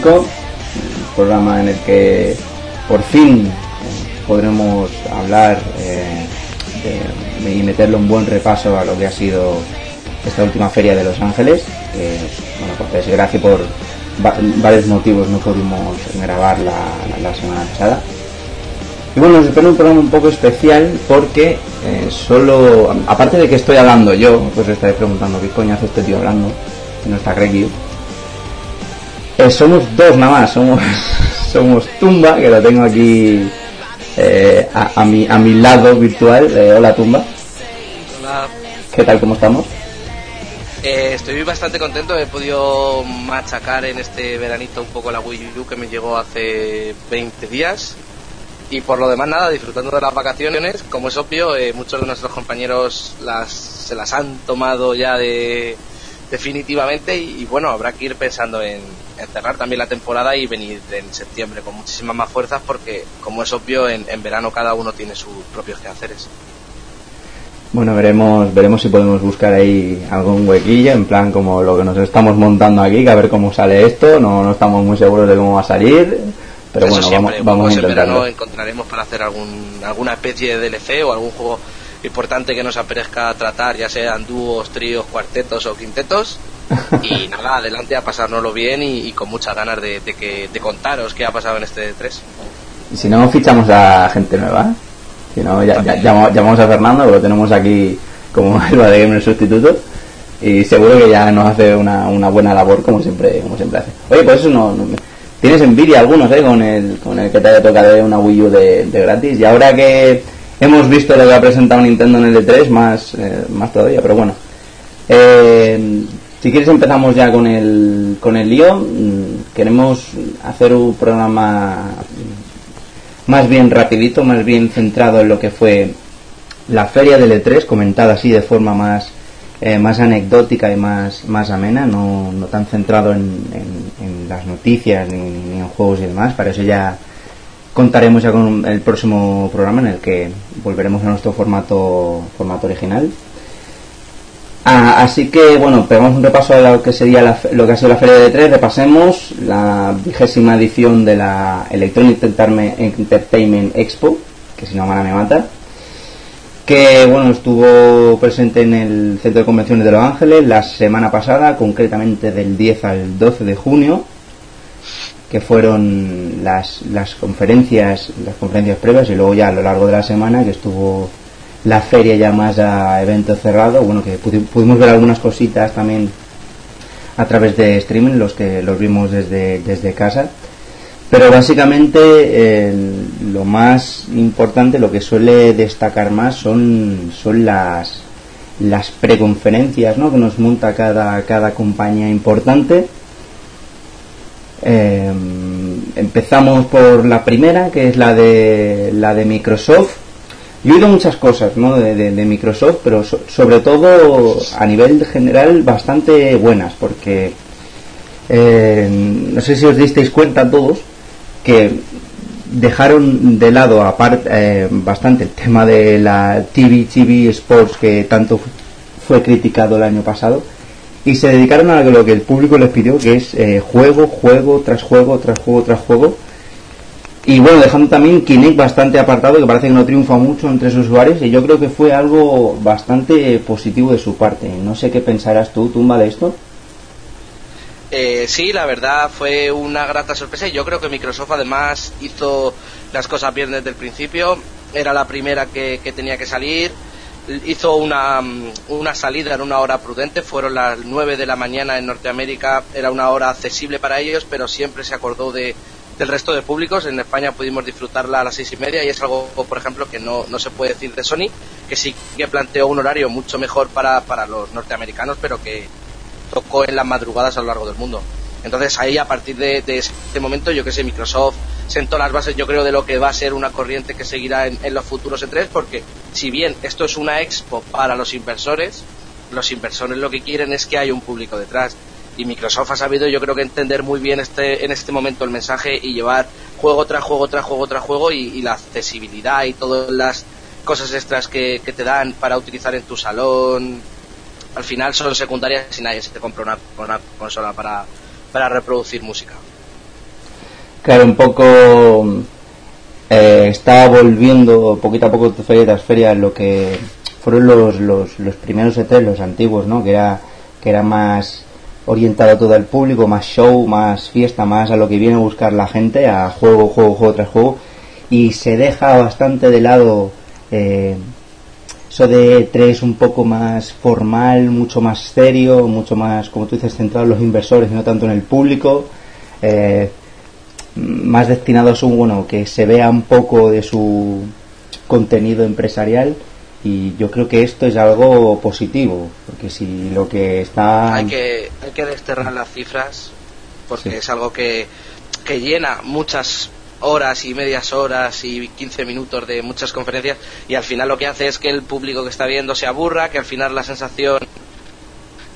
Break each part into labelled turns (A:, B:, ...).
A: 85, un programa en el que por fin eh, podremos hablar eh, y meterle un buen repaso a lo que ha sido esta última feria de Los Ángeles, bueno, por desgracia por va- varios motivos no pudimos grabar la, semana pasada. Y bueno, nos espera un programa un poco especial porque eh, solo, aparte de que estoy hablando yo, pues estaréis preguntando qué coño hace este tío hablando, no está Greg. Eh, somos dos nada más, somos, somos Tumba, que lo tengo aquí eh, a, a mi, a mi lado virtual. Eh, hola Tumba,
B: Hola.
A: ¿qué tal, cómo estamos?
B: Eh, estoy bastante contento, he podido machacar en este veranito un poco la Wii U que me llegó hace 20 días y por lo demás nada, disfrutando de las vacaciones, como es obvio, eh, muchos de nuestros compañeros las, se las han tomado ya de definitivamente y, y bueno, habrá que ir pensando en, en cerrar también la temporada y venir en septiembre con muchísimas más fuerzas porque como es obvio en, en verano cada uno tiene sus propios quehaceres.
A: Bueno, veremos, veremos si podemos buscar ahí algún huequillo, en plan como lo que nos estamos montando aquí, que a ver cómo sale esto, no, no estamos muy seguros de cómo va a salir, pero
B: Eso
A: bueno,
B: siempre,
A: vamos, vamos a
B: pues en verano
A: intentarlo.
B: encontraremos para hacer algún, alguna especie de DLC o algún juego importante que nos aparezca tratar, ya sean dúos, tríos, cuartetos o quintetos. Y nada, adelante a pasárnoslo bien y, y con muchas ganas de, de que, de contaros qué ha pasado en este 3.
A: Y si no, fichamos a gente nueva. Si no, ya, ya- llamamos a Fernando, lo tenemos aquí como el de Gamer sustituto. Y seguro que ya nos hace una, una buena labor, como siempre como siempre hace. Oye, pues eso no, no- Tienes envidia algunos, ¿eh? Con el, con el que te haya tocado una Wii U de, de gratis. Y ahora que hemos visto lo que ha presentado Nintendo en el E3, más, eh, más todavía, pero bueno. Eh, si quieres empezamos ya con el, con el lío. Mm, Queremos hacer un programa más bien rapidito, más bien centrado en lo que fue la feria del E3, comentada así de forma más, eh, más anecdótica y más, más amena, no, no tan centrado en, en- las noticias ni, ni en juegos y demás. Para eso ya contaremos ya con el próximo programa en el que volveremos a nuestro formato, formato original. Ah, así que bueno, pegamos un repaso a lo que sería la lo que ha sido la feria de 3, repasemos la vigésima edición de la Electronic Entertainment- Entertainment Expo, que si no mala me mata, que bueno estuvo presente en el Centro de Convenciones de Los Ángeles la semana pasada, concretamente del 10 al 12 de junio, que fueron las, las conferencias, las conferencias previas y luego ya a lo largo de la semana que estuvo la feria ya más a evento cerrado, bueno que pudi- pudimos ver algunas cositas también a través de streaming, los que los vimos desde, desde casa. Pero básicamente lo más importante, lo que suele destacar más son, son las, las preconferencias ¿no? que nos monta cada, cada compañía importante. Eh, empezamos por la primera, que es la de, la de Microsoft. Yo he oído muchas cosas ¿no? de, de- Microsoft, pero so- sobre todo a nivel general bastante buenas, porque eh, no sé si os disteis cuenta todos que dejaron de lado aparte eh, bastante el tema de la TV TV Sports que tanto fu- fue criticado el año pasado y se dedicaron a lo que el público les pidió que es eh, juego juego tras juego tras juego tras juego y bueno dejando también Kinect bastante apartado que parece que no triunfa mucho entre sus usuarios y yo creo que fue algo bastante positivo de su parte no sé qué pensarás tú Tumba de esto
B: Eh, sí, la verdad fue una grata sorpresa y yo creo que Microsoft además hizo las cosas bien desde el principio. Era la primera que, que tenía que salir. Hizo una, mm, una salida en una hora prudente, fueron las 9 de la mañana en Norteamérica, era una hora accesible para ellos, pero siempre se acordó de, del resto de públicos. En España pudimos disfrutarla a las seis y media y es algo, por ejemplo, que no, no se puede decir de Sony, que sí que planteó un horario mucho mejor para, para los norteamericanos, pero que, tocó en las madrugadas a lo largo del mundo. Entonces ahí a partir de, este momento yo que sé, Microsoft sentó las bases yo creo de lo que va a ser una corriente que seguirá en, los futuros E3 porque si bien esto es una expo para los inversores, los inversores lo que quieren es que haya un público detrás. Y Microsoft ha sabido yo creo que entender muy bien este en este momento el mensaje y llevar juego tras juego tras juego tras juego y, la accesibilidad y todas las cosas extras que, te dan para utilizar en tu salón. Al final son secundarias y nadie se te compra una consola para, para reproducir música.
A: Claro, un poco eh, está volviendo poquito a poco feria tras feria lo que fueron los, los, los primeros ET, los antiguos, ¿no? Que era, que era más orientado a todo el público, más show, más fiesta, más a lo que viene a buscar la gente, a juego, juego, juego tras juego, y se deja bastante de lado eh, eso de E3 un poco más formal, mucho más serio, mucho más, como tú dices, centrado en los inversores y no tanto en el público. Eh, más destinados a un bueno que se vea un poco de su contenido empresarial y yo creo que esto es algo positivo porque si lo que está
B: hay que hay que desterrar las cifras porque es algo que, que llena muchas horas y medias horas y 15 minutos de muchas conferencias y al final lo que hace es que el público que está viendo se aburra, que al final la sensación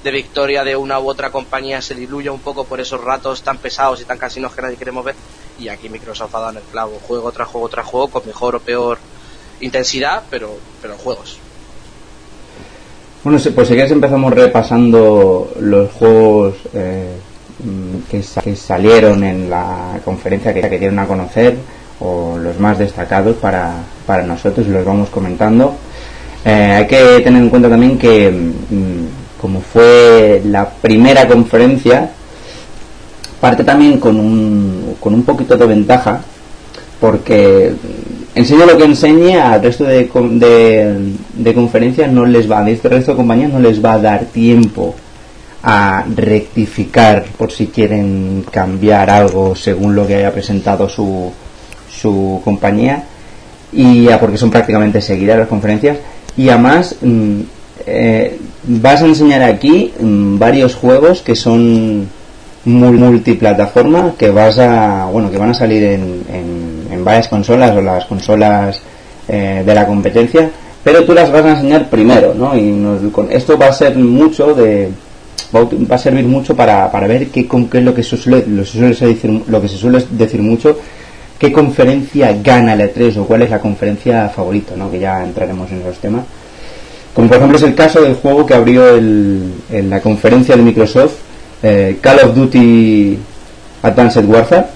B: de victoria de una u otra compañía se diluya un poco por esos ratos tan pesados y tan casinos que nadie queremos ver. Y aquí Microsoft ha dado en el clavo juego tras juego tras juego con mejor o peor intensidad pero pero juegos.
A: Bueno pues si quieres empezamos repasando los juegos eh, que, que, salieron en la conferencia que, que dieron a conocer o los más destacados para, para nosotros y los vamos comentando. Eh, hay que tener en cuenta también que mm, como fue la primera conferencia parte también con un, con un poquito de ventaja porque enseña lo que enseñe al resto de, de, de conferencias no les va, de este resto de compañías no les va a dar tiempo a rectificar por si quieren cambiar algo según lo que haya presentado su, su compañía y ya porque son prácticamente seguidas las conferencias y además mm, eh, vas a enseñar aquí mm, varios juegos que son multiplataforma que vas a bueno que van a salir en, en, varias consolas o las consolas eh, de la competencia pero tú las vas a enseñar primero ¿no? y con, esto va a ser mucho de va, va a servir mucho para, para ver qué, con qué es lo que se suele, lo, decir, que se suele decir mucho qué conferencia gana el E3 o cuál es la conferencia favorita ¿no? que ya entraremos en esos temas como por ejemplo es el caso del juego que abrió el, en la conferencia de Microsoft eh, Call of Duty Advanced Warfare,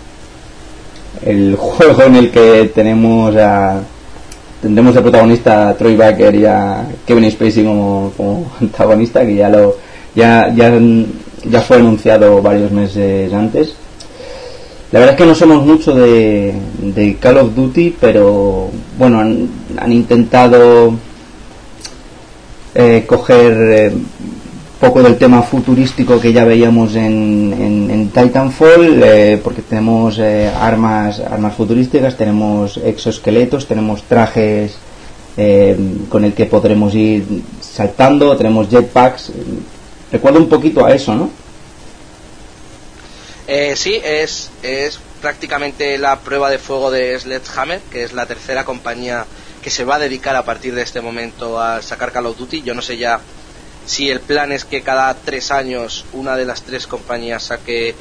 A: el juego en el que tenemos a tendremos de protagonista a Troy Baker y a Kevin Spacey como, como antagonista que ya lo ya, ya, ya fue anunciado varios meses antes la verdad es que no somos mucho de, de Call of Duty pero bueno han, han intentado eh, coger eh, poco del tema futurístico que ya veíamos en, en, Titanfall, eh, porque tenemos eh, armas, armas futurísticas, tenemos exoesqueletos, tenemos trajes eh, con el que podremos ir saltando, tenemos jetpacks. Recuerda un poquito a eso, ¿no?
B: Eh, sí, es, es prácticamente la prueba de fuego de Sledgehammer, que es la tercera compañía que se va a dedicar a partir de este momento a sacar Call of Duty. Yo no sé ya si el plan es que cada tres años una de las tres compañías saque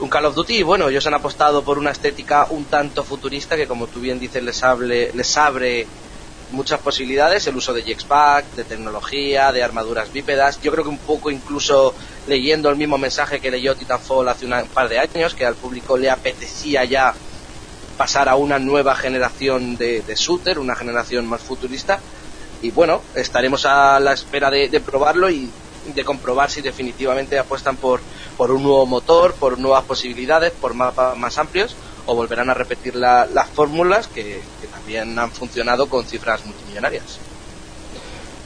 B: un Call of Duty y bueno, ellos han apostado por una estética un tanto futurista que como tú bien dices les, hable, les abre muchas posibilidades, el uso de jetpack, de tecnología, de armaduras bípedas. Yo creo que un poco incluso leyendo el mismo mensaje que leyó Titanfall hace un par de años, que al público le apetecía ya pasar a una nueva generación de, de shooter, una generación más futurista y bueno, estaremos a la espera de, probarlo y de comprobar si definitivamente apuestan por, por un nuevo motor, por nuevas posibilidades, por mapas más amplios o volverán a repetir la, las fórmulas que también han funcionado con cifras multimillonarias.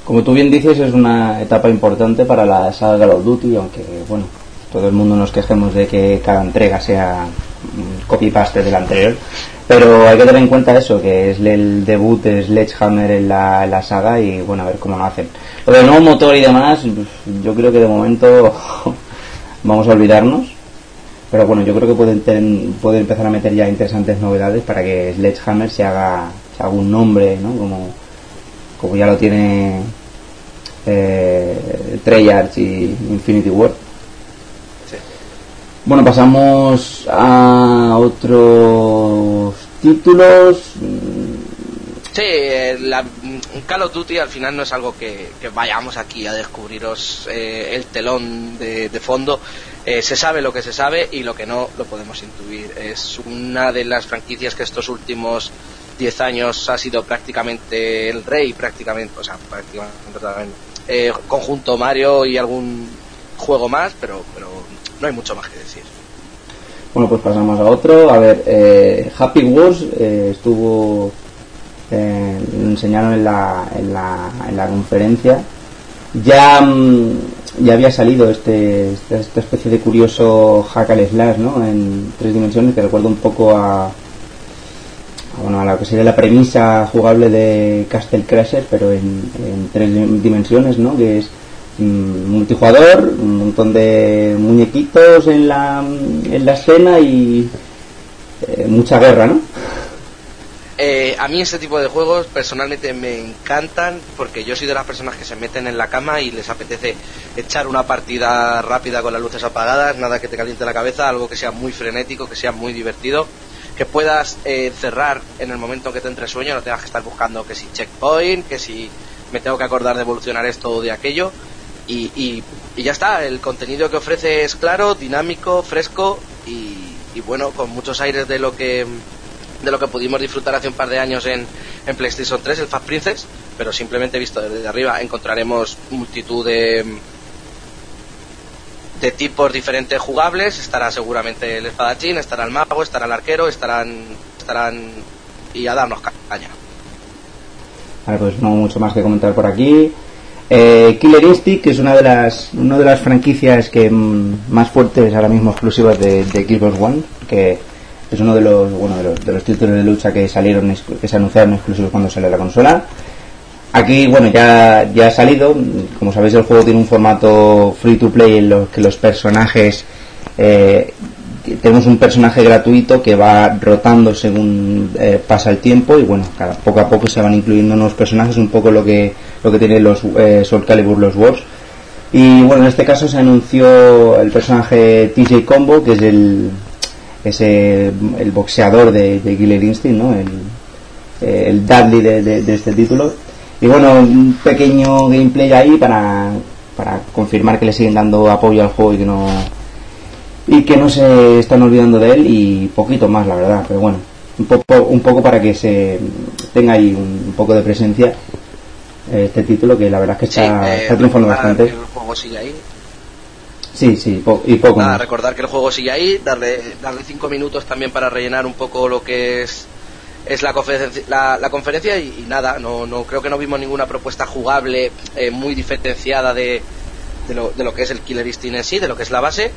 A: Como tú bien dices, es una etapa importante para la saga Call of Duty, aunque bueno, todo el mundo nos quejemos de que cada entrega sea copy-paste del anterior. Pero hay que tener en cuenta eso, que es el debut de Sledgehammer en la, la saga y bueno, a ver cómo lo hacen. Lo del nuevo motor y demás, pues, yo creo que de momento vamos a olvidarnos. Pero bueno, yo creo que pueden, ten, pueden empezar a meter ya interesantes novedades para que Sledgehammer se haga, se haga un nombre, ¿no? Como, como ya lo tiene eh, Treyarch y Infinity War. Bueno, pasamos a otros títulos.
B: Sí, eh, la, Call of Duty al final no es algo que, vayamos aquí a descubriros eh, el telón de, fondo. Eh, se sabe lo que se sabe y lo que no lo podemos intuir. Es una de las franquicias que estos últimos 10 años ha sido prácticamente el rey, prácticamente, o sea, prácticamente conjunto Mario y algún juego más, pero, pero no hay mucho más que decir.
A: Bueno, pues pasamos a otro. A ver, Happy Wars estuvo eh, enseñaron en la, en la, en la conferencia. Ya, mm, ya había salido este, esta, especie de curioso hack slash ¿no? en tres dimensiones que recuerda un poco a, bueno, a lo que sería la premisa jugable de Castle Crasher, pero en, tres dimensiones, ¿no? que es mm, multijugador, un montón de muñequitos en la, en la escena y eh, mucha guerra, ¿no?
B: Eh, a mí este tipo de juegos personalmente me encantan porque yo soy de las personas que se meten en la cama y les apetece echar una partida rápida con las luces apagadas, nada que te caliente la cabeza, algo que sea muy frenético, que sea muy divertido, que puedas eh, cerrar en el momento que te entre sueño, no tengas que estar buscando que si checkpoint, que si me tengo que acordar de evolucionar esto o de aquello. Y, ya está, el contenido que ofrece es claro, dinámico, fresco y bueno, con muchos aires de lo que de lo que pudimos disfrutar hace un par de años en, en PlayStation 3, el Fast Princess, pero simplemente visto desde arriba encontraremos multitud de, de tipos diferentes jugables. Estará seguramente el espadachín, estará el mago, estará el arquero, estarán, estarán y a darnos caña.
A: Vale, pues no mucho más que comentar por aquí. Eh, Killer Instinct, es una de las una de las franquicias que mm, más fuertes ahora mismo exclusivas de, de Xbox One, que es uno de los, bueno, de los, de los títulos de lucha que salieron, que se anunciaron exclusivos cuando salió la consola. Aquí, bueno, ya, ya ha salido. Como sabéis, el juego tiene un formato free to play en los que los personajes. Eh, tenemos un personaje gratuito que va rotando según eh, pasa el tiempo y bueno, poco a poco se van incluyendo nuevos personajes, un poco lo que lo que tienen los eh, Soul Calibur, los Wars. Y bueno, en este caso se anunció el personaje TJ Combo, que es el, es el boxeador de, de Killer Instinct, ¿no? el, el Dudley de, este título. Y bueno, un pequeño gameplay ahí para, para confirmar que le siguen dando apoyo al juego y que no y que no se están olvidando de él y poquito más la verdad pero bueno un poco un poco para que se tenga ahí un, poco de presencia este título que la verdad es que está,
B: eh,
A: está triunfando bastante
B: el juego sigue ahí
A: Sí, sí, y poco
B: Nada, recordar que el juego sigue ahí, darle, darle cinco minutos también para rellenar un poco lo que es es la conferencia, la, conferencia y, nada, no, no creo que no vimos ninguna propuesta jugable eh, muy diferenciada de, de, lo, de lo que es el Killer Instinct en sí, de lo que es la base.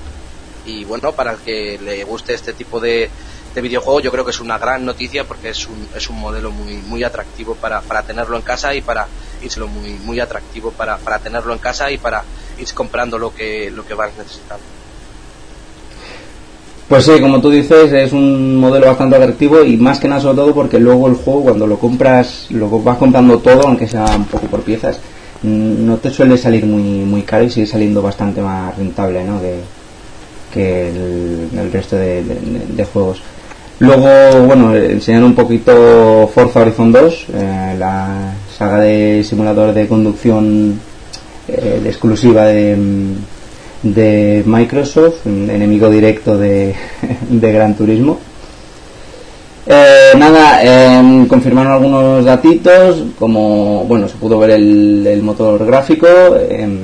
B: Y bueno, para el que le guste este tipo de, de videojuego, yo creo que es una gran noticia porque es un, es un modelo muy, muy atractivo para, para tenerlo en casa y para írselo muy, muy atractivo para, para tenerlo en casa y para ir comprando lo que, lo que vas necesitando.
A: Pues sí, como tú dices, es un modelo bastante atractivo y más que nada sobre todo porque luego el juego cuando lo compras, lo vas comprando todo, aunque sea un poco por piezas, mm, no te suele salir muy muy caro y sigue saliendo bastante más rentable ¿no? que, que el, resto de, juegos. Luego, bueno, enseñar un poquito Forza Horizon 2, eh, la saga de simulador de conducción eh, exclusiva de, de Microsoft, enemigo directo de, de Gran Turismo. Eh, nada, eh, confirmaron algunos datitos, como, bueno, se pudo ver el, motor gráfico, em,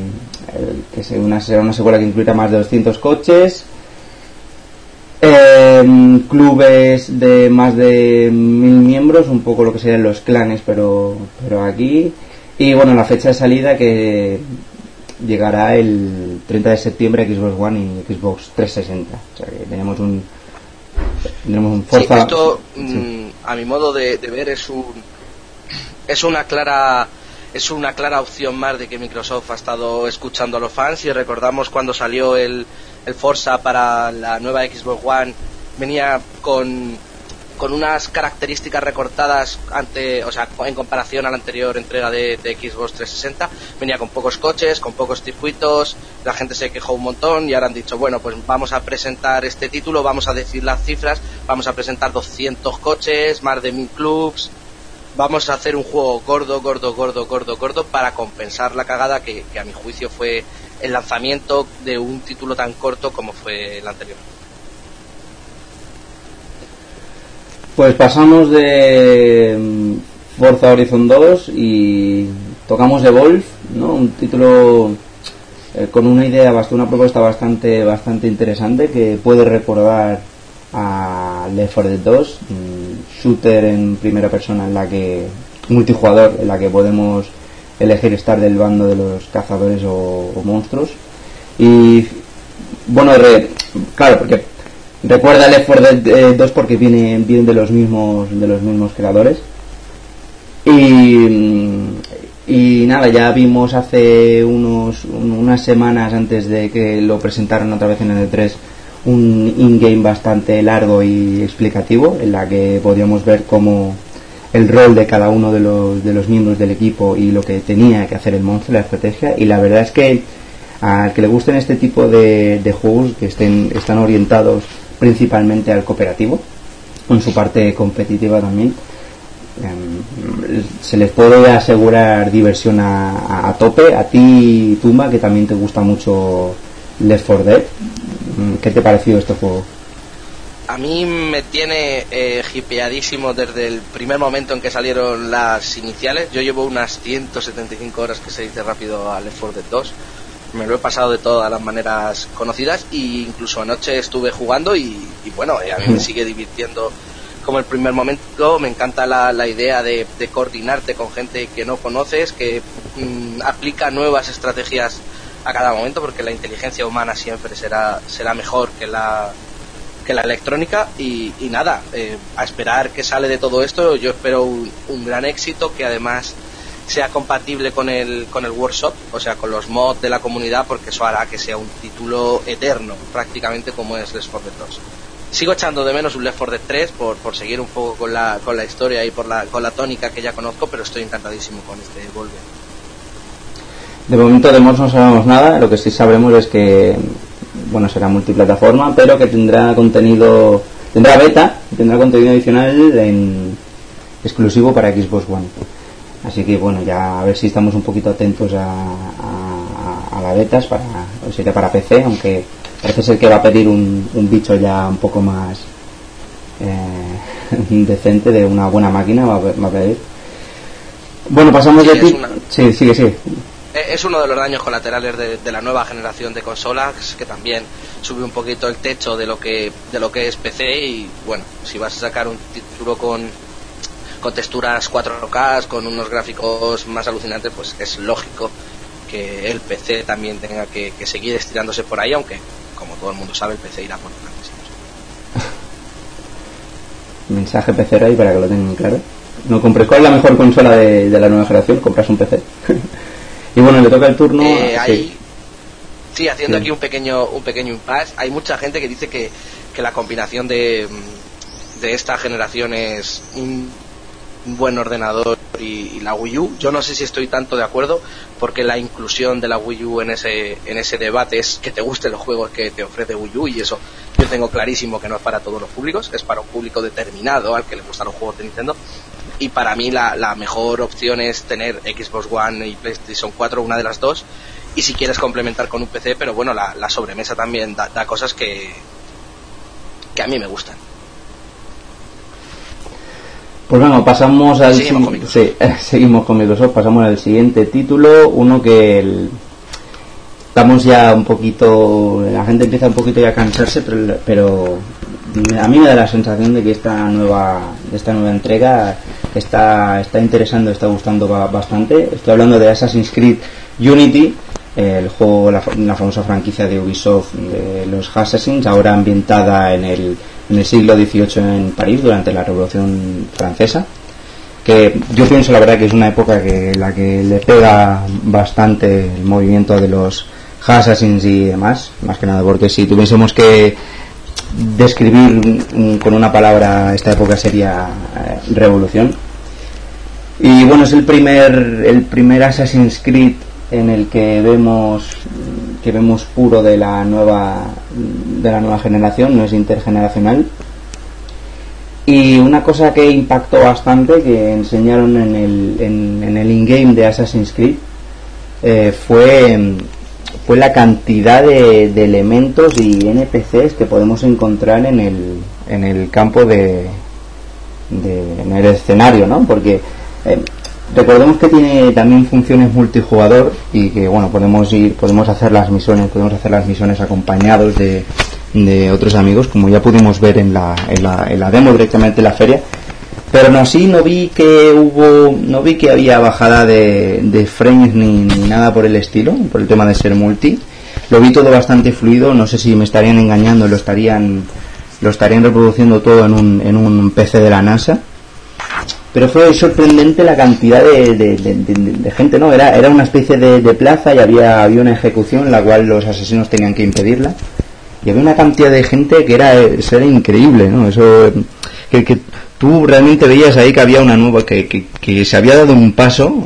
A: que será una, una secuela que incluirá más de 200 coches, em, clubes de más de mil miembros, un poco lo que serían los clanes, pero, pero aquí, y bueno, la fecha de salida que llegará el 30 de septiembre a Xbox One y Xbox 360. O sea que tenemos un tenemos un
B: Forza. esto, mm, a mi modo de, ver, es un es una clara es una clara opción más de que Microsoft ha estado escuchando a los fans y recordamos cuando salió el, el Forza para la nueva Xbox One venía con con unas características recortadas ante, o sea, en comparación a la anterior entrega de, Xbox 360. Venía con pocos coches, con pocos circuitos, la gente se quejó un montón y ahora han dicho, bueno, pues vamos a presentar este título, vamos a decir las cifras, vamos a presentar 200 coches, más de 1000 clubs, vamos a hacer un juego gordo, gordo, gordo, gordo, gordo para compensar la cagada que, que a mi juicio fue el lanzamiento de un título tan corto como fue el anterior.
A: Pues pasamos de mm, Forza Horizon 2 y tocamos Wolf, ¿no? Un título eh, con una idea, una propuesta bastante, bastante interesante que puede recordar a Left 4 Dead 2, shooter en primera persona en la que multijugador en la que podemos elegir estar del bando de los cazadores o, monstruos y bueno claro porque recuerda Left 4 Dead 2 porque viene vienen de los mismos de los mismos creadores. Y y nada ya vimos hace unos unas semanas antes de que lo presentaran otra vez en el E3 un in-game bastante largo y explicativo en la que podíamos ver cómo el rol de cada uno de los, de los miembros del equipo y lo que tenía que hacer el monstruo, la estrategia. Y la verdad es que al que le gusten este tipo de, de juegos que estén, están orientados principalmente al cooperativo con su parte competitiva también em, se les puede asegurar diversión a, a, tope a ti Tumba que también te gusta mucho Left 4 Dead Mm, ¿Qué te ha parecido este juego?
B: A mí me tiene eh, hipeadísimo desde el primer momento en que salieron las iniciales. Yo llevo unas 175 horas que se dice rápido a Left 4 Dead 2. Me lo he pasado de todas las maneras conocidas e incluso anoche estuve jugando y, bueno, eh, a mí me sigue divirtiendo como el primer momento. Me encanta la, la idea de, de, coordinarte con gente que no conoces, que mm, aplica nuevas estrategias a cada momento porque la inteligencia humana siempre será será mejor que la que la electrónica y, nada eh, a esperar que sale de todo esto yo espero un, gran éxito que además sea compatible con el con el workshop o sea con los mods de la comunidad porque eso hará que sea un título eterno prácticamente como es Left 4 Dead 2 sigo echando de menos un Left 4 Dead 3 por, por seguir un poco con la, con la historia y por la, con la tónica que ya conozco pero estoy encantadísimo con este Volver.
A: De momento de mods no sabemos nada, lo que sí sabremos es que bueno será multiplataforma, pero que tendrá contenido, tendrá beta, tendrá contenido adicional en exclusivo para Xbox One. Así que bueno, ya a ver si estamos un poquito atentos a, a, a la betas para, o sería para PC, aunque parece ser que va a pedir un, un bicho ya un poco más eh, decente de una buena máquina, va a, va a pedir. Bueno, pasamos de ti. Sí, sigue, sigue.
B: Eh, es uno de los daños colaterales de, la nueva generación de consolas que también sube un poquito el techo de lo que de lo que es PC y bueno si vas a sacar un título con con texturas 4K con unos gráficos más alucinantes pues es lógico que el PC también tenga que, seguir estirándose por ahí aunque como todo el mundo sabe el PC irá por delante
A: mensaje PC ahí para que lo tengan claro no compres cuál es la mejor consola de, de la nueva generación compras un PC Y bueno, le toca el turno.
B: Eh, sí. sí. haciendo aquí un pequeño un pequeño impasse. Hay mucha gente que dice que, que la combinación de, de esta generación es un, buen ordenador y, la Wii U. Yo no sé si estoy tanto de acuerdo porque la inclusión de la Wii U en ese, en ese debate es que te gusten los juegos que te ofrece Wii U y eso yo tengo clarísimo que no es para todos los públicos, es para un público determinado al que le gustan los juegos de Nintendo y para mí la, la, mejor opción es tener Xbox One y PlayStation 4, una de las dos, y si quieres complementar con un PC, pero bueno, la, la sobremesa también da, da, cosas que, que a mí me gustan.
A: Pues bueno, pasamos al seguimos con, sí, seguimos con Microsoft, pasamos al siguiente título, uno que el, estamos ya un poquito, la gente empieza un poquito ya a cansarse, pero, pero a mí me da la sensación de que esta nueva esta nueva entrega está está interesando está gustando bastante. Estoy hablando de Assassin's Creed Unity el juego la, la famosa franquicia de Ubisoft de los Assassins ahora ambientada en el, en el siglo XVIII en París durante la Revolución Francesa que yo pienso la verdad que es una época que la que le pega bastante el movimiento de los Assassins y demás más que nada porque si tuviésemos que describir con una palabra esta época sería eh, revolución. Y bueno, es el primer, el primer Assassin's Creed en el que vemos que vemos puro de la nueva de la nueva generación, no es intergeneracional. Y una cosa que impactó bastante, que enseñaron en el, en, el in-game de Assassin's Creed, eh, fue, fue la cantidad de, elementos y NPCs que podemos encontrar en el, en el campo de, de en el escenario, ¿no? Porque eh, recordemos que tiene también funciones multijugador y que bueno podemos ir podemos hacer las misiones podemos hacer las misiones acompañados de, de otros amigos como ya pudimos ver en la, en la, en la demo directamente en la feria. Pero aún así no vi que hubo no vi que había bajada de, frames ni, nada por el estilo por el tema de ser multi. Lo vi todo bastante fluido no sé si me estarían engañando lo estarían lo estarían reproduciendo todo en un, en un PC de la NASA pero fue sorprendente la cantidad de, de, gente, ¿no? Era, era una especie de, plaza y había, había una ejecución en la cual los asesinos tenían que impedirla. Y había una cantidad de gente que era, era increíble, ¿no? Eso, que, que tú realmente veías ahí que había una nueva, que, que, se había dado un paso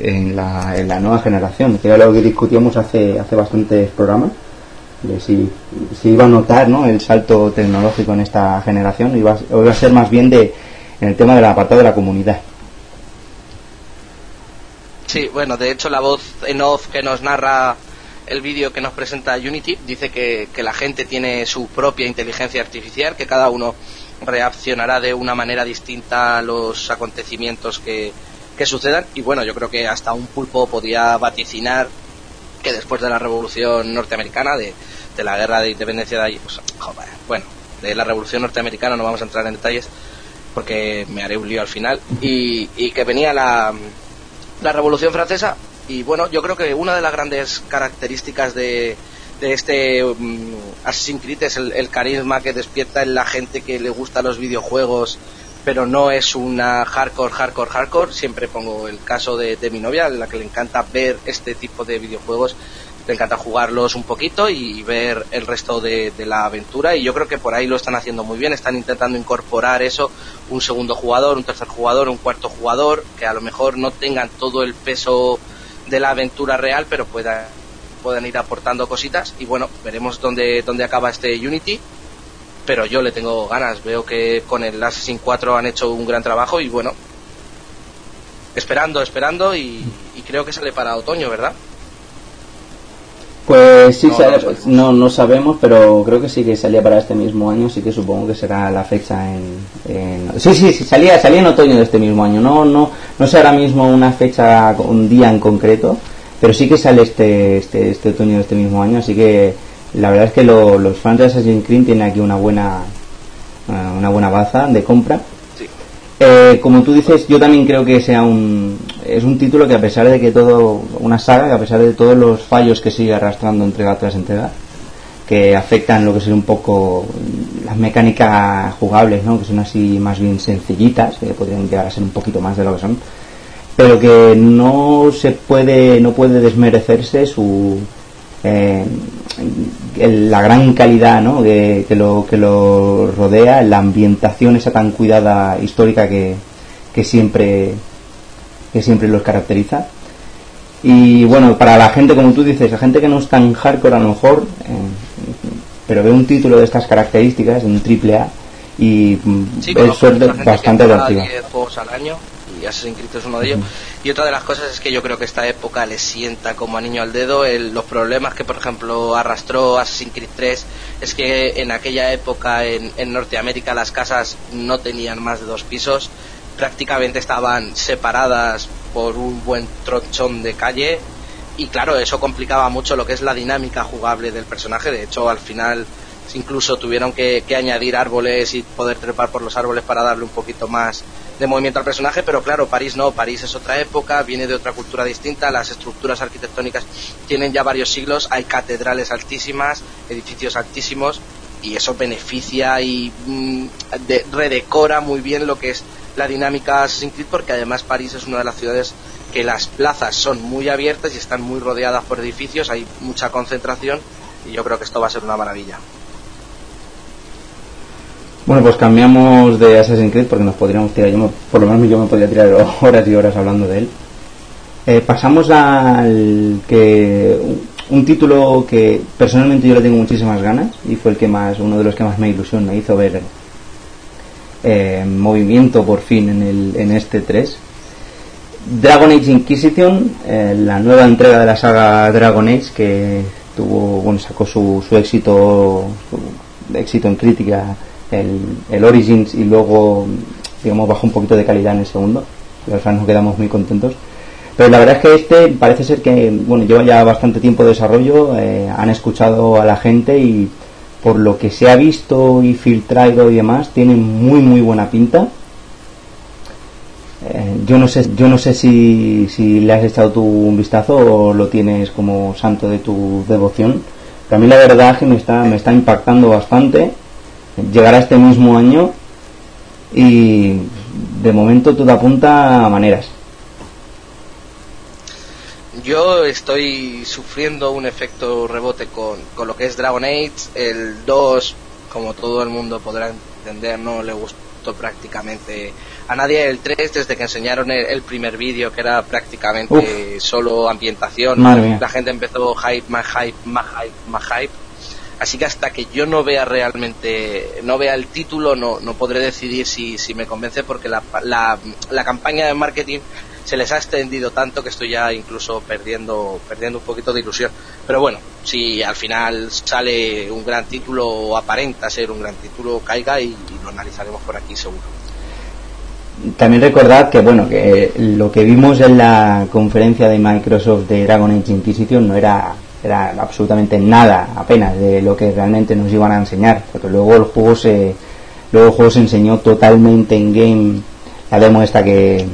A: en la, en la nueva generación, que era lo que discutíamos hace, hace bastantes programas, de si, si iba a notar, ¿no? El salto tecnológico en esta generación, iba, iba a ser más bien de en el tema del apartado de la comunidad.
B: Sí, bueno, de hecho la voz en off que nos narra el vídeo que nos presenta Unity dice que, la gente tiene su propia inteligencia artificial, que cada uno reaccionará de una manera distinta a los acontecimientos que, sucedan. Y bueno, yo creo que hasta un pulpo podía vaticinar que después de la revolución norteamericana, de, la guerra de independencia de allí, pues, bueno, de la revolución norteamericana no vamos a entrar en detalles, porque me haré un lío al final, y, que venía la, la Revolución Francesa. Y bueno, yo creo que una de las grandes características de, de este um, Assassin's Creed es el, carisma que despierta en la gente que le gusta los videojuegos, pero no es una hardcore, hardcore, hardcore. Siempre pongo el caso de, de mi novia, la que le encanta ver este tipo de videojuegos te encanta jugarlos un poquito y ver el resto de, la aventura y yo creo que por ahí lo están haciendo muy bien, están intentando incorporar eso, un segundo jugador, un tercer jugador, un cuarto jugador, que a lo mejor no tengan todo el peso de la aventura real, pero puedan, puedan ir aportando cositas. Y bueno, veremos dónde, dónde acaba este Unity, pero yo le tengo ganas, veo que con el Assassin 4 han hecho un gran trabajo y bueno, esperando, esperando y creo que sale para otoño, ¿verdad?
A: Pues sí, no, no, sabemos, pero creo que sí que salía para este mismo año, sí que supongo que será la fecha en... Sí, sí, sí, salía, salía en otoño de este mismo año, no, no, no sé ahora mismo una fecha, un día en concreto, pero sí que sale este, este, este otoño de este mismo año, así que la verdad es que los fans de Assassin's Creed tienen aquí una buena, eh, una buena baza de compra eh, como tú dices, yo también creo que sea un, es un título que a pesar de que todo, una saga que a pesar de todos los fallos que sigue arrastrando entrega tras entrega, que afectan lo que son un poco las mecánicas jugables, ¿no? que son así más bien sencillitas, que podrían llegar a ser un poquito más de lo que son, pero que no se puede, no puede desmerecerse su, eh, la gran calidad ¿no? que, lo, que lo rodea, la ambientación esa tan cuidada histórica que, siempre que siempre los caracteriza. Y bueno, para la gente, como tú dices, la gente que no es tan hardcore a lo mejor, eh, pero ve un título de estas características, un triple A, y
B: mm, es bastante atractiva. Y Assassin's Creed es uno de ellos. Y otra de las cosas es que yo creo que esta época le sienta como niño al dedo. los problemas que, por ejemplo, arrastró Assassin's Creed 3 es que en aquella época en, Norteamérica las casas no tenían más de dos pisos, prácticamente estaban separadas por un buen tronchón de calle y claro, eso complicaba mucho lo que es la dinámica jugable del personaje. De hecho, al final incluso tuvieron que, que, añadir árboles y poder trepar por los árboles para darle un poquito más de movimiento al personaje, pero claro, París no, París es otra época, viene de otra cultura distinta, las estructuras arquitectónicas tienen ya varios siglos, hay catedrales altísimas, edificios altísimos, y eso beneficia y mm, redecora muy bien lo que es la dinámica Assassin's Creed, porque además París es una de las ciudades que las plazas son muy abiertas y están muy rodeadas por edificios, hay mucha concentración, y yo creo que esto va a ser una maravilla.
A: Bueno, pues cambiamos de Assassin's Creed porque nos podríamos tirar, yo por lo menos yo me podría tirar horas y horas hablando de él. Eh, pasamos al que un título que personalmente yo le tengo muchísimas ganas y fue el que más uno de los que más me ilusión me hizo ver eh, movimiento por fin en, el, en este 3. Dragon Age Inquisition, eh, la nueva entrega de la saga Dragon Age que tuvo, bueno, sacó su, su éxito, su éxito en crítica, el, Origins y luego, digamos, bajó un poquito de calidad en el segundo. Los fans nos quedamos muy contentos. Pero la verdad es que este parece ser que, bueno, lleva ya bastante tiempo de desarrollo, eh, han escuchado a la gente y por lo que se ha visto y filtrado y demás, tiene muy muy buena pinta. Eh, yo no sé, yo no sé si, si le has echado tú un vistazo o lo tienes como santo de tu devoción. Pero a mí la verdad es que me está, me está impactando bastante. Llegará este mismo año y de momento todo apunta a maneras.
B: Yo estoy sufriendo un efecto rebote con, con lo que es Dragon Age. El 2, como todo el mundo podrá entender, no le gustó prácticamente a nadie. El 3, desde que enseñaron el, el primer vídeo, que era prácticamente solo ambientación, la gente empezó hype, más hype, más hype, más hype. Así que hasta que yo no vea realmente, no vea el título, no, no podré decidir si, si me convence porque la, la, la campaña de marketing se les ha extendido tanto que estoy ya incluso perdiendo, perdiendo un poquito de ilusión. Pero bueno, si al final sale un gran título o aparenta ser un gran título, caiga y, lo analizaremos por aquí seguro.
A: También recordad que bueno que lo que vimos en la conferencia de Microsoft de Dragon Age Inquisition no era era absolutamente nada apenas de lo que realmente nos iban a enseñar porque luego el juego se luego el juego se enseñó totalmente en game. La demo esta que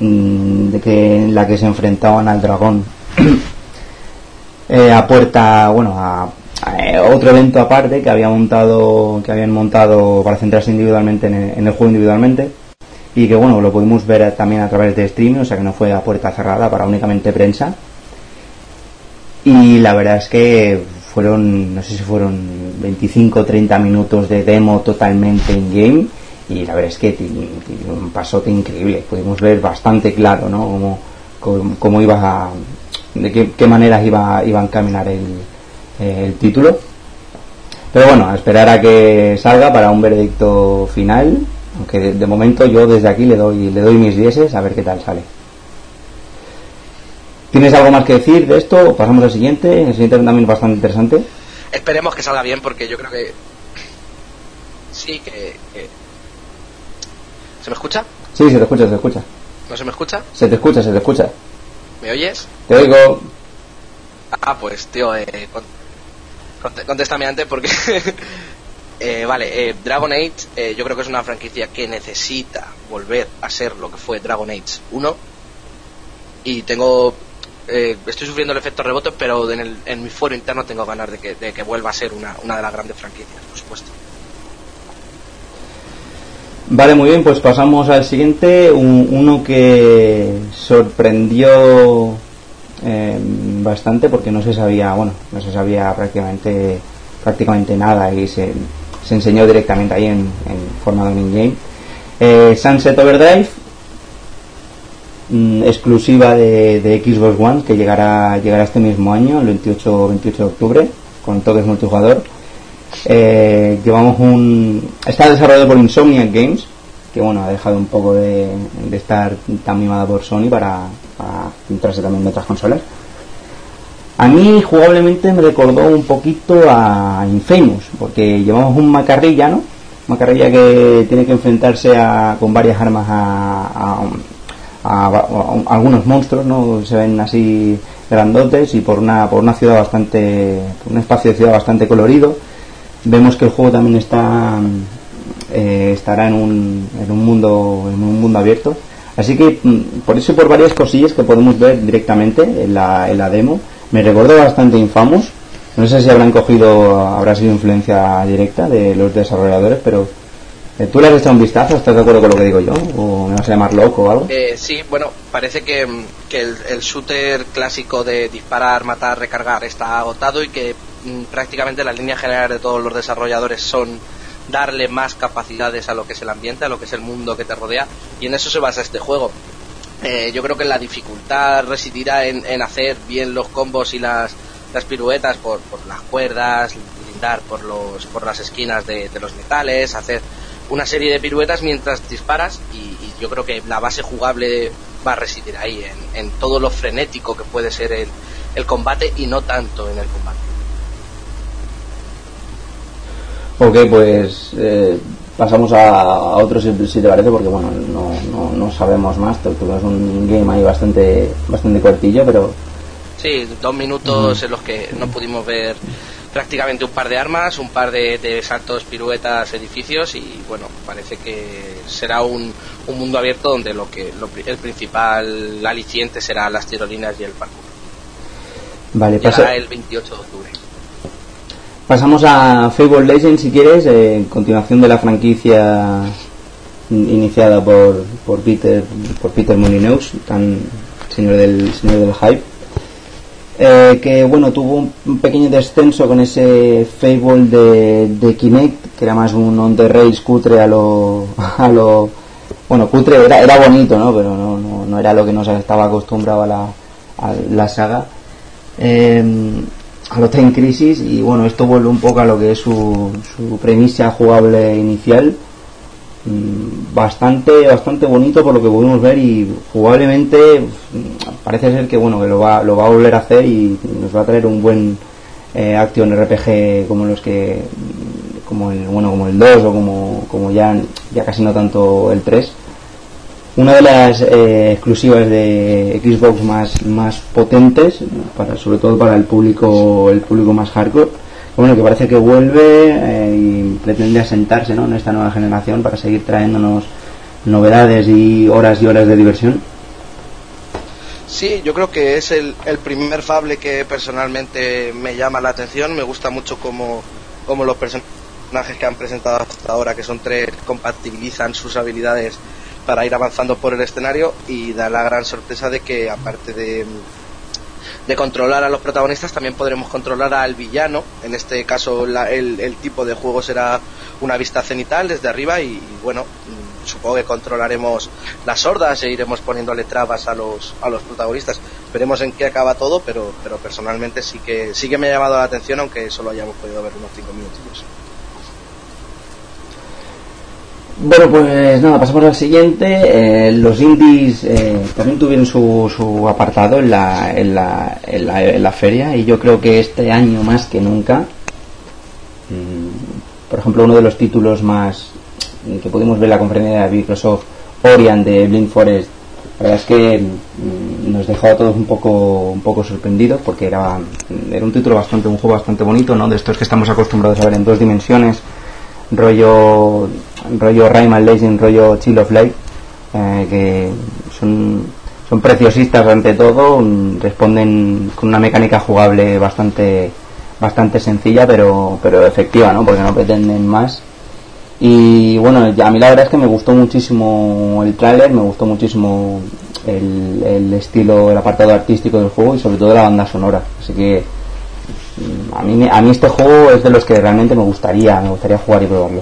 A: mm, en la que se enfrentaban al dragón eh, a puerta bueno a, eh, otro evento aparte que había montado que habían montado para centrarse individualmente en el, en el juego individualmente y que bueno lo pudimos ver también a través de streaming o sea que no fue a puerta cerrada para únicamente prensa y la verdad es que fueron no sé si fueron 25 o 30 minutos de demo totalmente in game y la verdad es que un pasote increíble. Pudimos ver bastante claro ¿no? cómo, cómo, cómo iba a, de qué, qué maneras iba, iba a encaminar el, el título. Pero bueno a esperar a que salga para un veredicto final aunque de, de, momento yo desde aquí le doy le doy mis dieces a ver qué tal sale ¿Tienes algo más que decir de esto? Pasamos al siguiente. El siguiente también es bastante interesante.
B: Esperemos que salga bien porque yo creo que. Sí, que. que... ¿Se me escucha?
A: Sí, se te escucha, se te escucha.
B: ¿No se me escucha?
A: Se te escucha, se te escucha.
B: ¿Me oyes?
A: Te oigo.
B: Ah, pues, tío, eh, contéstame antes porque. eh, vale, eh, Dragon Age, eh, yo creo que es una franquicia que necesita volver a ser lo que fue Dragon Age 1. Y tengo eh, estoy sufriendo el efecto rebote, pero en, el, en, mi foro interno tengo ganas de que, de que vuelva a ser una, de las grandes franquicias, por supuesto.
A: Vale, muy bien, pues pasamos al siguiente, un, uno que sorprendió eh, bastante porque no se sabía, bueno, no se sabía prácticamente prácticamente nada y se, se enseñó directamente ahí en, forma de un in-game. Eh, Sunset Overdrive, Mm, exclusiva de, Xbox One que llegará llegará este mismo año el 28 28 de octubre con toques multijugador. Eh, llevamos un está desarrollado por Insomniac Games que bueno ha dejado un poco de, de estar tan mimada por Sony para, para centrarse también en otras consolas. A mí jugablemente me recordó un poquito a Infamous porque llevamos un macarrilla no macarrilla que tiene que enfrentarse a, con varias armas a, a a, a, algunos monstruos, ¿no? Se ven así grandotes y por una, por una ciudad bastante, por un espacio de ciudad bastante colorido. Vemos que el juego también está, eh, estará en un, en un mundo, en un mundo abierto. Así que mm, por eso por varias cosillas que podemos ver directamente en la, en la demo. Me recordó bastante Infamous. No sé si habrán cogido, habrá sido influencia directa de los desarrolladores, pero ¿Tú le has echado un vistazo? ¿Estás de acuerdo con lo que digo yo? ¿O me vas a llamar loco o algo?
B: Eh, sí, bueno, parece que, que el, shooter clásico de disparar, matar, recargar está agotado y que m, prácticamente la línea general de todos los desarrolladores son darle más capacidades a lo que es el ambiente, a lo que es el mundo que te rodea y en eso se basa este juego. Eh, yo creo que la dificultad residirá en, en, hacer bien los combos y las, las piruetas por, por las cuerdas, lindar por, los, por las esquinas de los metales, hacer una serie de piruetas mientras disparas y, yo creo que la base jugable va a residir ahí, en, en todo lo frenético que puede ser el, el combate y no tanto en el combate.
A: Ok, pues eh, pasamos a, otro si, te parece, porque bueno, no, no, no sabemos más. Tuvimos un game ahí bastante, bastante cortillo, pero.
B: Sí, dos minutos en los que no pudimos ver prácticamente un par de armas, un par de, saltos, piruetas, edificios y bueno, parece que será un, un mundo abierto donde lo que el principal aliciente será las tirolinas y el parkour.
A: Vale,
B: pasa... el 28 de octubre.
A: Pasamos a Fable Legends si quieres, en continuación de la franquicia iniciada por, por Peter por Peter Molyneux, tan señor del señor del hype. Eh, que bueno tuvo un, pequeño descenso con ese Fable de, de, Kinect que era más un on the rails cutre a lo a lo bueno cutre era, era bonito no pero no, no, no era lo que nos estaba acostumbrado a la, a la saga. Eh, a lo en crisis y bueno esto vuelve un poco a lo que es su, su premisa jugable inicial bastante bastante bonito por lo que podemos ver y jugablemente mm, parece ser que bueno que lo va lo va a volver a hacer y nos va a traer un buen eh, action RPG como los que como el bueno como el 2 o como, como ya ya casi no tanto el 3 una de las eh, exclusivas de Xbox más, más potentes, para, sobre todo para el público, el público más hardcore. Bueno, que parece que vuelve eh, y pretende asentarse ¿no? en esta nueva generación para seguir trayéndonos novedades y horas y horas de diversión.
B: Sí, yo creo que es el, el primer Fable que personalmente me llama la atención. Me gusta mucho como, como los personajes que han presentado hasta ahora, que son tres, compatibilizan sus habilidades para ir avanzando por el escenario y da la gran sorpresa de que aparte de, de controlar a los protagonistas también podremos controlar al villano. En este caso el, tipo de juego será una vista cenital desde arriba y, bueno mm, supongo que controlaremos las hordas e iremos poniéndole trabas a los a los protagonistas. Veremos en qué acaba todo pero pero personalmente sí que sí que me ha llamado la atención aunque solo hayamos podido ver unos 5 minutos
A: bueno, pues nada, pasamos al siguiente. Eh, los indies eh, también tuvieron su, su apartado en la, en, la, en, la, feria y yo creo que este año más que nunca, mm, por ejemplo, uno de los títulos más que pudimos ver en la conferencia de Microsoft, Orion de Blind Forest, la verdad es que mm, nos dejó a todos un poco un poco sorprendidos porque era, era un título bastante, un juego bastante bonito, ¿no? De estos que estamos acostumbrados a ver en dos dimensiones rollo rollo Rayman Legend, rollo Chill of Life, eh, que son, son preciosistas ante todo, responden con una mecánica jugable bastante bastante sencilla pero pero efectiva, ¿no? Porque no pretenden más. Y bueno, a mí la verdad es que me gustó muchísimo el tráiler, me gustó muchísimo el, el estilo, el apartado artístico del juego y sobre todo la banda sonora. Así que a mí, a mí este juego es de los que realmente me gustaría, me gustaría jugar y probarlo.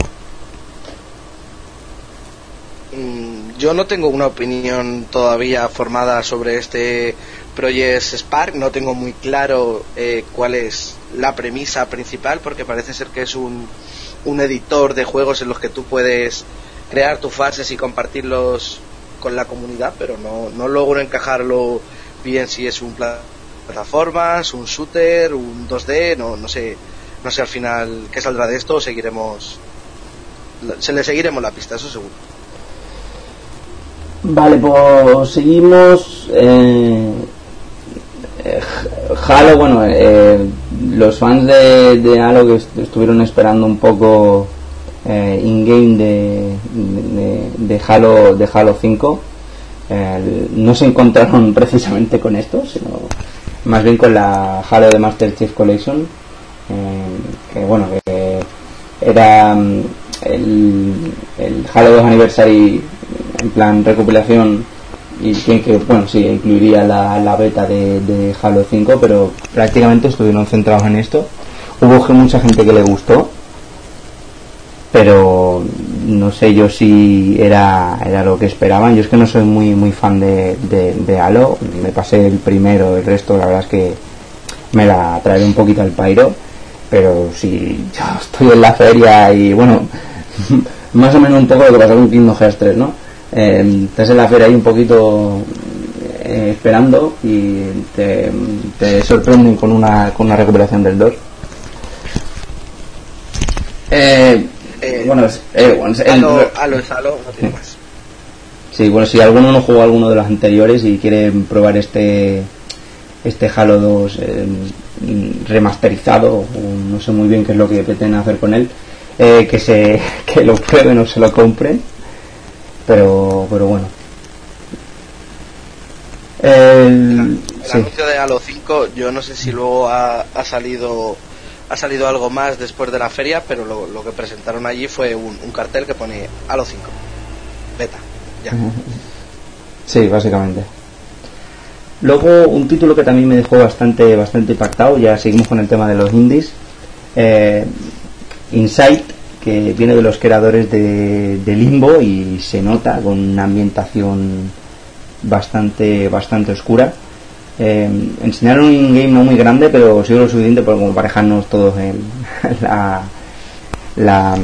B: Mm, yo no tengo una opinión todavía formada sobre este Project Spark, no tengo muy claro eh, cuál es la premisa principal, porque parece ser que es un, un editor de juegos en los que tú puedes crear tus fases y compartirlos con la comunidad, pero no, no logro encajarlo bien si es un plan plataformas, un shooter, un 2D, no, no sé, no sé al final qué saldrá de esto, seguiremos, se le seguiremos la pista, eso seguro.
A: Vale, pues seguimos. Eh, eh Halo, bueno, eh, los fans de, Halo que estuvieron esperando un poco eh, in-game de, de, Halo, de Halo 5, no se encontraron precisamente con esto, sino más bien con la Halo de Master Chief Collection, eh, que bueno, que era mm, el, Halo 2 Anniversary en plan recopilación y que, bueno, sí, incluiría la, la beta de, Halo 5, pero prácticamente estuvieron centrados en esto. Hubo mucha gente que le gustó, pero no sé yo si era, era lo que esperaban. Yo es que no soy muy muy fan de, de, Halo. Me pasé el primero, el resto la verdad es que me la traeré un poquito al pairo. Pero si yo estoy en la feria y bueno, más o menos un poco lo que pasó con Kingdom Hearts 3, ¿no? Eh, estás en la feria ahí un poquito eh, esperando y te, te, sorprenden con una, con una recuperación del 2.
B: Eh, eh, bueno, eh, bueno el, Halo, Halo, Halo, no tiene más.
A: Sí, bueno, si alguno no jugó alguno de los anteriores y quiere probar este este Halo 2 eh, remasterizado, no sé muy bien qué es lo que pretenden hacer con él, eh, que se que lo prueben o se lo compren, pero pero bueno.
B: El, el sí. anuncio de Halo 5, yo no sé si luego ha, ha salido ha salido algo más después de la feria, pero lo, que presentaron allí fue un, un, cartel que pone Halo 5, beta, ya.
A: Sí, básicamente. Luego, un título que también me dejó bastante, bastante impactado, ya seguimos con el tema de los indies, eh, Insight, que viene de los creadores de, de, Limbo y se nota con una ambientación bastante, bastante oscura. Eh, enseñaron un game no muy grande, pero sí lo suficiente como para dejarnos todos en la, la,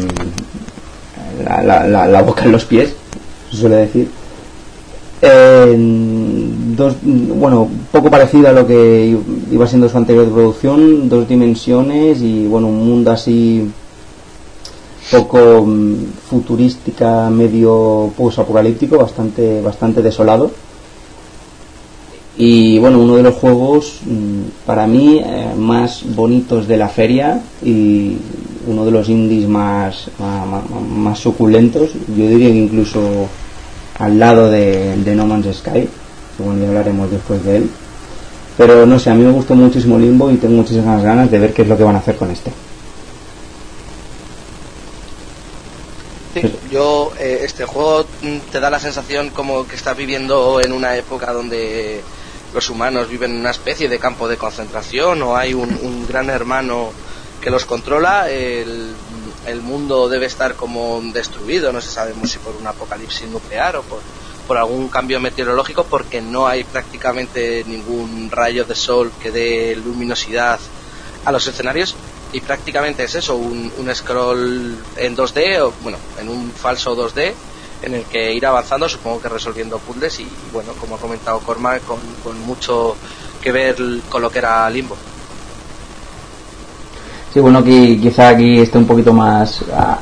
A: la, la, la boca en los pies, se suele decir. Eh, dos, bueno, poco parecido a lo que iba siendo su anterior producción, dos dimensiones y bueno, un mundo así poco mm, futurística, medio post-apocalíptico, bastante, bastante desolado. Y bueno, uno de los juegos mm, para mí eh, más bonitos de la feria y uno de los indies más, más, más suculentos, yo diría que incluso al lado de, de No Man's Sky, bueno, ya hablaremos después de él. Pero no sé, a mí me gustó muchísimo Limbo y tengo muchísimas ganas de ver qué es lo que van a hacer con este.
B: Sí, yo, eh, este juego te da la sensación como que estás viviendo en una época donde los humanos viven en una especie de campo de concentración o hay un, un gran hermano que los controla. El, mundo debe estar como destruido, no se sabemos si por un apocalipsis nuclear o por, por algún cambio meteorológico, porque no hay prácticamente ningún rayo de sol que dé luminosidad a los escenarios y prácticamente es eso, un, un scroll en 2D o bueno, en un falso 2D en el que ir avanzando, supongo que resolviendo puzzles y bueno, como ha comentado Cormac, con, con mucho que ver con lo que era Limbo.
A: Sí, bueno, aquí, quizá aquí esté un poquito más uh,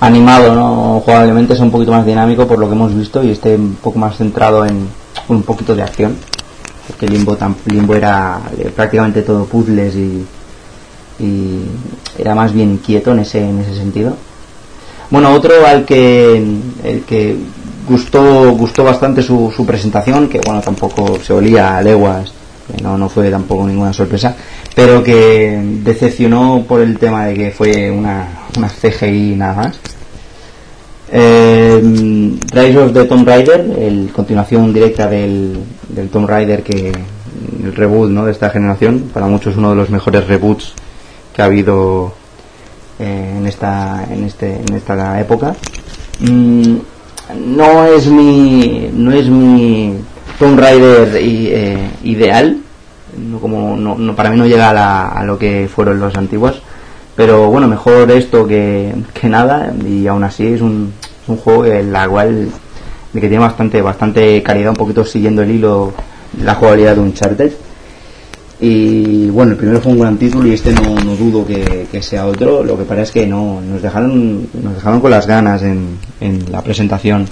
A: animado, ¿no? Jugablemente es un poquito más dinámico por lo que hemos visto y esté un poco más centrado en un poquito de acción. Porque Limbo, tan, Limbo era eh, prácticamente todo puzzles y, y, era más bien quieto en ese, en ese sentido. Bueno, otro al que, el que gustó, gustó bastante su, su presentación, que bueno, tampoco se olía a leguas, no, no fue tampoco ninguna sorpresa, pero que decepcionó por el tema de que fue una, una CGI nada más. Eh, Rise of Tomb Raider, el continuación directa del, del Tomb Raider que el reboot ¿no? de esta generación, para muchos uno de los mejores reboots que ha habido eh, en esta en este en esta época. Mm, no es mi no es mi Tomb Raider y, eh, ideal, no, como no, para mí no llega a, la, a, lo que fueron los antiguos pero bueno mejor esto que, que nada y aún así es un, un juego en la cual que tiene bastante bastante calidad un poquito siguiendo el hilo la jugabilidad de Uncharted y bueno el primero fue un gran título y este no, no dudo que, que, sea otro lo que pasa es que no nos dejaron nos dejaron con las ganas en, en la presentación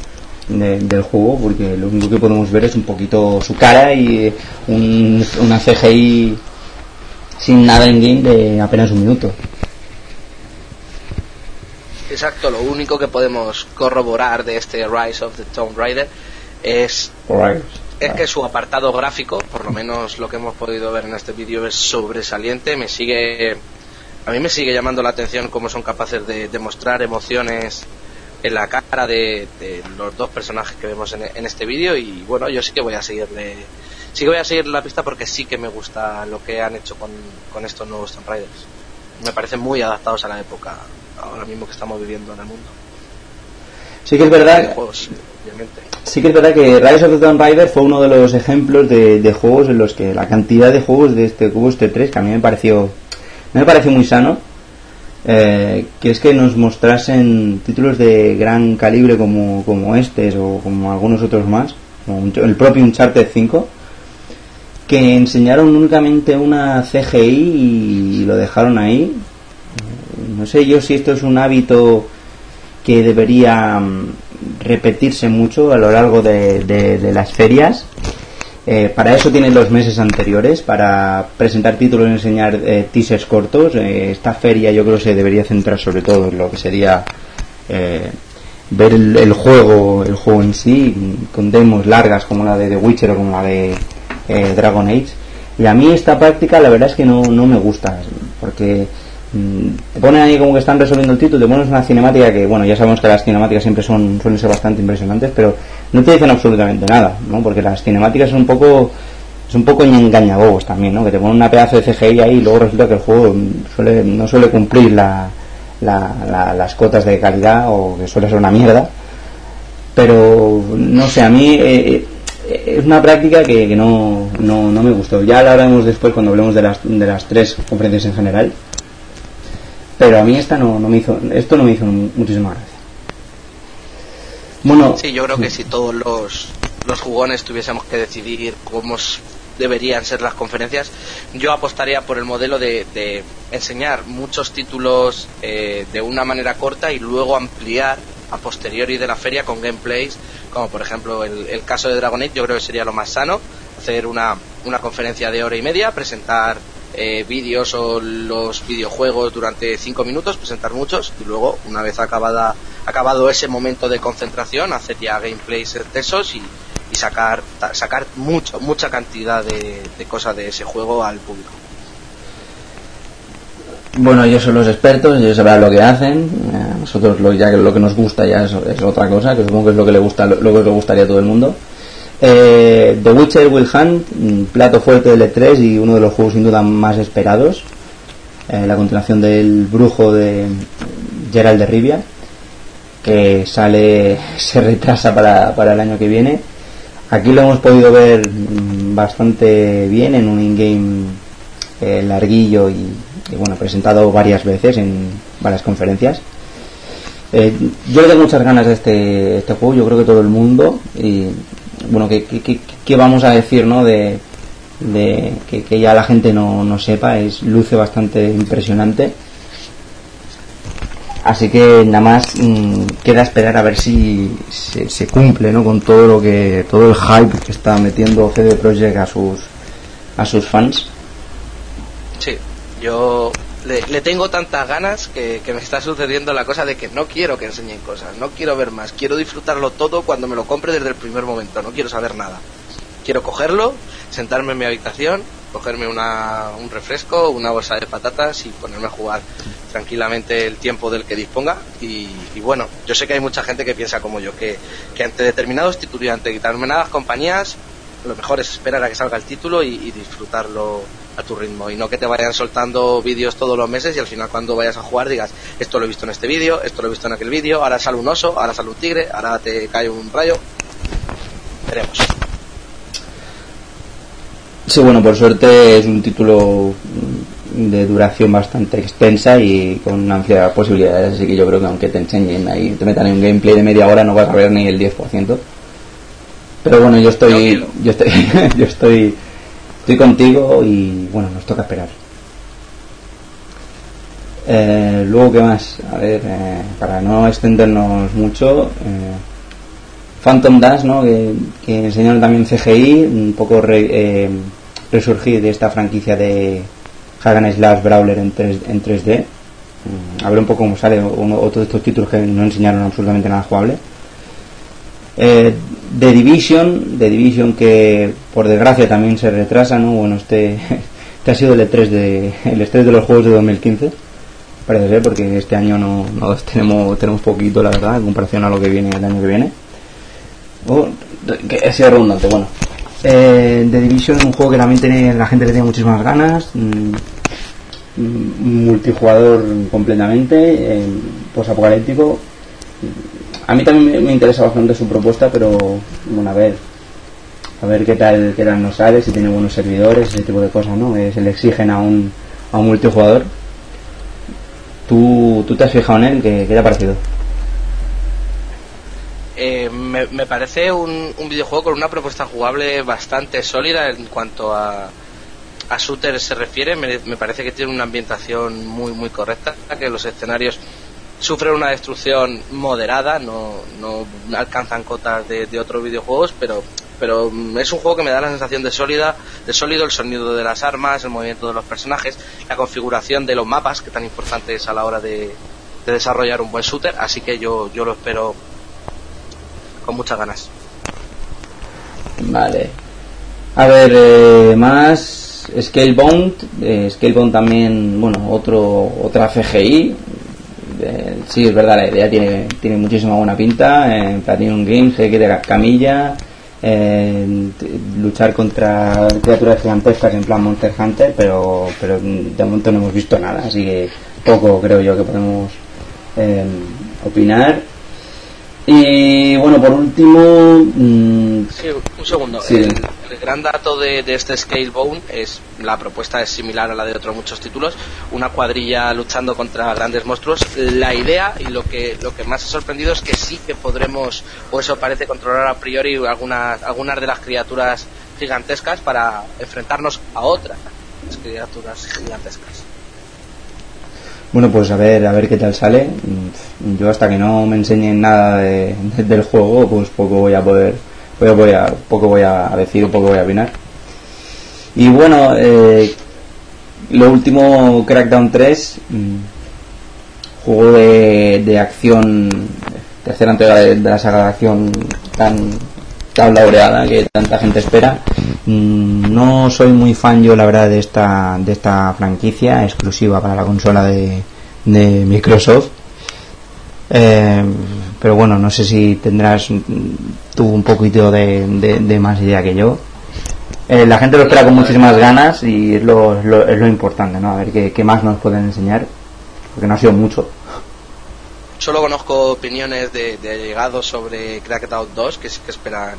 A: de, del juego porque lo único que podemos ver es un poquito su cara y un, una CGI sin nada en game de apenas un minuto.
B: Exacto, lo único que podemos corroborar de este Rise of the Tomb Raider es,
A: right.
B: Es que su apartado gráfico, por lo menos lo que hemos podido ver en este vídeo, es sobresaliente. Me sigue, a mí me sigue llamando la atención cómo son capaces de demostrar emociones en la cara de, de, los dos personajes que vemos en, en este vídeo. Y bueno yo sí que voy a seguirle sí que voy a seguir la pista porque sí que me gusta lo que han hecho con, con estos nuevos Tomb Raiders. Me parecen muy adaptados a la época ahora mismo que estamos viviendo en el mundo.
A: Sí que es verdad juegos, sí que es verdad que Rise of the Tomb Raider fue uno de los ejemplos de, juegos en los que la cantidad de juegos de este cubo este 3 que a mí me pareció me pareció muy sano eh, que es que nos mostrasen títulos de gran calibre como, como este o como algunos otros más, como el propio Uncharted 5, que enseñaron únicamente una CGI y lo dejaron ahí. No sé yo si esto es un hábito que debería mm, repetirse mucho a lo largo de las ferias eh, para eso tienen los meses anteriores, para presentar títulos y enseñar eh, teasers cortos. Eh, esta feria yo creo que se debería centrar sobre todo en lo que sería ver el, juego, el juego en sí, con demos largas como la de The Witcher o como la de Dragon Age. Y a mí esta práctica la verdad es que no, no me gusta, porque te ponen ahí como que están resolviendo el título, te pones una cinemática que, bueno, ya sabemos que las cinemáticas siempre son suelen ser bastante impresionantes, pero no te dicen absolutamente nada, ¿no? Porque las cinemáticas son un poco es un poco engañabobos también, ¿no? Que te ponen una pedazo de CGI ahí y luego resulta que el juego suele, no suele cumplir la, las cotas de calidad o que suele ser una mierda. Pero, no sé, a mí eh, eh, es una práctica que, no, no, no, me gustó. Ya lo haremos después cuando hablemos de las, de las tres conferencias en general pero a mí esta no, no me hizo, esto no me hizo muchísima gracia.
B: Bueno, sí, yo creo que si todos los, los jugones tuviésemos que decidir cómo deberían ser las conferencias, yo apostaría por el modelo de, de enseñar muchos títulos eh, de una manera corta y luego ampliar a posteriori de la feria con gameplays, como por ejemplo el, el caso de Dragon yo creo que sería lo más sano, hacer una, una conferencia de hora y media, presentar eh, vídeos o los videojuegos durante cinco minutos, presentar muchos y luego, una vez acabada, acabado ese momento de concentración, hacer ya gameplays extensos y, y sacar, sacar mucho, mucha cantidad de, cosas de ese juego al público.
A: Bueno, ellos son los expertos, ellos sabrán lo que hacen. Eh, nosotros lo, ya lo que nos gusta ya es, es, otra cosa, que supongo que es lo que le gusta, lo que le gustaría a todo el mundo. Eh, The Witcher Will Hunt, plato fuerte del E3 y uno de los juegos sin duda más esperados. Eh, la continuación del Brujo de Gerald de Rivia, que sale, se retrasa para, para el año que viene. Aquí lo hemos podido ver mm, bastante bien en un in-game eh, larguillo y, bueno, presentado varias veces en varias conferencias. Eh, yo le tengo muchas ganas de este, este juego, yo creo que todo el mundo, y bueno, ¿qué, vamos a decir, no? De, que, ya la gente no, no sepa, es luce bastante impresionante. Así que nada más mm, queda esperar a ver si se, cumple, ¿no? Con todo lo que, todo el hype que está metiendo CD Projekt a sus, a sus fans.
B: Sí, yo le, tengo tantas ganas que, me está sucediendo la cosa de que no quiero que enseñen cosas, no quiero ver más, quiero disfrutarlo todo cuando me lo compre desde el primer momento, no quiero saber nada. Quiero cogerlo, sentarme en mi habitación, cogerme una, un refresco, una bolsa de patatas y ponerme a jugar tranquilamente el tiempo del que disponga. Y, bueno, yo sé que hay mucha gente que piensa como yo, que, ante determinados títulos y ante determinadas compañías, lo mejor es esperar a que salga el título y disfrutarlo a tu ritmo y no que te vayan soltando vídeos todos los meses y al final cuando vayas a jugar digas esto lo he visto en este vídeo, esto lo he visto en aquel vídeo, ahora sale un oso, ahora sale un tigre, ahora te cae un rayo. Veremos.
A: Sí, bueno, por suerte es un título de duración bastante extensa y con una amplia posibilidades, así que yo creo que aunque te enseñen ahí, te metan en un gameplay de media hora no vas a ver ni el 10%. Pero bueno, yo estoy yo estoy yo estoy estoy contigo y bueno, nos toca esperar. Eh, luego, ¿qué más? A ver, eh, para no extendernos mucho, eh, Phantom Dash, ¿no? Que, enseñaron también CGI, un poco resurgir de esta franquicia de Hagan Slash Brawler en, 3, en 3D. Mm, a ver un poco cómo sale uno, otro de estos títulos que no enseñaron absolutamente nada jugable. The Division, The Division que por desgracia también se retrasa, ¿no? Bueno, este, este ha sido el E3 de, el E3 de los juegos de 2015, parece ser, porque este año no, no tenemos, tenemos poquito, la verdad, en comparación a lo que viene el año que viene. Oh, que sido redundante, bueno. Eh, The Division es un juego que también la gente le tiene muchísimas ganas, mm, mm, multijugador completamente, eh, posapocalíptico a mí también me, interesa bastante su propuesta, pero bueno, a ver, a ver qué tal, qué tal nos sale, si tiene buenos servidores, ese tipo de cosas, ¿no? se le exigen a un, a un multijugador. ¿Tú, ¿Tú te has fijado en él? ¿Qué, qué te ha parecido?
B: Eh, me, me, parece un, un, videojuego con una propuesta jugable bastante sólida en cuanto a, a shooter se refiere. Me, me, parece que tiene una ambientación muy muy correcta, que los escenarios sufren una destrucción moderada, no, no alcanzan cotas de, de otros videojuegos, pero pero es un juego que me da la sensación de sólida, de sólido el sonido de las armas, el movimiento de los personajes, la configuración de los mapas, que tan importante es a la hora de, de desarrollar un buen shooter, así que yo, yo lo espero con muchas ganas.
A: Vale. A ver, eh, más Scalebound, eh, Scalebound también, bueno, otro otra CGI. Eh, sí, es verdad, la idea tiene, tiene muchísima buena pinta. En Platinum Games se queda camilla. Eh, luchar contra criaturas gigantescas en plan Monster Hunter, pero, pero de momento no hemos visto nada, así que poco creo yo que podemos eh, opinar. Y bueno, por último. Mmm,
B: sí, un segundo.
A: Sí.
B: El, el, gran dato de, de, este Scalebone es la propuesta es similar a la de otros muchos títulos. Una cuadrilla luchando contra grandes monstruos. La idea y lo que, lo que más ha sorprendido es que sí que podremos, o eso parece, controlar a priori algunas, algunas de las criaturas gigantescas para enfrentarnos a otras criaturas gigantescas.
A: Bueno, pues a ver, a ver qué tal sale. Yo hasta que no me enseñen nada de, de, del juego, pues poco voy a poder, voy a, voy a, poco voy a decir poco voy a opinar. Y bueno, eh, lo último, Crackdown 3, juego de, de acción, tercera entrega de, de, la saga de acción tan, tan laureada que tanta gente espera. No soy muy fan yo la verdad de esta de esta franquicia exclusiva para la consola de, de Microsoft. Eh, pero bueno, no sé si tendrás tú un poquito de, más idea que yo. Eh, la gente lo espera con muchísimas ganas y es lo, lo, es lo importante, ¿no? A ver qué, qué, más nos pueden enseñar, porque no ha sido mucho.
B: Solo conozco opiniones de, de sobre Crackdown 2 que sí que esperan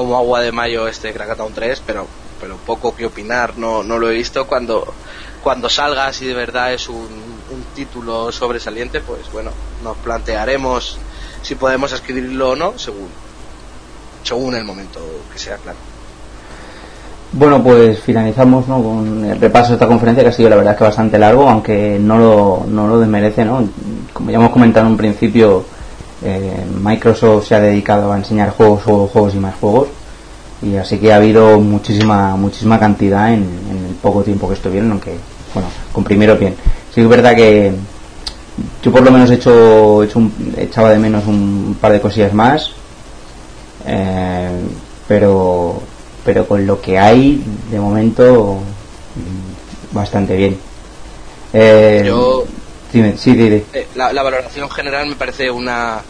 B: como agua de mayo este Crackdown 3, pero pero poco que opinar, no, no lo he visto cuando cuando salga si de verdad es un, un título sobresaliente, pues bueno, nos plantearemos si podemos escribirlo o no, según según el momento que sea claro.
A: Bueno, pues finalizamos ¿no? con el repaso de esta conferencia que ha sido la verdad que bastante largo, aunque no lo, no lo desmerece, ¿no? Como ya hemos comentado en un principio, eh, Microsoft se ha dedicado a enseñar juegos, juegos, juegos y más juegos. Y así que ha habido muchísima muchísima cantidad en, en el poco tiempo que estuvieron aunque bueno comprimieron bien. Sí es verdad que yo por lo menos he hecho, he hecho un, echaba de menos un par de cosillas más. Eh, pero pero con lo que hay de momento bastante bien. Eh, dime, sí, dime.
B: Eh, la, la valoración general me parece una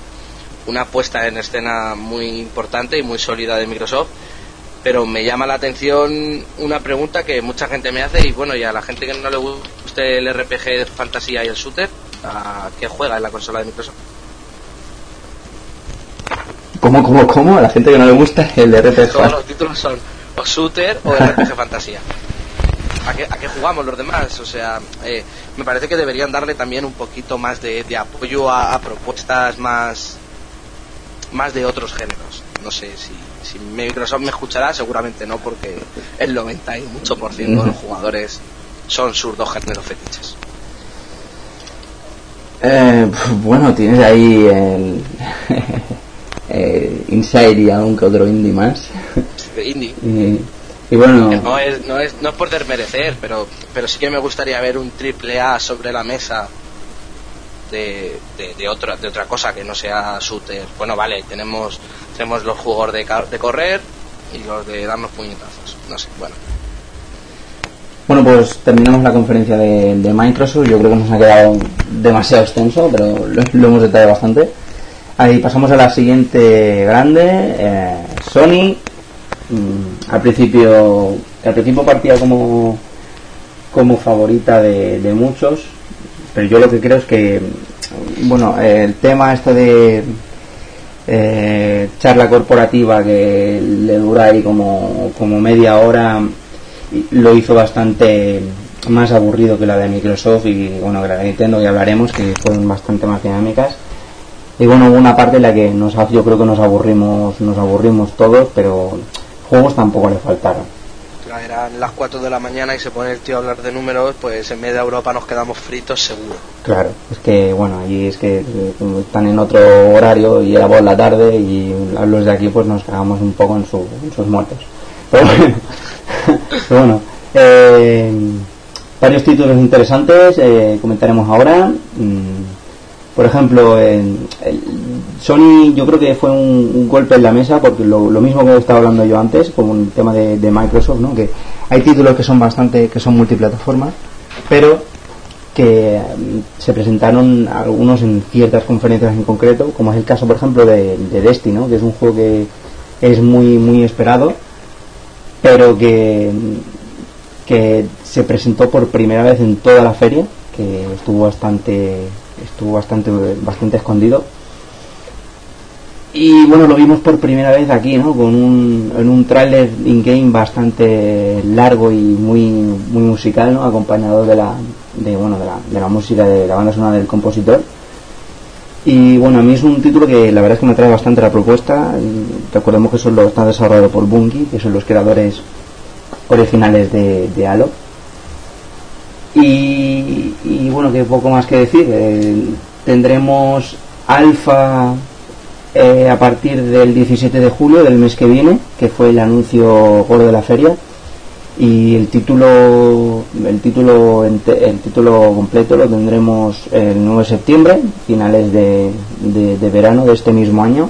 B: una puesta en escena muy importante y muy sólida de Microsoft pero me llama la atención una pregunta que mucha gente me hace y bueno, y a la gente que no le guste el RPG de fantasía y el shooter, ¿a qué juega en la consola de Microsoft?
A: ¿Cómo, cómo, cómo? A la gente que no le gusta el RPG
B: Todos los títulos son o shooter o RPG fantasía. ¿A qué, ¿A qué, jugamos los demás? O sea, eh, me parece que deberían darle también un poquito más de, de apoyo a, a propuestas más más de otros géneros. No sé si si Microsoft me escuchará, seguramente no, porque el 90 y mucho por ciento de los jugadores son sus dos géneros fetiches.
A: Eh, bueno, tienes ahí el, el Inside y algún que otro indie más.
B: indie.
A: Y, bueno.
B: No es, no, es, no es por desmerecer, pero, pero sí que me gustaría ver un triple A sobre la mesa de, de, de, otra, de otra cosa que no sea shooter. Bueno, vale, tenemos, tenemos los juegos de, de correr y los de darnos puñetazos. No sé, bueno.
A: Bueno, pues terminamos la conferencia de, de, Microsoft. Yo creo que nos ha quedado demasiado extenso, pero lo, lo hemos detallado bastante. Ahí pasamos a la siguiente grande, eh, Sony. Al principio, al principio partía como como favorita de, de muchos, pero yo lo que creo es que bueno el tema este de eh, charla corporativa que le dura ahí como, como media hora lo hizo bastante más aburrido que la de Microsoft y bueno que la de Nintendo ya hablaremos que fueron bastante más dinámicas. Y bueno hubo una parte en la que nos yo creo que nos aburrimos nos aburrimos todos pero juegos tampoco le faltaron
B: eran las 4 de la mañana y se pone el tío a hablar de números, pues en media Europa nos quedamos fritos seguro.
A: Claro, es que bueno, allí es que eh, están en otro horario y era por la tarde y los de aquí pues nos quedamos un poco en, sus muertos. Pero bueno, eh, varios títulos interesantes eh, comentaremos ahora. Mm, por ejemplo, Sony yo creo que fue un, golpe en la mesa porque lo, mismo que estaba hablando yo antes, como un tema de, Microsoft, ¿no? que hay títulos que son bastante, que son multiplataformas, pero que mm, se presentaron algunos en ciertas conferencias en concreto, como es el caso, por ejemplo, de, Destiny, que es un juego que es muy, muy esperado, pero que, que se presentó por primera vez en toda la feria, que estuvo bastante estuvo bastante, bastante escondido. Y bueno, lo vimos por primera vez aquí, ¿no? Con un, en un tráiler in-game bastante largo y muy, muy musical, ¿no? Acompañado de la, de, bueno, de la, de la música de la banda sonora del compositor. Y bueno, a mí es un título que la verdad es que me atrae bastante la propuesta. Recordemos que eso lo está desarrollado por Bungie, que son los creadores originales de, de Halo y, bueno, que poco más que decir. Eh, tendremos alfa eh, a partir del 17 de julio del mes que viene, que fue el anuncio gordo de la feria. Y el título, el título, el título completo lo tendremos el 9 de septiembre, finales de, verano de este mismo año.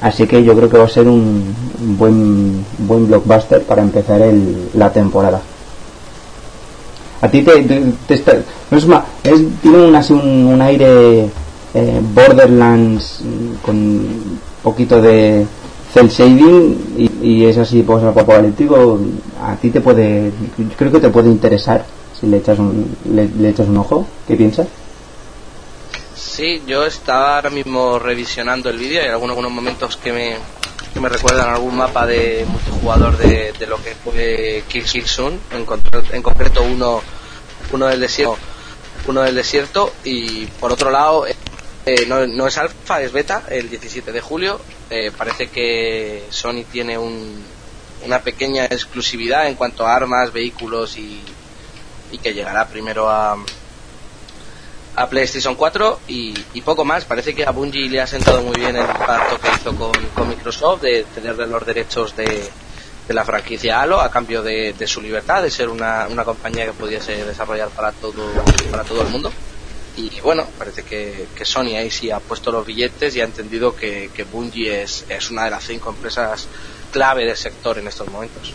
A: Así que yo creo que va a ser un buen, buen blockbuster para empezar la temporada. A ti te, no es más, es, tiene un, así un, aire eh, Borderlands con un poquito de cel shading y, es así pues apocalíptico. A ti te puede, creo que te puede interesar si le echas un, le, echas un ojo. ¿Qué piensas?
B: Sí, yo estaba ahora mismo revisionando el vídeo y algunos, algunos momentos que me, que me recuerdan algún mapa de multijugador de, de lo que fue Kill Soon, en, en concreto uno, uno del desierto, uno del desierto y por otro lado eh, no, no, es alfa, es beta, el 17 de julio. Eh, parece que Sony tiene un, una pequeña exclusividad en cuanto a armas, vehículos y, y que llegará primero a, a PlayStation 4 y, poco más. Parece que a Bungie le ha sentado muy bien el pacto que hizo con, Microsoft de tenerle los derechos de, la franquicia Halo a cambio de, su libertad, de ser una, compañía que pudiese desarrollar para todo, para todo el mundo. Y bueno, parece que, Sony ahí sí ha puesto los billetes y ha entendido que, que Bungie es, es una de las cinco empresas clave del sector en estos momentos.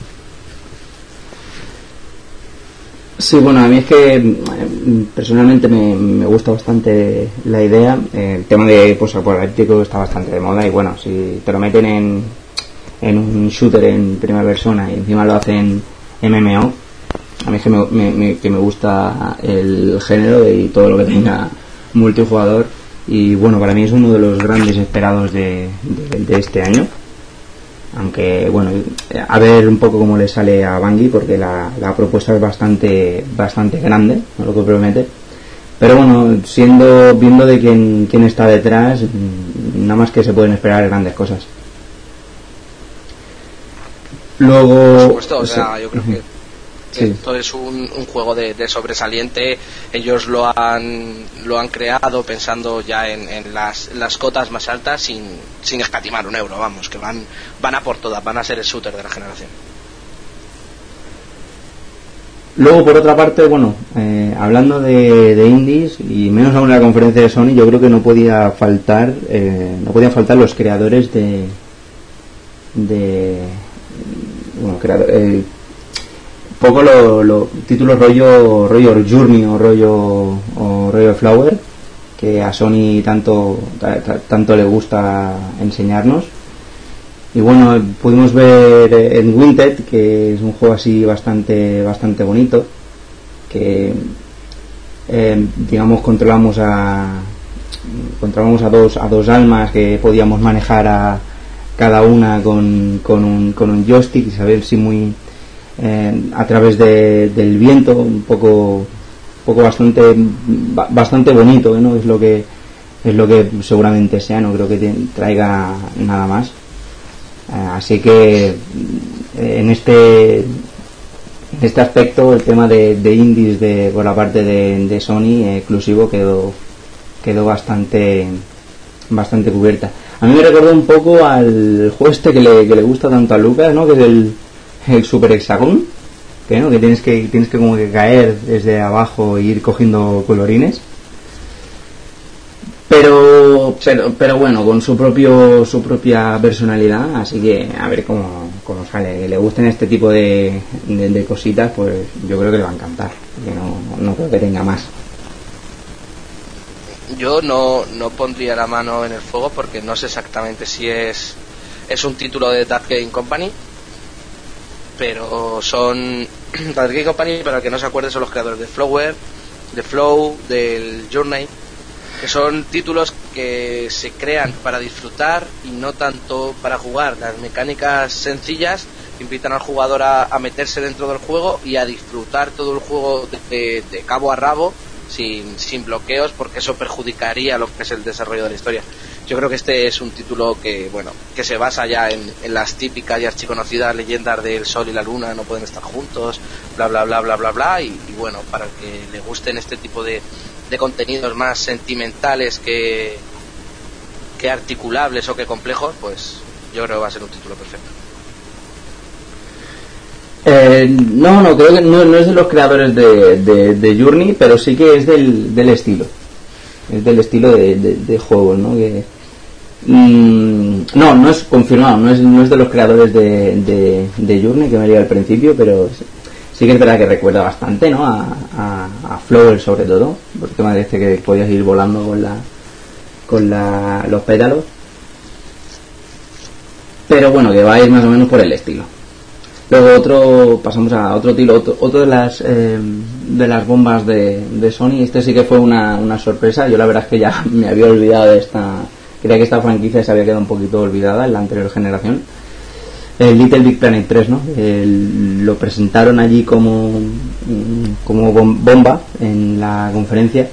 A: Sí, bueno, a mí es que mm, personalmente me, gusta bastante la idea. El tema de posapocalíptico está bastante de moda y bueno, si te lo meten en, en un shooter en primera persona y encima lo hacen MMO, a mí es que me, que me gusta el género y todo lo que tenga multijugador y bueno, para mí es uno de los grandes esperados de este año aunque bueno a ver un poco cómo le sale a Bangui porque la, propuesta es bastante bastante grande lo que promete. Pero bueno siendo viendo de quién, quién está detrás mm, nada más que se pueden esperar grandes cosas.
B: Luego Por supuesto, o sea, yo creo que esto es un, juego de, sobresaliente. Ellos lo han, lo han creado pensando ya en, las, las, cotas más altas sin, sin escatimar un euro, vamos, que van, van a por todas, van a ser el shooter de la generación.
A: Luego, por otra parte, bueno, eh, hablando de, de, indies y menos aún en la conferencia de Sony, yo creo que no podía faltar, eh, no podían faltar los creadores de, de bueno, creador, eh, poco los títulos rollo rollo Journey o rollo o rollo Flower que a Sony tanto tanto le gusta enseñarnos. Y bueno pudimos ver en Winted que es un juego así bastante bastante bonito que eh, digamos controlamos a controlamos a dos a dos almas que podíamos manejar a cada una con, con un, con un joystick y saber si muy a través del viento, un poco, poco bastante, bastante bonito, ¿no? Es lo que es lo que seguramente sea, no creo que traiga nada más. Eh, así que en este en este aspecto el tema de, de indies de, por la parte de, Sony exclusivo quedó quedó bastante bastante cubierta. A mí me recordó un poco al juego este que le, que le gusta tanto a Lucas, ¿no? que es el, el Super Hexagon, que, ¿no? que tienes que tienes que como que caer desde abajo e ir cogiendo colorines pero, pero, pero bueno, con su propio su propia personalidad, así que a ver cómo, cómo sale. Que le gusten este tipo de, de, cositas, pues yo creo que le va a encantar. Que no, no creo que tenga más.
B: Yo no, no pondría la mano en el fuego porque no sé exactamente si es, es un título de Dark Game Company, pero son Dark Game Company, para el que no se acuerde, son los creadores de Flower, de Flow, del Journey que son títulos que se crean para disfrutar y no tanto para jugar. Las mecánicas sencillas invitan al jugador a, meterse dentro del juego y a disfrutar todo el juego de, cabo a rabo sin, sin, bloqueos porque eso perjudicaría lo que es el desarrollo de la historia. Yo creo que este es un título que, bueno, que se basa ya en, las típicas y archiconocidas leyendas del sol y la luna no pueden estar juntos, bla, bla, bla, bla, bla, bla, y, y bueno, para el que le gusten este tipo de, de contenidos más sentimentales que, que articulables o que complejos, pues yo creo que va a ser un título perfecto.
A: Eh, no, no, creo que no, es de los creadores de, de, Journey, pero sí que es del, del estilo. Es del estilo de, de, juego, ¿no? Que, mm, no, no es confirmado, no es, no es de los creadores de, de, Journey, que me diga al principio, pero sí que es verdad que recuerda bastante ¿no? a, a, Flower sobre todo, porque me parece que podías ir volando con la con la, los pétalos. Pero bueno, que va a ir más o menos por el estilo. Luego otro, pasamos a otro tiro, otro, de las eh, de las bombas de, de, Sony. Este sí que fue una, una sorpresa. Yo la verdad es que ya me había olvidado de esta, creía que esta franquicia se había quedado un poquito olvidada en la anterior generación el Little Big Planet 3, ¿no? lo presentaron allí como, como bomba en la conferencia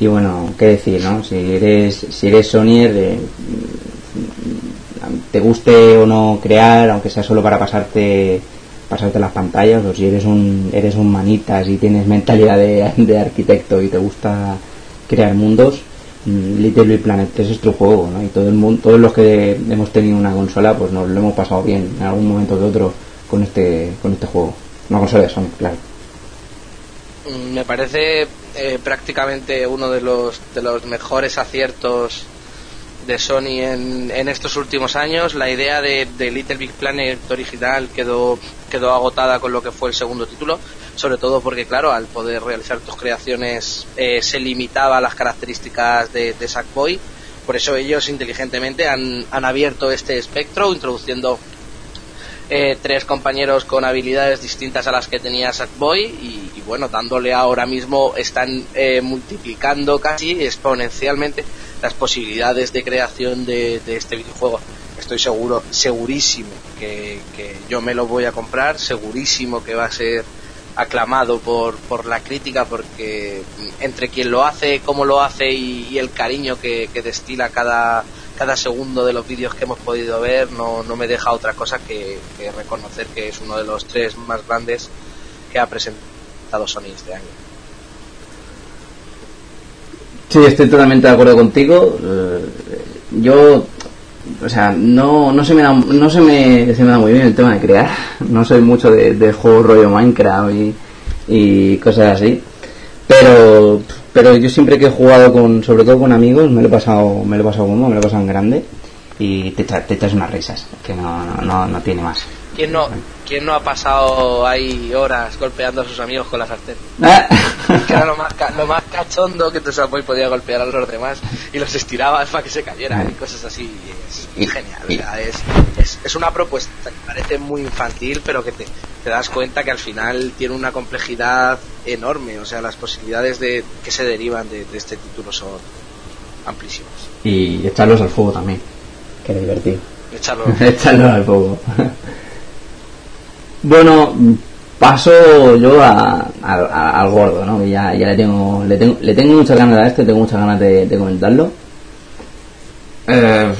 A: y bueno, qué decir, ¿no? Si eres, si eres Sonyer, eh, te guste o no crear, aunque sea solo para pasarte pasarte las pantallas, o si eres un eres un manitas y tienes mentalidad de, de arquitecto y te gusta crear mundos, Little Big Planet 3 es tu juego, ¿no? Y todo el mundo, todos los que hemos tenido una consola, pues nos lo hemos pasado bien en algún momento que otro con este con este juego. Una consola de Sony, claro.
B: Mm, me parece eh, prácticamente uno de los de los mejores aciertos de Sony en, en estos últimos años. La idea de, Little Big Planet original quedó quedó agotada con lo que fue el segundo título sobre todo porque, claro, al poder realizar tus creaciones eh, se limitaba a las características de, de Sackboy. Por eso ellos inteligentemente han, han abierto este espectro, introduciendo eh, tres compañeros con habilidades distintas a las que tenía Sackboy y, y bueno, dándole ahora mismo, están eh, multiplicando casi exponencialmente las posibilidades de creación de, de, este videojuego. Estoy seguro, segurísimo que, que yo me lo voy a comprar, segurísimo que va a ser aclamado por, por la crítica porque entre quien lo hace, cómo lo hace y, el cariño que, destila cada, cada segundo de los vídeos que hemos podido ver no, no me deja otra cosa que, reconocer que es uno de los tres más grandes que ha presentado Sony este año.
A: Sí, estoy totalmente de acuerdo contigo. Eh, yo o sea, no, no, se me da, no se me, se me da muy bien el tema de crear. No soy mucho de, de juegos rollo Minecraft y, cosas así. Pero, pero yo siempre que he jugado con, sobre todo con amigos, me lo he pasado, me lo he pasado como, me lo he pasado en grande y te, te echas unas risas, que no, no, no tiene más.
B: ¿Quién no, ¿Quién no ha pasado ahí horas golpeando a sus amigos con la sartén? Que era lo más, lo más cachondo que tu y podía golpear a los demás y los estiraba para que se cayeran y cosas así. Es, genial. es, es, una propuesta que parece muy infantil, pero que te, te das cuenta que al final tiene una complejidad enorme. O sea, las posibilidades de que se derivan de, este título son amplísimas.
A: Y echarlos al fuego también. Que divertido.
B: Echarlos
A: al fuego. Bueno, paso yo al gordo, ¿no? ya, ya le tengo, le tengo, le tengo muchas ganas a este, tengo muchas ganas de, comentarlo. Eh,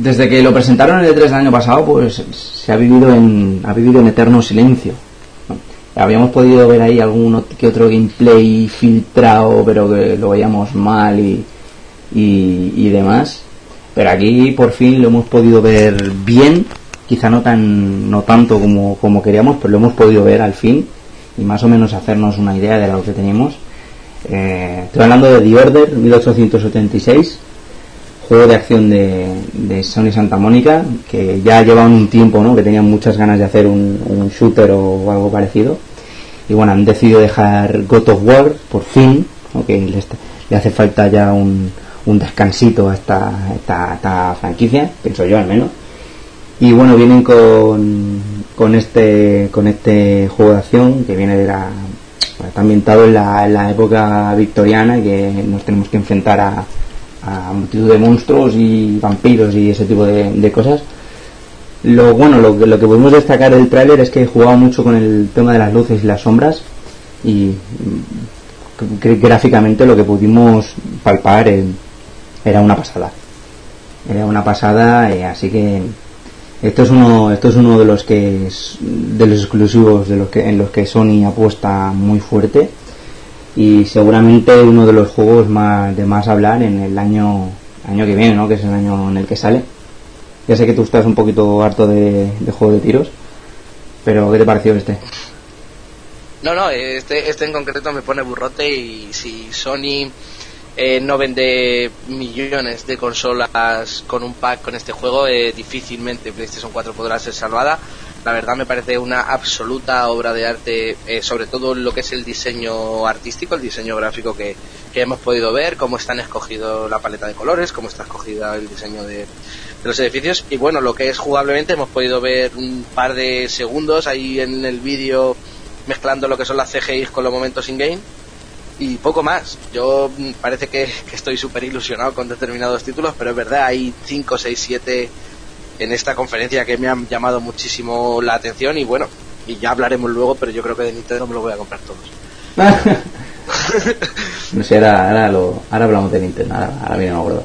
A: desde que lo presentaron en el 3 del año pasado, pues se ha vivido en, ha vivido en eterno silencio. Habíamos podido ver ahí algún que otro gameplay filtrado, pero que lo veíamos mal y, y, demás. Pero aquí por fin lo hemos podido ver bien, quizá no tan no tanto como, como queríamos, pero lo hemos podido ver al fin y más o menos hacernos una idea de lo que tenemos. Eh, estoy hablando de The Order 1876 juego de acción de, Sony Santa Mónica, que ya llevan un tiempo, ¿no? Que tenían muchas ganas de hacer un, shooter o algo parecido. Y bueno, han decidido dejar God of War, por fin, aunque le hace falta ya un, un descansito a esta, esta, franquicia, pienso yo al menos. Y bueno, vienen con, con este con este juego de acción que viene de la está ambientado en la, la época victoriana que nos tenemos que enfrentar a, a multitud de monstruos y vampiros y ese tipo de, cosas. Lo bueno, lo, lo, que podemos destacar del tráiler es que jugaba mucho con el tema de las luces y las sombras y mm, gráficamente lo que pudimos palpar era una pasada. Era una pasada, eh, así que esto es uno esto es uno de los que de los exclusivos de los que en los que Sony apuesta muy fuerte y seguramente uno de los juegos más de más hablar en el año año que viene, ¿no? Que es el año en el que sale. Ya sé que tú estás un poquito harto de, de juego de tiros, pero ¿qué te pareció este?
B: No, no, este, este en concreto me pone burrote y si Sony eh, no vende millones de consolas con un pack con este juego, eh, difícilmente PlayStation 4 podrá ser salvada. La verdad me parece una absoluta obra de arte, eh, sobre todo lo que es el diseño artístico, el diseño gráfico que, hemos podido ver, cómo están escogido la paleta de colores, cómo está escogido el diseño de, los edificios. Y bueno, lo que es jugablemente hemos podido ver un par de segundos ahí en el vídeo mezclando lo que son las CGI con los momentos in-game y poco más. Yo mm, parece que, que estoy súper ilusionado con determinados títulos, pero es verdad, hay 5, 6, 7 en esta conferencia que me han llamado muchísimo la atención y bueno, y ya hablaremos luego, pero yo creo que de Nintendo me lo voy a comprar todos.
A: no sé, ahora, lo, ahora hablamos de Nintendo, ahora, ahora bien me acuerdo.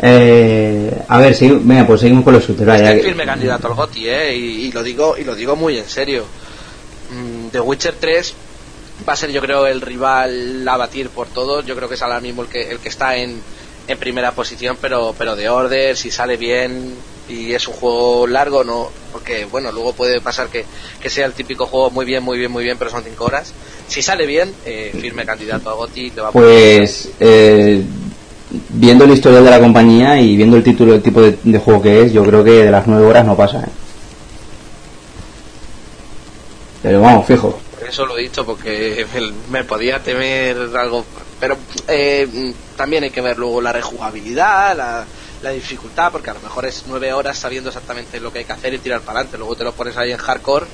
A: Eh, a ver, sí, venga, pues seguimos con los shooters.
B: Estoy firme candidato al GOTI, eh, y, lo digo y lo digo muy en serio. Mm, The Witcher 3 va a ser, yo creo, el rival a batir por todos. Yo creo que es ahora mismo el que el que está en, en primera posición, pero pero de Order, si sale bien, y es un juego largo, no, porque bueno, luego puede pasar que, sea el típico juego muy bien, muy bien, muy bien, pero son 5 horas. Si sale bien, eh, firme candidato a GOTI, te va a
A: Pues eh, viendo la historia de la compañía y viendo el título, el tipo de, juego que es, yo creo que de las 9 horas no pasa. ¿eh? Pero vamos, fijo.
B: Eso lo he dicho porque me podía temer algo, pero también hay que ver luego la rejugabilidad, la la dificultad, porque a lo mejor es nueve horas sabiendo exactamente lo que hay que hacer y tirar para adelante. Luego te lo pones ahí en hardcore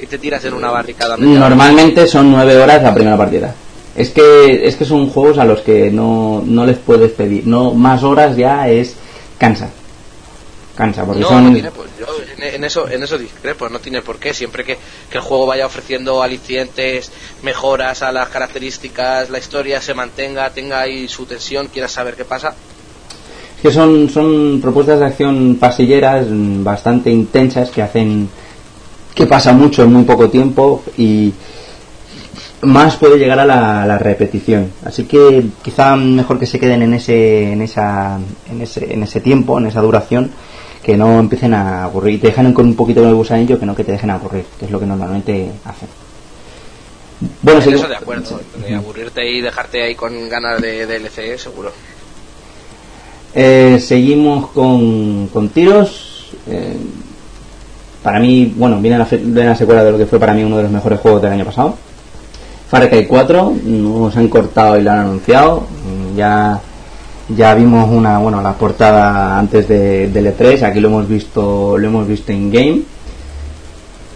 B: y te tiras en una barricada.
A: Normalmente son nueve horas la primera partida. Es que, es que son juegos a los que no, no les puedes pedir. No, más horas ya es cansa. Cansa, porque son...
B: pues, yo en, eso, en eso discrepo, no tiene por qué. Siempre que, que el juego vaya ofreciendo alicientes, mejoras a las características, la historia se mantenga, tenga ahí su tensión, quieras saber qué pasa,
A: que son, son propuestas de acción pasilleras bastante intensas que hacen que pasa mucho en muy poco tiempo y más puede llegar a la, repetición así que quizá mejor que se queden en ese en esa en ese, en ese tiempo en esa duración que no empiecen a aburrir y te dejan con un poquito de gusanillo que no que te dejen aburrir que es lo que normalmente hacen
B: bueno, sí, eso de acuerdo. aburrirte y dejarte ahí con ganas de DLC, seguro.
A: Eh, seguimos con, con tiros. Eh, para mí, bueno, viene la, viene la secuela de lo que fue para mí uno de los mejores juegos del año pasado. Far Cry 4, nos han cortado y lo han anunciado. Ya, ya vimos una, bueno, la portada antes de, del E3, aquí lo hemos visto, lo hemos visto en game.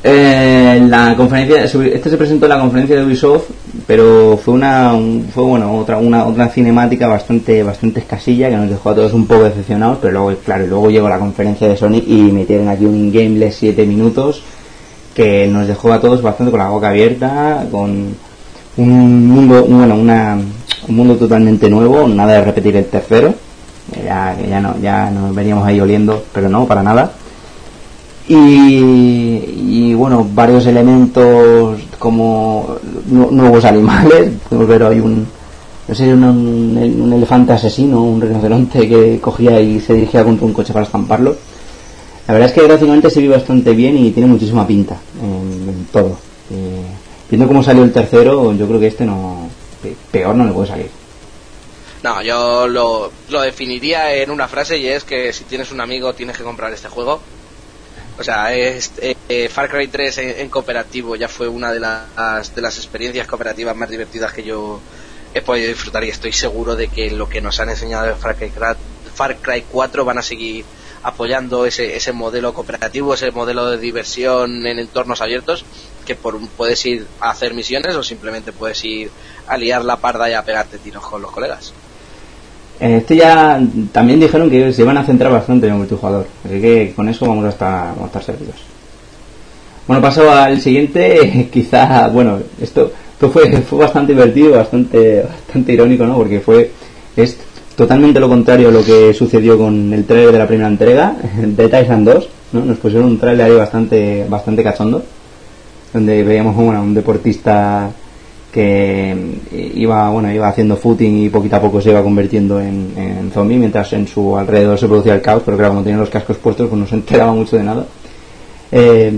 A: Eh, la conferencia, este se presentó en la conferencia de Ubisoft, pero fue una, fue bueno, otra, una, otra cinemática bastante, bastante escasilla que nos dejó a todos un poco decepcionados, pero luego, claro, luego llegó la conferencia de Sony y metieron aquí un in-game de 7 minutos que nos dejó a todos bastante con la boca abierta, con un bueno, una, un mundo totalmente nuevo, nada de repetir el tercero, ya, ya, no, ya nos veníamos ahí oliendo, pero no, para nada. Y, bueno, varios elementos como nuevos animales, podemos ver hoy un, no sé, un, un, elefante asesino, un rinoceronte que cogía y se dirigía contra un coche para estamparlo. La verdad es que gráficamente se ve bastante bien y tiene muchísima pinta en, todo. Eh, viendo cómo salió el tercero, yo creo que este no peor no le puede salir.
B: No, yo lo, lo definiría en una frase y es que si tienes un amigo tienes que comprar este juego. O sea, es, eh, eh, Far Cry 3 en, cooperativo ya fue una de las, de las experiencias cooperativas más divertidas que yo he podido disfrutar y estoy seguro de que lo que nos han enseñado en Far Cry, Far Cry 4 van a seguir apoyando ese, ese modelo cooperativo, ese modelo de diversión en entornos abiertos, que por puedes ir a hacer misiones o simplemente puedes ir a liar la parda y a pegarte tiros con los colegas.
A: En este ya también dijeron que se iban a centrar bastante en el multijugador, así que con eso vamos a estar, vamos a estar servidos. Bueno, paso al siguiente, quizá, bueno, esto, fue, fue bastante divertido, bastante, bastante irónico, ¿no? Porque fue, es totalmente lo contrario a lo que sucedió con el trailer de la primera entrega, de Tyson 2, ¿no? Nos pusieron un trailer ahí bastante, bastante cachondo, donde veíamos a un deportista que eh, iba bueno iba haciendo footing y poquito a poco se iba convirtiendo en, zombie mientras en su alrededor se producía el caos pero claro como tenía los cascos puestos pues no se enteraba mucho de nada. Eh,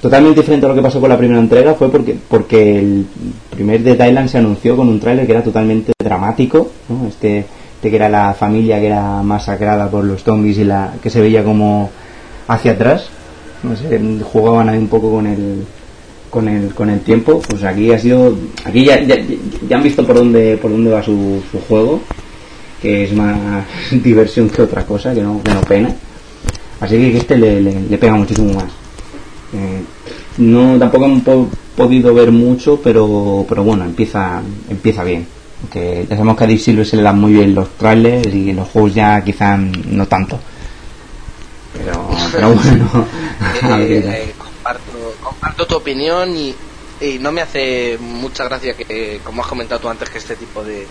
A: totalmente diferente a lo que pasó con la primera entrega fue porque porque el primer de Thailand se anunció con un tráiler que era totalmente dramático este, este, que era la familia que era masacrada por los zombies y la que se veía como hacia atrás. No sé jugaban ahí un poco con el con el, con el tiempo, pues aquí ha sido, aquí ya, ya, han visto por dónde, por dónde va su, su juego, que es más diversión que otra cosa, que no, que no pena. Así que este le, le, pega muchísimo más. Eh, no, tampoco hemos podido ver mucho, pero, pero bueno, empieza, empieza bien. Que ya sabemos que a Deep Silver se le dan muy bien los trailers y los juegos ya quizá no tanto. Pero, pero bueno,
B: comparto tu opinión y, no me hace mucha gracia que, como has comentado tú antes, que este tipo de,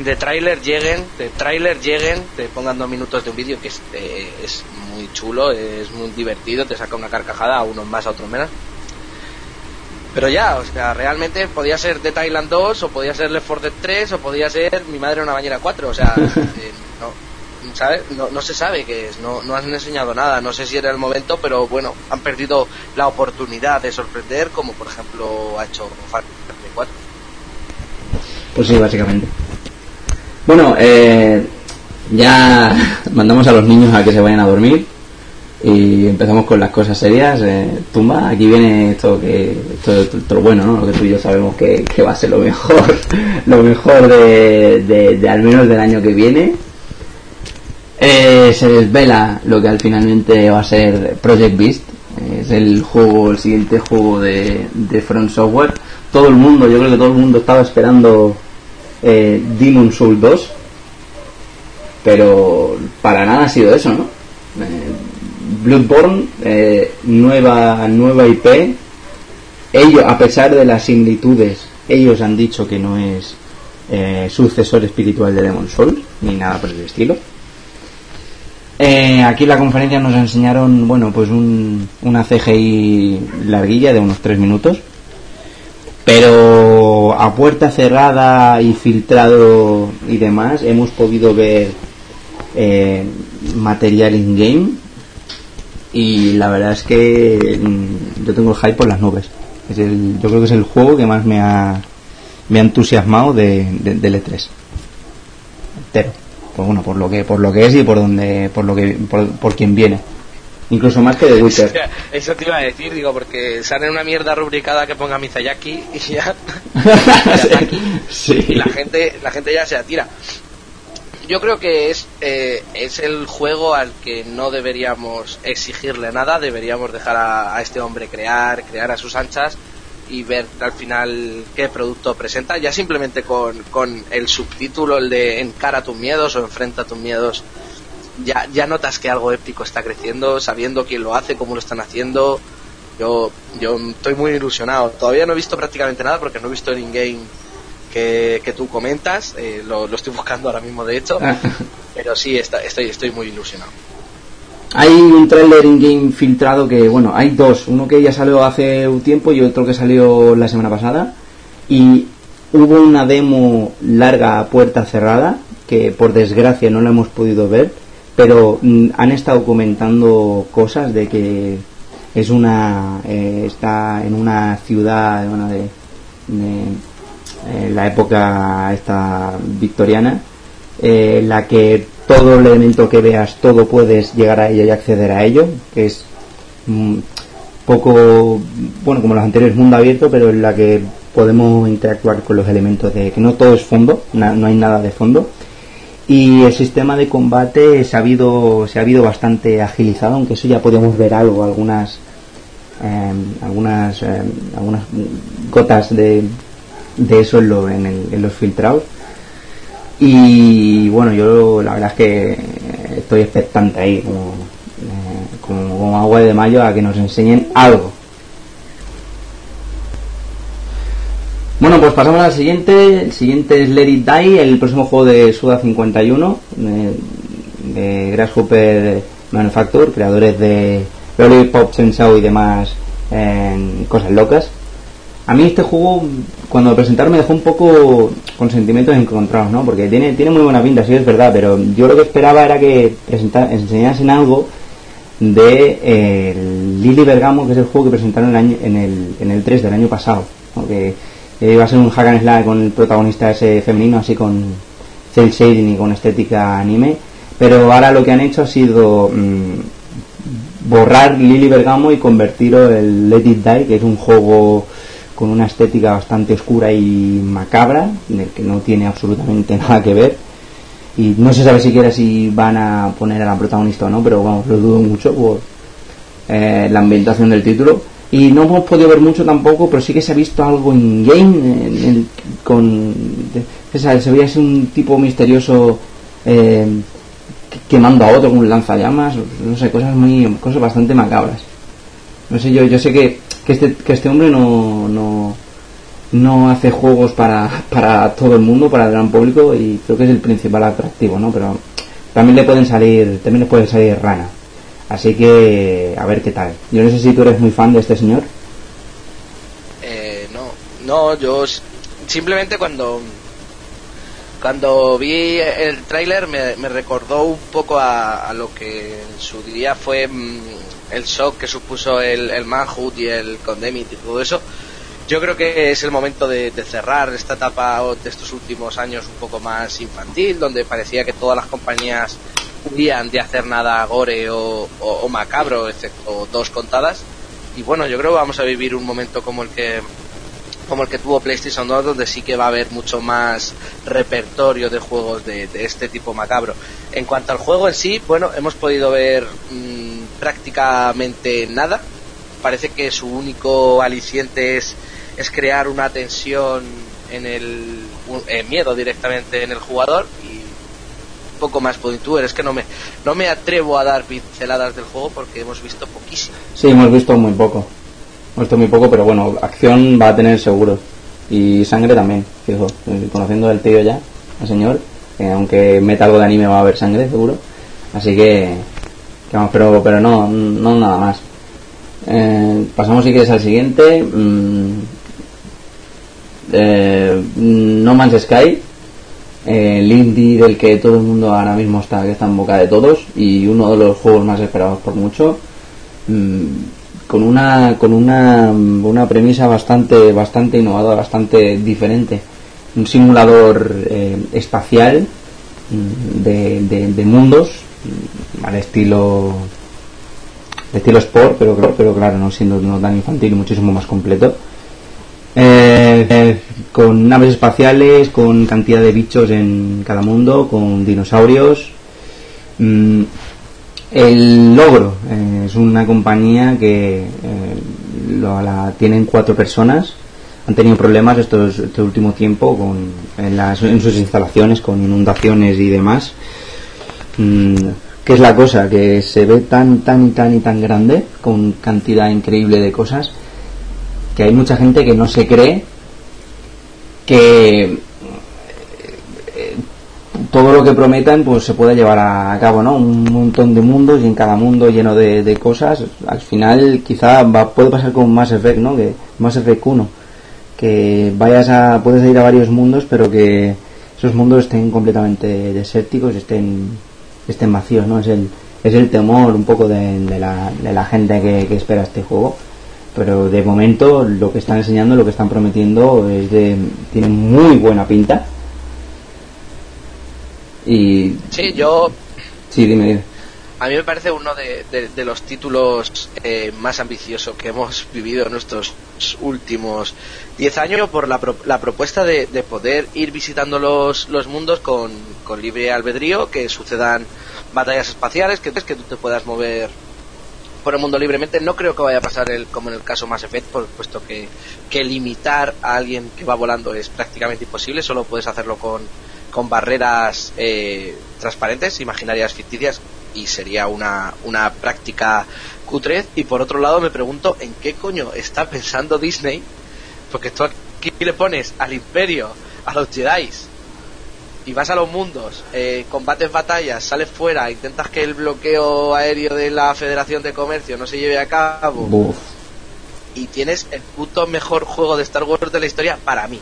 B: de tráiler lleguen, de tráiler lleguen, te pongan dos minutos de un vídeo que es, eh, es muy chulo, es muy divertido, te saca una carcajada, a unos más, a otros menos. Pero ya, o sea, realmente podía ser de Thailand 2, o podía ser Left 4 Dead 3, o podía ser Mi madre una bañera 4, o sea, eh, no, no, se sabe qué es, no, no han enseñado nada, no sé si era el momento, pero bueno, han perdido la oportunidad de sorprender, como por ejemplo ha hecho 4.
A: Pues sí, básicamente. Bueno, eh, ya mandamos a los niños a que se vayan a dormir y empezamos con las cosas serias. Eh, tumba, aquí viene esto que esto, lo bueno, ¿no? Lo que tú y yo sabemos que, va a ser lo mejor, lo mejor de al menos del año que viene. Eh, se desvela lo que al finalmente va a ser Project Beast. Es el juego, el siguiente juego de, de Front Software. Todo el mundo, yo creo que todo el mundo estaba esperando eh, Demon Soul 2. Pero para nada ha sido eso, ¿no? Eh, Bloodborne, nueva, nueva IP. Ellos, a pesar de las similitudes, ellos han dicho que no es sucesor espiritual de Demon Souls, ni nada por el estilo eh, aquí en la conferencia nos enseñaron, bueno, pues un, una CGI larguilla de unos tres minutos, pero a puerta cerrada y filtrado y demás hemos podido ver eh, material in game y la verdad es que mm, yo tengo el hype por las nubes. Yo creo que es el juego que más me ha, me ha entusiasmado de, de, de E3. Entero pues bueno, por lo que por lo que es y por donde por lo que por, quien viene. Incluso más que de Witcher.
B: Eso te iba a decir, digo, porque sale una mierda rubricada que ponga Mizayaki y ya. sí. la gente la gente ya se atira. Yo creo que es eh, es el juego al que no deberíamos exigirle nada, deberíamos dejar a, a este hombre crear, crear a sus anchas y ver al final qué producto presenta, ya simplemente con, con el subtítulo, el de encara tus miedos o enfrenta tus miedos, ya, ya notas que algo épico está creciendo, sabiendo quién lo hace, cómo lo están haciendo. Yo, yo estoy muy ilusionado. Todavía no he visto prácticamente nada porque no he visto el in-game que, que, tú comentas. Eh, lo, lo, estoy buscando ahora mismo, de hecho.
A: Ah.
B: pero sí, está, estoy, estoy muy ilusionado.
A: Hay un trailer in-game filtrado que, bueno, hay dos. Uno que ya salió hace un tiempo y otro que salió la semana pasada. Y hubo una demo larga a puerta cerrada que por desgracia no la hemos podido ver, pero mm, han estado comentando cosas de que es una eh, está en una ciudad bueno, de, de eh, la época esta victoriana eh, la que todo el elemento que veas todo puedes llegar a ello y acceder a ello que es mm, poco bueno como los anteriores mundo abierto pero en la que podemos interactuar con los elementos de que no todo es fondo no hay nada de fondo. Y el sistema de combate se ha habido se ha habido bastante agilizado aunque eso ya podemos ver algo algunas eh, algunas eh, algunas gotas de, de eso en, en, los filtrados y bueno yo la verdad es que estoy expectante ahí como, eh, como, como agua de mayo a que nos enseñen algo Bueno, pues pasamos al siguiente. El siguiente es Let It Die, el próximo juego de Suda 51, de, de Grasshopper Manufacture, creadores de Lollipop Chainsaw y demás eh, cosas locas. A mí este juego, cuando lo presentaron, me dejó un poco con sentimientos encontrados, ¿no? Porque tiene, tiene muy buena pinta, sí es verdad, pero yo lo que esperaba era que enseñasen algo de eh, Lily Bergamo, que es el juego que presentaron el año, en, el, en el 3 del año pasado. ¿no? Que, eh, iba a ser un hack and slash con el protagonista ese femenino, así con cel shading y con estética anime. Pero ahora lo que han hecho ha sido mmm, borrar Lily Bergamo y convertirlo en Let It Die, que es un juego con una estética bastante oscura y macabra, en el que no tiene absolutamente nada que ver. Y no se sabe siquiera si van a poner a la protagonista o no, pero vamos, lo dudo mucho por eh, la ambientación del título y no hemos podido ver mucho tampoco, pero sí que se ha visto algo in game en, en, con de, se veía así un tipo misterioso eh, quemando a otro con un lanzallamas, no sé, cosas muy cosas bastante macabras. No sé, yo yo sé que, que este que este hombre no no no hace juegos para, para todo el mundo, para el gran público y creo que es el principal atractivo, ¿no? Pero también le pueden salir, también le puede salir rana. Así que a ver qué tal. Yo no sé si tú eres muy fan de este señor.
B: Eh, no, no, yo simplemente cuando cuando vi el tráiler me, recordó un poco a, lo que en su día fue mmm, el shock que supuso el, el Manhood y el Condemned y todo eso. Yo creo que es el momento de, de, cerrar esta etapa de estos últimos años un poco más infantil, donde parecía que todas las compañías huían de hacer nada gore o, o, o, macabro, excepto dos contadas. Y bueno, yo creo que vamos a vivir un momento como el que como el que tuvo PlayStation 2, donde sí que va a haber mucho más repertorio de juegos de, de este tipo macabro. En cuanto al juego en sí, bueno, hemos podido ver mmm, prácticamente nada. Parece que su único aliciente es, es crear una tensión en el eh, miedo directamente en el jugador y poco más puedo intuir. Es que no me, no me atrevo a dar pinceladas del juego porque hemos visto poquísimo.
A: Sí, hemos visto muy poco. Hemos visto muy poco, pero bueno, acción va a tener seguro. Y sangre también, fijo. Conociendo al tío ya, al señor, que aunque meta algo de anime va a haber sangre, seguro. Así que, pero, pero no, no nada más. Eh, pasamos si quieres al siguiente. Mm, eh, no Man's Sky eh, el indie del que todo el mundo ahora mismo está que está en boca de todos y uno de los juegos más esperados por mucho mmm, con una con una, una premisa bastante bastante innovadora bastante diferente un simulador eh, espacial de, de, de, mundos al estilo de estilo sport pero pero claro no siendo no tan infantil muchísimo más completo eh, eh, con naves espaciales, con cantidad de bichos en cada mundo, con dinosaurios. Mm, el logro eh, es una compañía que la tienen cuatro personas. Han tenido problemas estos, este último tiempo con, en, las, en sus instalaciones con inundaciones y demás. Mm, que es la cosa, que se ve tan, tan y tan y tan grande, con cantidad increíble de cosas, que hay mucha gente que no se cree que eh, todo lo que prometan pues se puede llevar a cabo, ¿no? Un montón de mundos y en cada mundo lleno de, cosas. Al final quizá va, puede pasar con Mass Effect, ¿no? Que Mass Effect 1, que vayas a puedes ir a varios mundos, pero que esos mundos estén completamente desérticos, estén estén vacíos, ¿no? Es el es el temor un poco de, la, de la gente que, que espera este juego pero de momento lo que están enseñando, lo que están prometiendo es de, tiene muy buena pinta. Y
B: sí, yo
A: sí, dime,
B: A mí me parece uno de, los títulos eh, más ambiciosos que hemos vivido en nuestros últimos 10 años por la, la propuesta de, de, poder ir visitando los, los mundos con, con libre albedrío, que sucedan batallas espaciales, que, que tú te puedas mover por el mundo libremente. No creo que vaya a pasar el, como en el caso Mass Effect, puesto que, que limitar a alguien que va volando es prácticamente imposible, solo puedes hacerlo con, con barreras eh, transparentes, imaginarias ficticias, y sería una, una práctica cutre. Y por otro lado me pregunto en qué coño está pensando Disney, porque tú aquí le pones al imperio, a los Jedi, y vas a los mundos, eh, combates batallas, sales fuera, intentas que el bloqueo aéreo de la Federación de Comercio no se lleve a cabo. Y tienes el puto mejor juego de Star Wars de la historia para mí.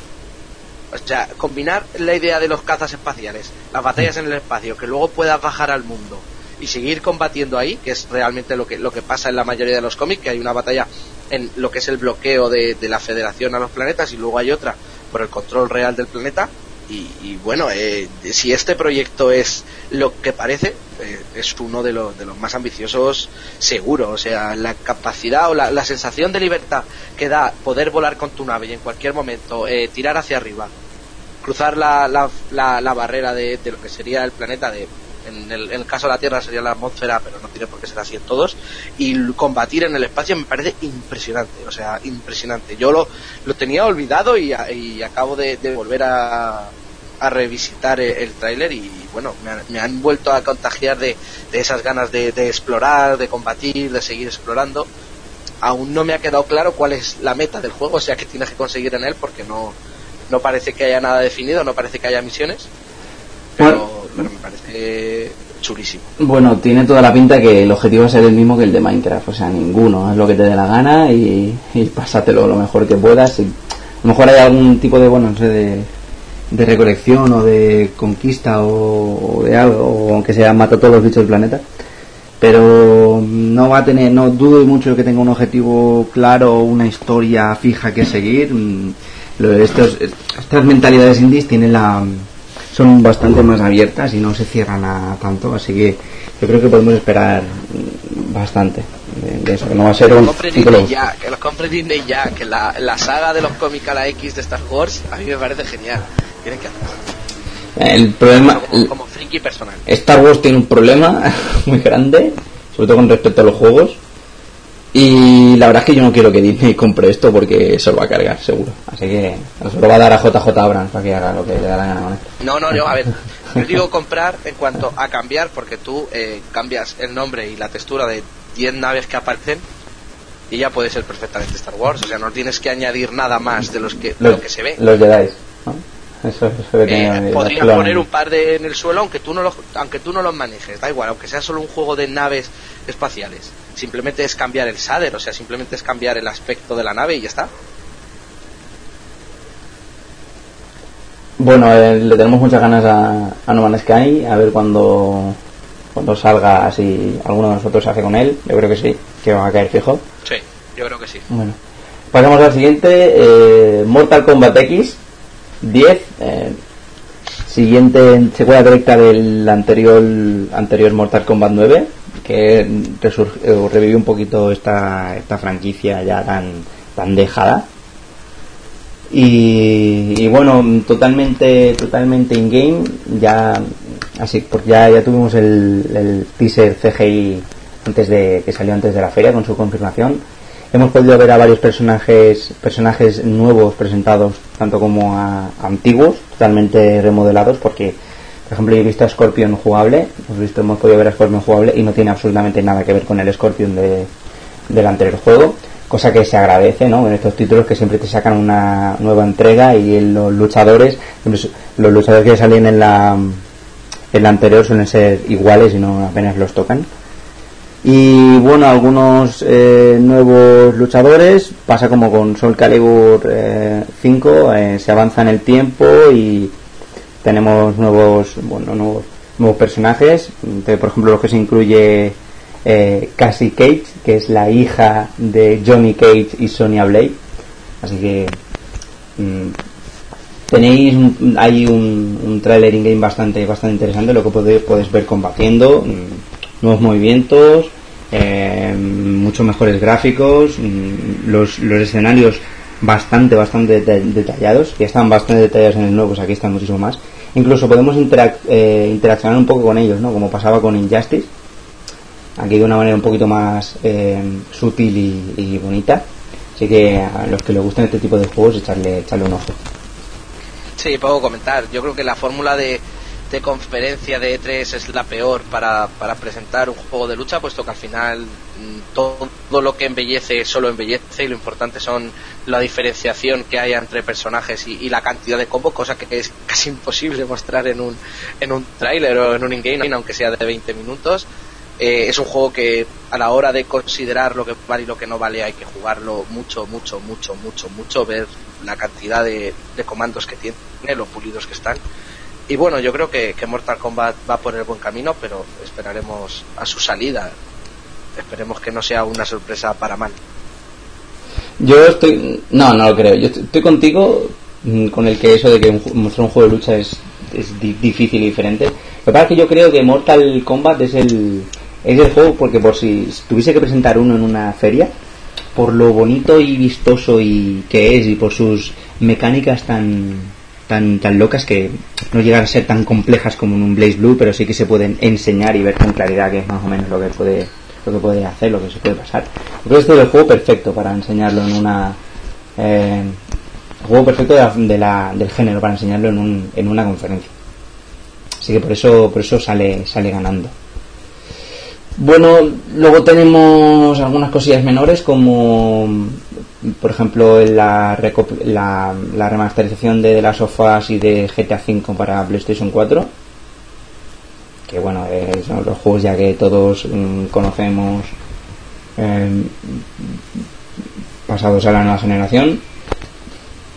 B: O sea, combinar la idea de los cazas espaciales, las batallas en el espacio, que luego puedas bajar al mundo y seguir combatiendo ahí, que es realmente lo que, lo que pasa en la mayoría de los cómics, que hay una batalla en lo que es el bloqueo de, de la Federación a los planetas y luego hay otra por el control real del planeta y, bueno, eh, si este proyecto es lo que parece, eh, es uno de, los de los más ambiciosos seguro. O sea, la capacidad o la, sensación de libertad que da poder volar con tu nave y en cualquier momento eh, tirar hacia arriba, cruzar la, la, la, barrera de, de, lo que sería el planeta de en el, caso de la Tierra sería la atmósfera, pero no tiene por qué ser así en todos, y combatir en el espacio me parece impresionante, o sea, impresionante. Yo lo, lo tenía olvidado y, acabo de, volver a, a revisitar el, tráiler y bueno, me han, vuelto a contagiar de, esas ganas de, explorar, de combatir, de seguir explorando. Aún no me ha quedado claro cuál es la meta del juego, o sea, que tienes que conseguir en él, porque no, no parece que haya nada definido, no parece que haya misiones. Pero, pero me parece chulísimo.
A: Bueno, tiene toda la pinta que el objetivo va a ser el mismo que el de Minecraft, o sea, ninguno, es lo que te dé la gana y, y pásatelo lo mejor que puedas. Y a lo mejor hay algún tipo de, bueno, no sé, de, de recolección o de conquista o, de algo, o aunque sea mata todos los bichos del planeta. Pero no va a tener, no dudo mucho que tenga un objetivo claro, una historia fija que seguir. Mm, estos, estas mentalidades indies tienen la, son bastante más abiertas y no se cierran a tanto, así que yo creo que podemos esperar bastante de, eso, que no va a ser un...
B: ya, que los compre Disney ya, que la, la saga de los cómics a la X de Star Wars a mí me parece genial, tienen que hacerlo.
A: El problema...
B: Como, como friki personal.
A: Star Wars tiene un problema muy grande, sobre todo con respecto a los juegos, y la verdad es que yo no quiero que Disney compre esto porque se lo va a cargar, seguro. Así que se lo va a dar a JJ Abrams para que haga lo que le da la gana con esto.
B: No, no, yo, a ver, yo digo comprar en cuanto a cambiar, porque tú eh, cambias el nombre y la textura de 10 naves que aparecen y ya puede ser perfectamente Star Wars. O sea, no tienes que añadir nada más de los que, lo que se ve.
A: Los Jedi, ¿no? Eso, eso
B: eh, podrías poner un par de en el suelo aunque tú no los, aunque tú no los manejes da igual aunque sea solo un juego de naves espaciales simplemente es cambiar el shader, o sea, simplemente es cambiar el aspecto de la nave y ya está.
A: Bueno, eh, le tenemos muchas ganas a, a No Man's Sky, a ver cuando, cuando salga, si alguno de nosotros hace con él, yo creo que sí, que va a caer fijo.
B: Sí, yo creo que sí.
A: Bueno, pasamos al siguiente, eh, Mortal Kombat X 10, eh, siguiente secuela directa del anterior, anterior Mortal Kombat 9 que revivió un poquito esta, esta franquicia ya tan, tan dejada. Y, bueno, totalmente, totalmente in-game, ya, así, porque ya, ya tuvimos el, el teaser CGI antes de, que salió antes de la feria con su confirmación. Hemos podido ver a varios personajes, personajes nuevos presentados, tanto como a antiguos, totalmente remodelados, porque Por ejemplo, yo he visto a Scorpion jugable, hemos visto, hemos podido ver a Scorpion jugable y no tiene absolutamente nada que ver con el Scorpion de, del anterior juego, cosa que se agradece, ¿no? En estos títulos que siempre te sacan una nueva entrega y los luchadores, los luchadores que salen en la, en la anterior suelen ser iguales y no apenas los tocan. Y bueno, algunos eh, nuevos luchadores, pasa como con Soul Calibur 5, eh, eh, se avanza en el tiempo y tenemos nuevos, bueno, nuevos, nuevos personajes. por ejemplo, lo que se incluye Cassie Cage, que es la hija de Johnny Cage y Sonya Blade. Así que mm, tenéis hay un, un trailer in-game bastante, bastante interesante, lo que podéis, podéis ver combatiendo. Mm, nuevos movimientos, eh, mucho mejores gráficos, mm, los, los escenarios bastante, bastante detallados, que están bastante detallados en el nuevo, pues aquí están muchísimo más. Incluso podemos eh, interaccionar un poco con ellos, ¿no? Como pasaba con Injustice. Aquí de una manera un poquito más eh, sutil y, bonita. Así que a los que les gusten este tipo de juegos, echarle, echarle un ojo.
B: Sí, puedo comentar. Yo creo que la fórmula de de conferencia de E3 es la peor para, para presentar un juego de lucha, puesto que al final mm, todo, lo que embellece solo embellece y lo importante son la diferenciación que hay entre personajes y, la cantidad de combos, cosa que es casi imposible mostrar en un, en un tráiler o en un in-game, aunque sea de 20 minutos. Eh, es un juego que a la hora de considerar lo que vale y lo que no vale hay que jugarlo mucho, mucho, mucho, mucho, mucho, ver la cantidad de, de comandos que tiene, los pulidos que están y bueno, yo creo que, Mortal Kombat va por el buen camino, pero esperaremos a su salida. Esperemos que no sea una sorpresa para mal.
A: Yo estoy. No, no lo creo. Yo estoy contigo mm, con el que eso de que mostrar un juego de lucha es, es difícil y diferente. Lo que pasa es que yo creo que Mortal Kombat es el, es el juego porque por si tuviese que presentar uno en una feria, por lo bonito y vistoso y que es y por sus mecánicas tan tan, tan locas que no llegan a ser tan complejas como en un Blaze Blue, pero sí que se pueden enseñar y ver con claridad que es más o menos lo que puede lo que puede hacer, lo que se puede pasar. Creo que este es el juego perfecto para enseñarlo en una eh, juego perfecto de la, del género para enseñarlo en, un, en una conferencia. Así que por eso por eso sale sale ganando. Bueno, luego tenemos algunas cosillas menores como por ejemplo la, remasterización de, las sofás y de GTA V para PlayStation 4 que bueno son los juegos ya que todos mm, conocemos em, pasados a la nueva generación.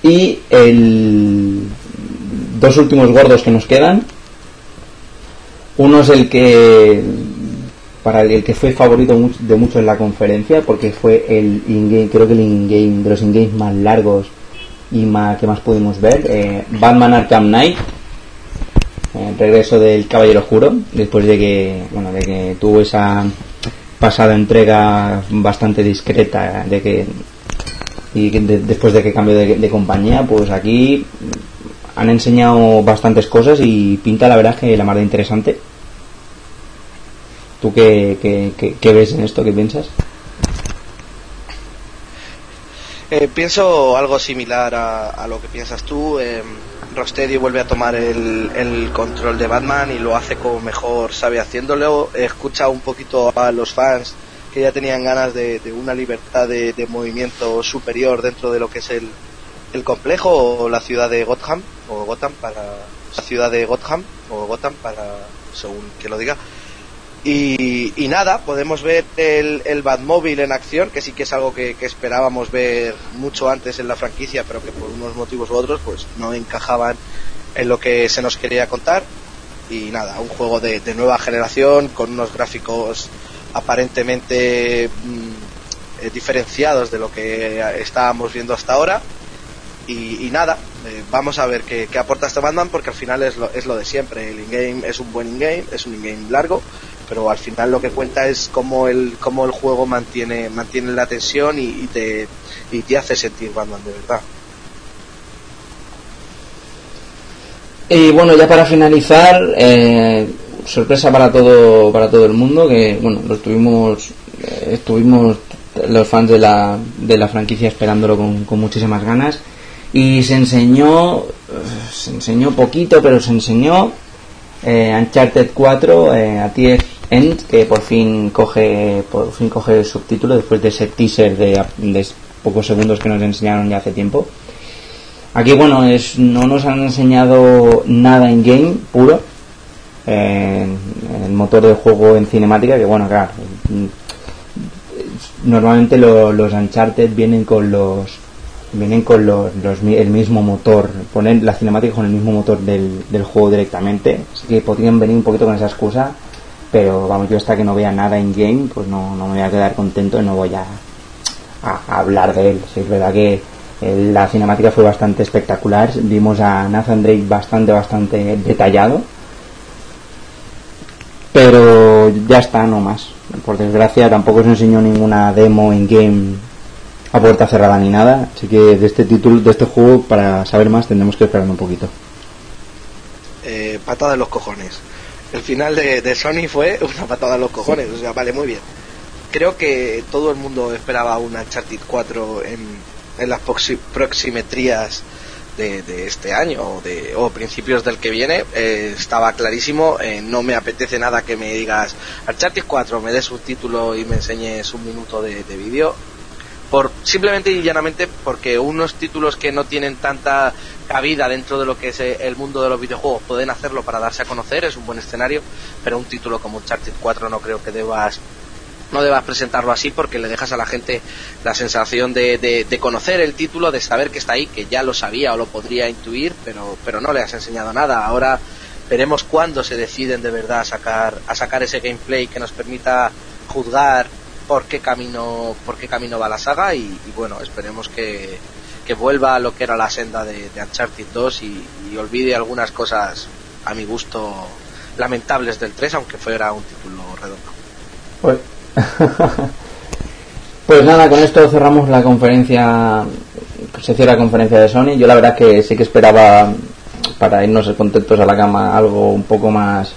A: Y el dos últimos gordos que nos quedan uno es el que para el que fue favorito de mucho en la conferencia porque fue el in-game, creo que el in-game de los in-games más largos y más que más pudimos ver eh, Batman Arkham Knight el regreso del Caballero Oscuro después de que bueno de que tuvo esa pasada entrega bastante discreta de que y después de que cambió de, de, compañía pues aquí han enseñado bastantes cosas y pinta la verdad que la más de interesante ¿Tú qué, ves en esto? ¿Qué piensas?
B: Eh, pienso algo similar a, lo que piensas tú. Eh, vuelve a tomar el, control de Batman y lo hace como mejor sabe haciéndolo. Escucha un poquito a los fans que ya tenían ganas de, una libertad de, movimiento superior dentro de lo que es el, el complejo o la ciudad de Gotham o Gotham para ciudad de Gotham o Gotham para según que lo diga y, nada, podemos ver el, el Batmóvil en acción, que sí que es algo que, esperábamos ver mucho antes en la franquicia, pero que por unos motivos u otros pues no encajaban en lo que se nos quería contar. Y nada, un juego de, nueva generación con unos gráficos aparentemente mm, eh, diferenciados de lo que estábamos viendo hasta ahora. Y, nada, eh, vamos a ver qué, aporta este Batman porque al final es lo, es lo de siempre. El in-game es un buen in-game, es un in-game largo pero al final lo que cuenta es cómo el, cómo el juego mantiene, mantiene la tensión y, te, y te hace sentir Batman de verdad.
A: Y bueno, ya para finalizar, eh, sorpresa para todo para todo el mundo que bueno, lo estuvimos eh, estuvimos los fans de la, de la franquicia esperándolo con, con muchísimas ganas y se enseñó se enseñó poquito, pero se enseñó eh, Uncharted 4, eh, End, que por fin coge por fin coge el subtítulo después de ese teaser de, de pocos segundos que nos enseñaron ya hace tiempo. Aquí, bueno, es, no nos han enseñado nada en game puro. Eh, el motor de juego en cinemática, que bueno, claro. Normalmente los Uncharted vienen con los vienen con los, el mismo motor, ponen la cinemática con el mismo motor del, del juego directamente, así que podrían venir un poquito con esa excusa, pero vamos, yo hasta que no vea nada en game, pues no, no me voy a quedar contento y no voy a, a, hablar de él. es verdad que eh, la cinemática fue bastante espectacular. Vimos a Nathan Drake bastante, bastante detallado. Pero ya está, no más. Por desgracia tampoco se enseñó ninguna demo en game a puerta cerrada ni nada. Así que de este título, de este juego, para saber más tendremos que esperar un poquito.
B: Eh, patada de los cojones. El final de, de Sony fue una patada de los cojones. O sea, vale, muy bien creo que todo el mundo esperaba una Uncharted 4 en, en las proximetrías de, este año o, de, o principios del que viene. Eh, estaba clarísimo, eh, no me apetece nada que me digas Uncharted 4, me des un título y me enseñes un minuto de, vídeo. Por, simplemente y llanamente porque unos títulos que no tienen tanta cabida dentro de lo que es eh, el mundo de los videojuegos pueden hacerlo para darse a conocer, es un buen escenario, pero un título como Uncharted 4 no creo que debas no debas presentarlo así porque le dejas a la gente la sensación de, de, conocer el título, de saber que está ahí, que ya lo sabía o lo podría intuir, pero, pero no le has enseñado nada. Ahora veremos cuándo se deciden de verdad a sacar, a sacar ese gameplay que nos permita juzgar por qué camino, por qué camino va la saga y, bueno, esperemos que, que, vuelva a lo que era la senda de, de Uncharted 2 y, olvide algunas cosas a mi gusto lamentables del 3, aunque fuera un título redondo.
A: Pues pues nada, con esto cerramos la conferencia, se cierra la conferencia de Sony. Yo la verdad que sí que esperaba, para irnos contentos a la cama, algo un poco más,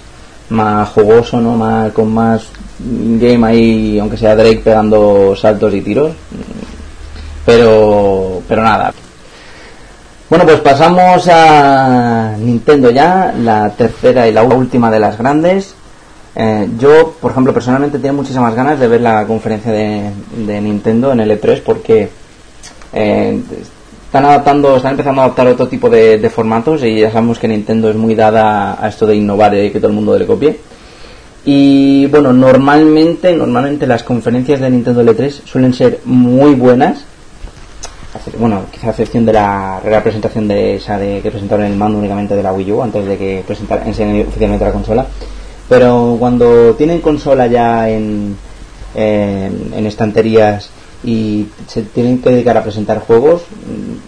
A: más jugoso, ¿no? Más, con más game ahí, aunque sea Drake pegando saltos y tiros. Pero, pero nada. Bueno, pues pasamos a Nintendo ya, la tercera y la última de las grandes. Eh, yo, por ejemplo, personalmente tengo muchísimas ganas de ver la conferencia de, Nintendo en el E3 porque eh, están adaptando, están empezando a adaptar otro tipo de, formatos y ya sabemos que Nintendo es muy dada a esto de innovar y que todo el mundo le copie. Y bueno, normalmente, normalmente las conferencias de Nintendo L3 suelen ser muy buenas. Bueno, quizá a excepción de la representación de esa de que presentaron el mando únicamente de la Wii U antes de que presentaran oficialmente la consola pero cuando tienen consola ya en, en, estanterías y se tienen que dedicar a presentar juegos,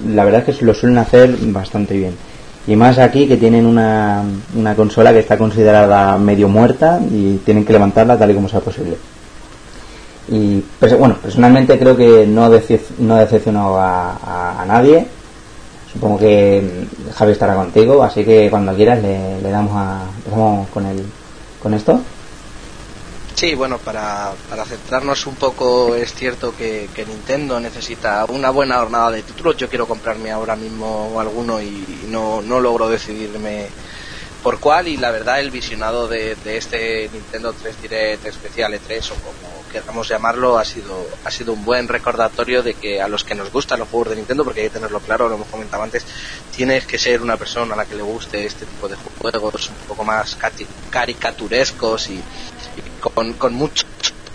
A: la verdad es que lo suelen hacer bastante bien. Y más aquí que tienen una, una consola que está considerada medio muerta y tienen que levantarla tal y como sea posible. Y pues, bueno, personalmente creo que no, no ha decepcionado a, a, nadie. Supongo que Javi estará contigo, así que cuando quieras le, le damos a, empezamos con el, con esto?
B: Sí, bueno, para, para centrarnos un poco, es cierto que, Nintendo necesita una buena jornada de títulos. Yo quiero comprarme ahora mismo alguno y no, no logro decidirme por cuál. Y la verdad, el visionado de, de este Nintendo 3 Direct especial E3 o como queramos llamarlo, ha sido, ha sido un buen recordatorio de que a los que nos gustan los juegos de Nintendo, porque hay que tenerlo claro, lo hemos comentado antes, tienes que ser una persona a la que le guste este tipo de juegos un poco más caricaturescos y, con, con mucho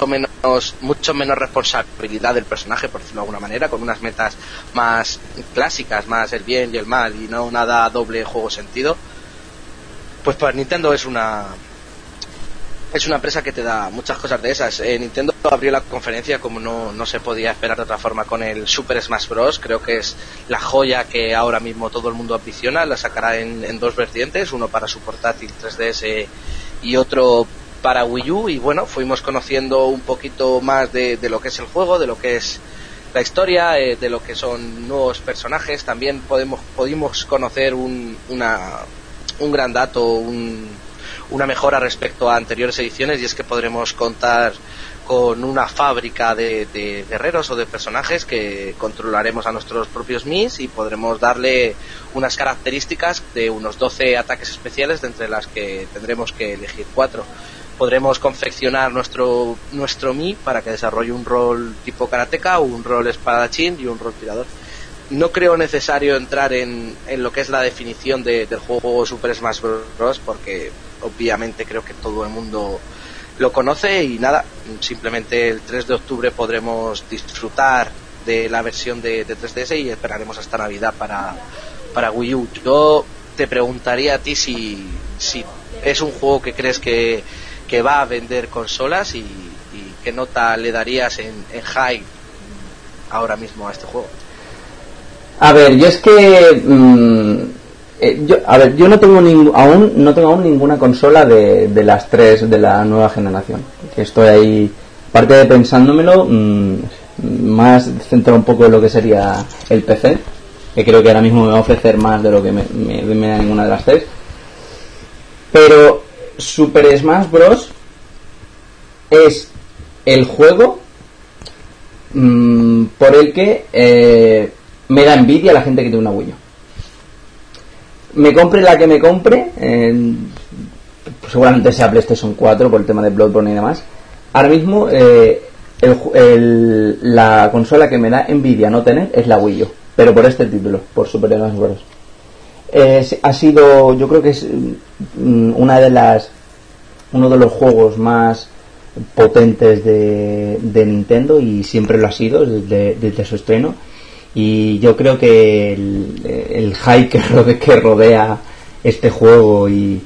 B: menos mucho menos responsabilidad del personaje por decirlo de alguna manera con unas metas más clásicas más el bien y el mal y no nada doble juego sentido pues para Nintendo es una es una empresa que te da muchas cosas de esas. Eh, Nintendo abrió la conferencia como no, no se podía esperar de otra forma con el Super Smash Bros. Creo que es la joya que ahora mismo todo el mundo ambiciona. La sacará en, dos vertientes, uno para su portátil 3DS y otro para Wii U. Y bueno, fuimos conociendo un poquito más de, lo que es el juego, de lo que es la historia, eh, de lo que son nuevos personajes. También podemos, pudimos conocer un, una, un gran dato, un una mejora respecto a anteriores ediciones y es que podremos contar con una fábrica de, guerreros o de personajes que controlaremos a nuestros propios Mis y podremos darle unas características de unos 12 ataques especiales de entre las que tendremos que elegir cuatro. Podremos confeccionar nuestro, nuestro Mi para que desarrolle un rol tipo karateka, un rol espadachín y un rol tirador. No creo necesario entrar en, en lo que es la definición del juego Super Smash Bros. porque obviamente creo que todo el mundo lo conoce y nada, simplemente el 3 de octubre podremos disfrutar de la versión de, 3DS y esperaremos hasta Navidad para, para Wii U. Yo te preguntaría a ti si, si es un juego que crees que, que va a vender consolas y, qué nota le darías en, en high ahora mismo a este juego.
A: A ver, yo es que mm, eh, yo, a ver, yo no tengo aún no tengo aún ninguna consola de, las tres de la nueva generación. Estoy ahí, aparte de pensándomelo, mm, más centrado un poco en lo que sería el PC, que creo que ahora mismo me va a ofrecer más de lo que me, da ninguna de las tres. Pero Super Smash Bros. es el juego mm, por el que eh, me da envidia la gente que tiene una Wii me compre la que me compre, seguramente sea PlayStation 4 por el tema de Bloodborne y demás. Ahora mismo eh, la consola que me da envidia no tener es la Wii U, pero por este título, por Super Smash Bros. Ha sido, yo creo que es mm, una de las, uno de los juegos más potentes de, Nintendo y siempre lo ha sido desde, su estreno y yo creo que el, el hype que rodea, este juego y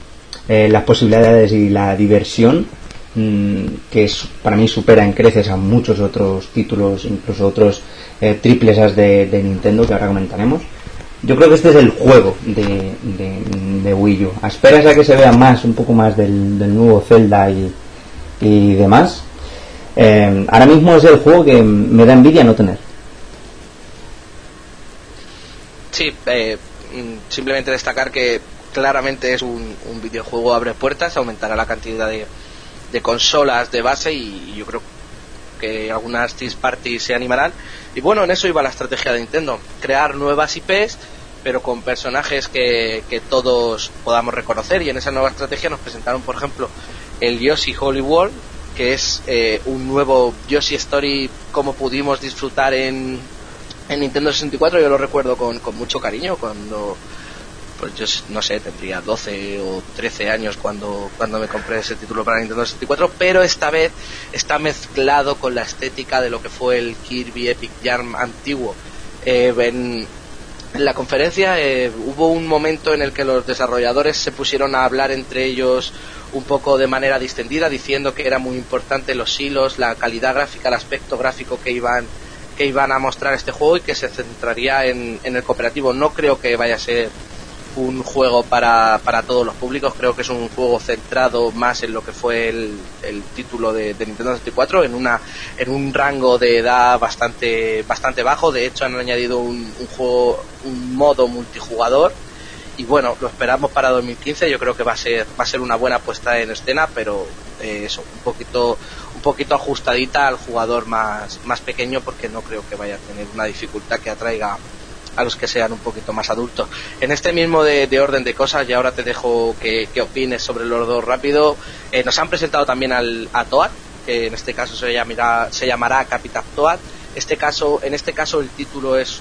A: eh, las posibilidades y la diversión mm, que es, para mí supera en creces a muchos otros títulos, incluso otros eh, triples de, de, Nintendo que ahora comentaremos. Yo creo que este es el juego de, de, Wii U. A esperas a que se vea más, un poco más del, del nuevo Zelda y, demás. Eh, ahora mismo es el juego que me da envidia no tener.
B: Sí, eh, mm, simplemente destacar que claramente es un, videojuego abre puertas, aumentará la cantidad de, consolas de base y, yo creo que algunas Team Parties se animarán. Y bueno, en eso iba la estrategia de Nintendo, crear nuevas IPs, pero con personajes que, todos podamos reconocer. Y en esa nueva estrategia nos presentaron, por ejemplo, el Yoshi Holy World, que es eh, un nuevo Yoshi Story como pudimos disfrutar en, en Nintendo 64 yo lo recuerdo con, con mucho cariño cuando pues yo no sé, tendría 12 o 13 años cuando, cuando me compré ese título para Nintendo 64, pero esta vez está mezclado con la estética de lo que fue el Kirby Epic Yarn antiguo. Eh, en, la conferencia eh, hubo un momento en el que los desarrolladores se pusieron a hablar entre ellos un poco de manera distendida, diciendo que era muy importante los hilos, la calidad gráfica, el aspecto gráfico que iban que iban a mostrar este juego y que se centraría en, el cooperativo. No creo que vaya a ser un juego para, para, todos los públicos, creo que es un juego centrado más en lo que fue el, título de, Nintendo 64, en, una, en un rango de edad bastante, bastante bajo. De hecho, han añadido un, juego, un modo multijugador. Y bueno, lo esperamos para 2015. Yo creo que va a ser, va a ser una buena puesta en escena, pero eh, eso, un poquito, un poquito ajustadita al jugador más, más pequeño porque no creo que vaya a tener una dificultad que atraiga a los que sean un poquito más adultos. En este mismo de, orden de cosas, y ahora te dejo que, opines sobre los dos rápido, eh, nos han presentado también al, a Toad, que en este caso se llamará, se llamará Capital Toad. Este caso, en este caso el título es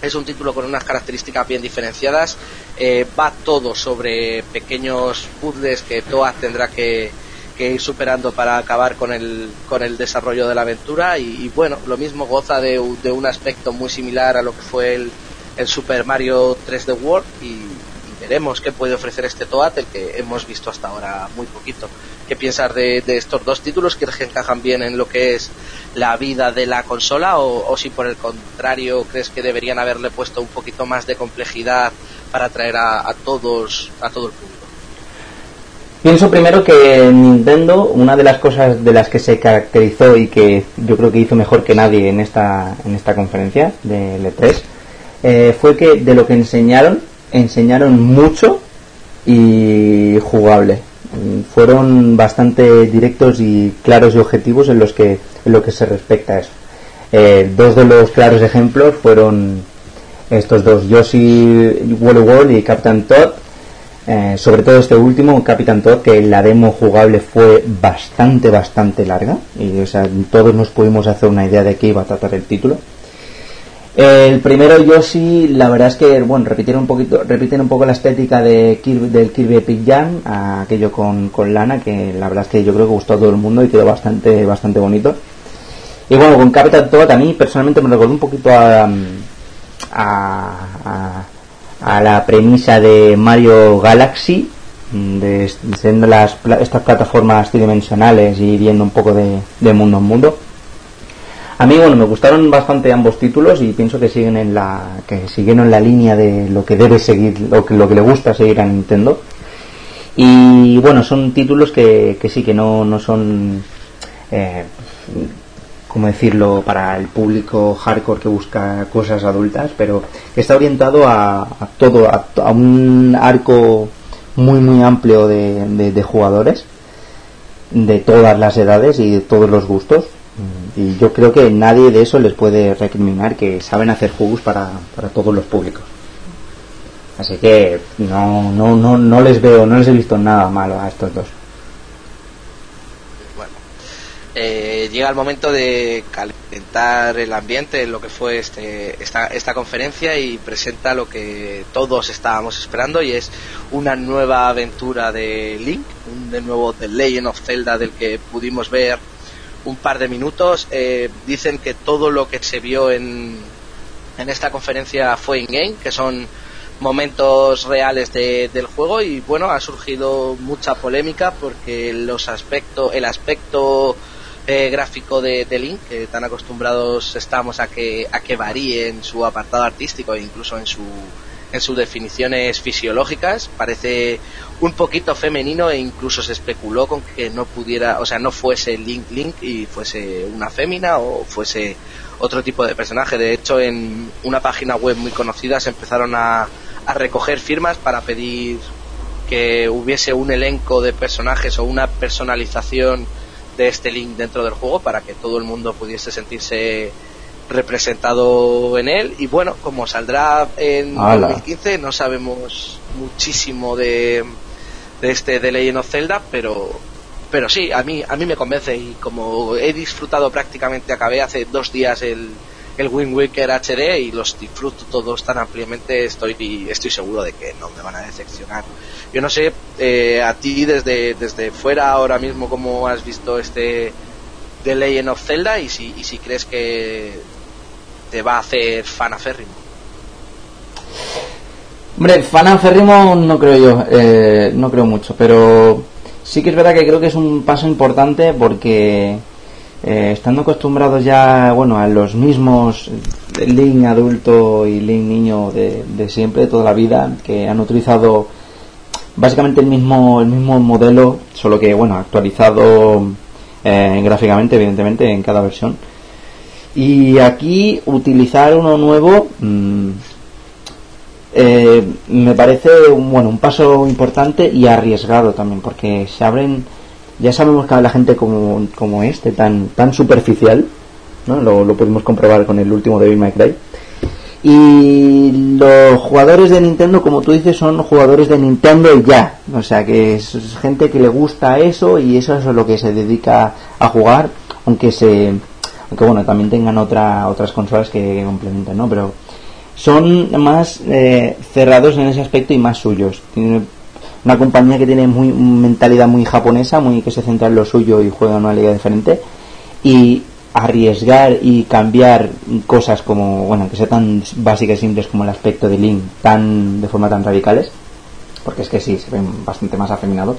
B: es un título con unas características bien diferenciadas. Eh, va todo sobre pequeños puzzles que Toad tendrá que, que ir superando para acabar con el, con el desarrollo de la aventura y, bueno, lo mismo goza de, de, un aspecto muy similar a lo que fue el, Super Mario 3D World y, veremos qué puede ofrecer este Toad, el que hemos visto hasta ahora muy poquito. ¿Qué piensas de, estos dos títulos? ¿Crees que encajan bien en lo que es la vida de la consola o, si por el contrario crees que deberían haberle puesto un poquito más de complejidad para atraer a todos, a todo el público?
A: Pienso primero que Nintendo, una de las cosas de las que se caracterizó y que yo creo que hizo mejor que nadie en esta, en esta conferencia de L3, eh, fue que de lo que enseñaron, enseñaron mucho y jugable. fueron bastante directos y claros y objetivos en los que en lo que se respecta a eso. Eh, dos de los claros ejemplos fueron estos dos, Yoshi Wally World y Captain Todd. Eh, sobre todo este último, Captain Todd, que la demo jugable fue bastante, bastante larga. Y o sea, todos nos pudimos hacer una idea de qué iba a tratar el título. El primero Yoshi, la verdad es que bueno, repitieron un poquito, repiten un poco la estética de del Kirby Epic Jam, aquello con, con lana, que la verdad es que yo creo que gustó a todo el mundo y quedó bastante, bastante bonito. Y bueno, con Capital Toad a mí personalmente me recordó un poquito a, a, a, la premisa de Mario Galaxy, de siendo estas plataformas tridimensionales y viendo un poco de, mundo en mundo. A mí, bueno, me gustaron bastante ambos títulos y pienso que siguen en la que siguieron en la línea de lo que debe seguir, lo que, lo que le gusta seguir a Nintendo. Y bueno, son títulos que, que sí, que no, no son eh, como decirlo, para el público hardcore que busca cosas adultas, pero está orientado a, todo, a, un arco muy muy amplio de, jugadores, de todas las edades y de todos los gustos. Y yo creo que nadie de eso les puede recriminar que saben hacer juegos para, para todos los públicos. Así que no, no, no, no les veo, no les he visto nada malo a estos dos.
B: Eh, llega el momento de calentar el ambiente en lo que fue este, esta, esta conferencia y presenta lo que todos estábamos esperando y es una nueva aventura de Link, un de nuevo The Legend of Zelda del que pudimos ver un par de minutos. Eh, dicen que todo lo que se vio en, en esta conferencia fue in-game, que son momentos reales del juego y bueno, ha surgido mucha polémica porque los aspectos, el aspecto eh, gráfico de, Link, que tan acostumbrados estamos a que, a que varíe en su apartado artístico e incluso en su en sus definiciones fisiológicas parece un poquito femenino e incluso se especuló con que no pudiera, o sea, no fuese Link Link y fuese una fémina o fuese otro tipo de personaje. De hecho, en una página web muy conocida se empezaron a, a recoger firmas para pedir que hubiese un elenco de personajes o una personalización de este link dentro del juego para que todo el mundo pudiese sentirse representado en él y bueno como saldrá en 2015 no sabemos muchísimo de, de este de Legend of Zelda pero pero sí a mí a mí me convence y como he disfrutado prácticamente acabé hace dos días el el Wind Waker HD y los disfruto todos tan ampliamente, estoy, estoy seguro de que no me van a decepcionar. Yo no sé, eh, a ti desde, desde fuera ahora mismo cómo has visto este The Legend of Zelda y si, y si crees que te va a hacer fan aférrimo.
A: Hombre, fan aférrimo no creo yo, eh, no creo mucho, pero sí que es verdad que creo que es un paso importante porque eh, estando acostumbrados ya bueno a los mismos Link adulto y Link niño de, siempre de toda la vida que han utilizado básicamente el mismo el mismo modelo solo que bueno actualizado eh, gráficamente evidentemente en cada versión y aquí utilizar uno nuevo mm, eh, me parece bueno un paso importante y arriesgado también porque se abren ya sabemos que la gente como, como este, tan, tan superficial, ¿no? lo, lo pudimos comprobar con el último Devil May Cry. Y los jugadores de Nintendo, como tú dices, son jugadores de Nintendo ya. O sea, que es gente que le gusta eso y eso es lo que se dedica a jugar, aunque se aunque bueno, también tengan otra, otras consolas que, complementen, ¿no? Pero son más eh, cerrados en ese aspecto y más suyos una compañía que tiene muy mentalidad muy japonesa, muy que se centra en lo suyo y juega en una liga diferente y arriesgar y cambiar cosas como bueno que sean tan básicas y simples como el aspecto de Link tan de forma tan radicales porque es que sí se ven bastante más afeminados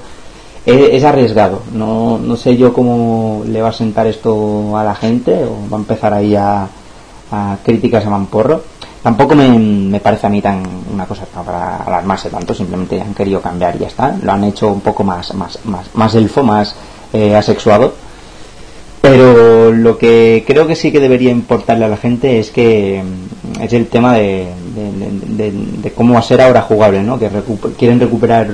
A: es, arriesgado no, no sé yo cómo le va a sentar esto a la gente o va a empezar ahí a, críticas a mamporro tampoco me, parece a mí tan una cosa para alarmarse tanto, simplemente han querido cambiar y ya está. Lo han hecho un poco más, más, más, más elfo, más eh, asexuado. Pero lo que creo que sí que debería importarle a la gente es que mm, es el tema de, cómo va a ser ahora jugable, ¿no? Que quieren recuperar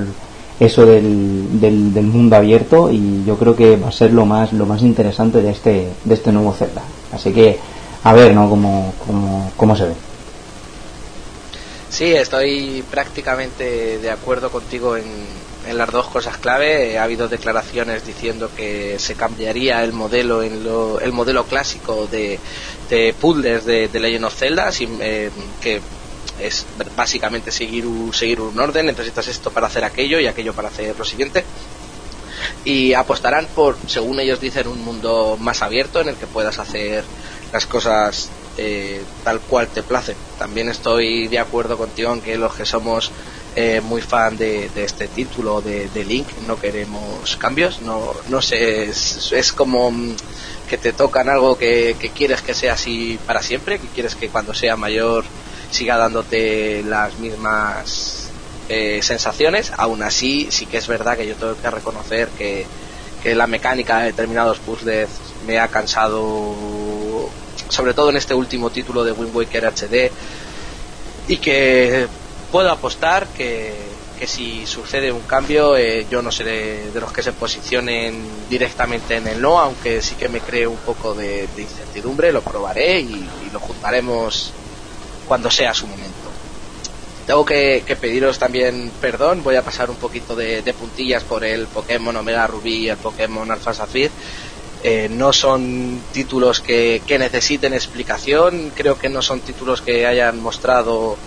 A: eso del, del, mundo abierto y yo creo que va a ser lo más lo más interesante de este de este nuevo Zelda. Así que a ver no cómo, cómo, cómo se ve.
B: Sí estoy prácticamente de acuerdo contigo en, en las dos cosas clave ha habido declaraciones diciendo que se cambiaría el modelo en lo, el modelo clásico de, de puzzles de, de Legend of Zelda eh, que es básicamente seguir un, seguir un orden, necesitas esto para hacer aquello y aquello para hacer lo siguiente. Y apostarán por, según ellos dicen, un mundo más abierto en el que puedas hacer las cosas eh, tal cual te place. También estoy de acuerdo contigo en que los que somos eh, muy fan de, este título de, Link no queremos cambios. No, no sé, es, como que te tocan algo que, que, quieres que sea así para siempre, que quieres que cuando sea mayor siga dándote las mismas eh, sensaciones. Aún así, sí que es verdad que yo tengo que reconocer que, que la mecánica de determinados puzzles me ha cansado, sobre todo en este último título de Wind Waker HD, y que puedo apostar que, que si sucede un cambio, eh, yo no seré de los que se posicionen directamente en el no, aunque sí que me cree un poco de, incertidumbre, lo probaré y, lo juntaremos cuando sea su momento. Tengo que, pediros también perdón, voy a pasar un poquito de, puntillas por el Pokémon Omega Rubí y el Pokémon Alpha Sapphire. Eh, no son títulos que, necesiten explicación, creo que no son títulos que hayan mostrado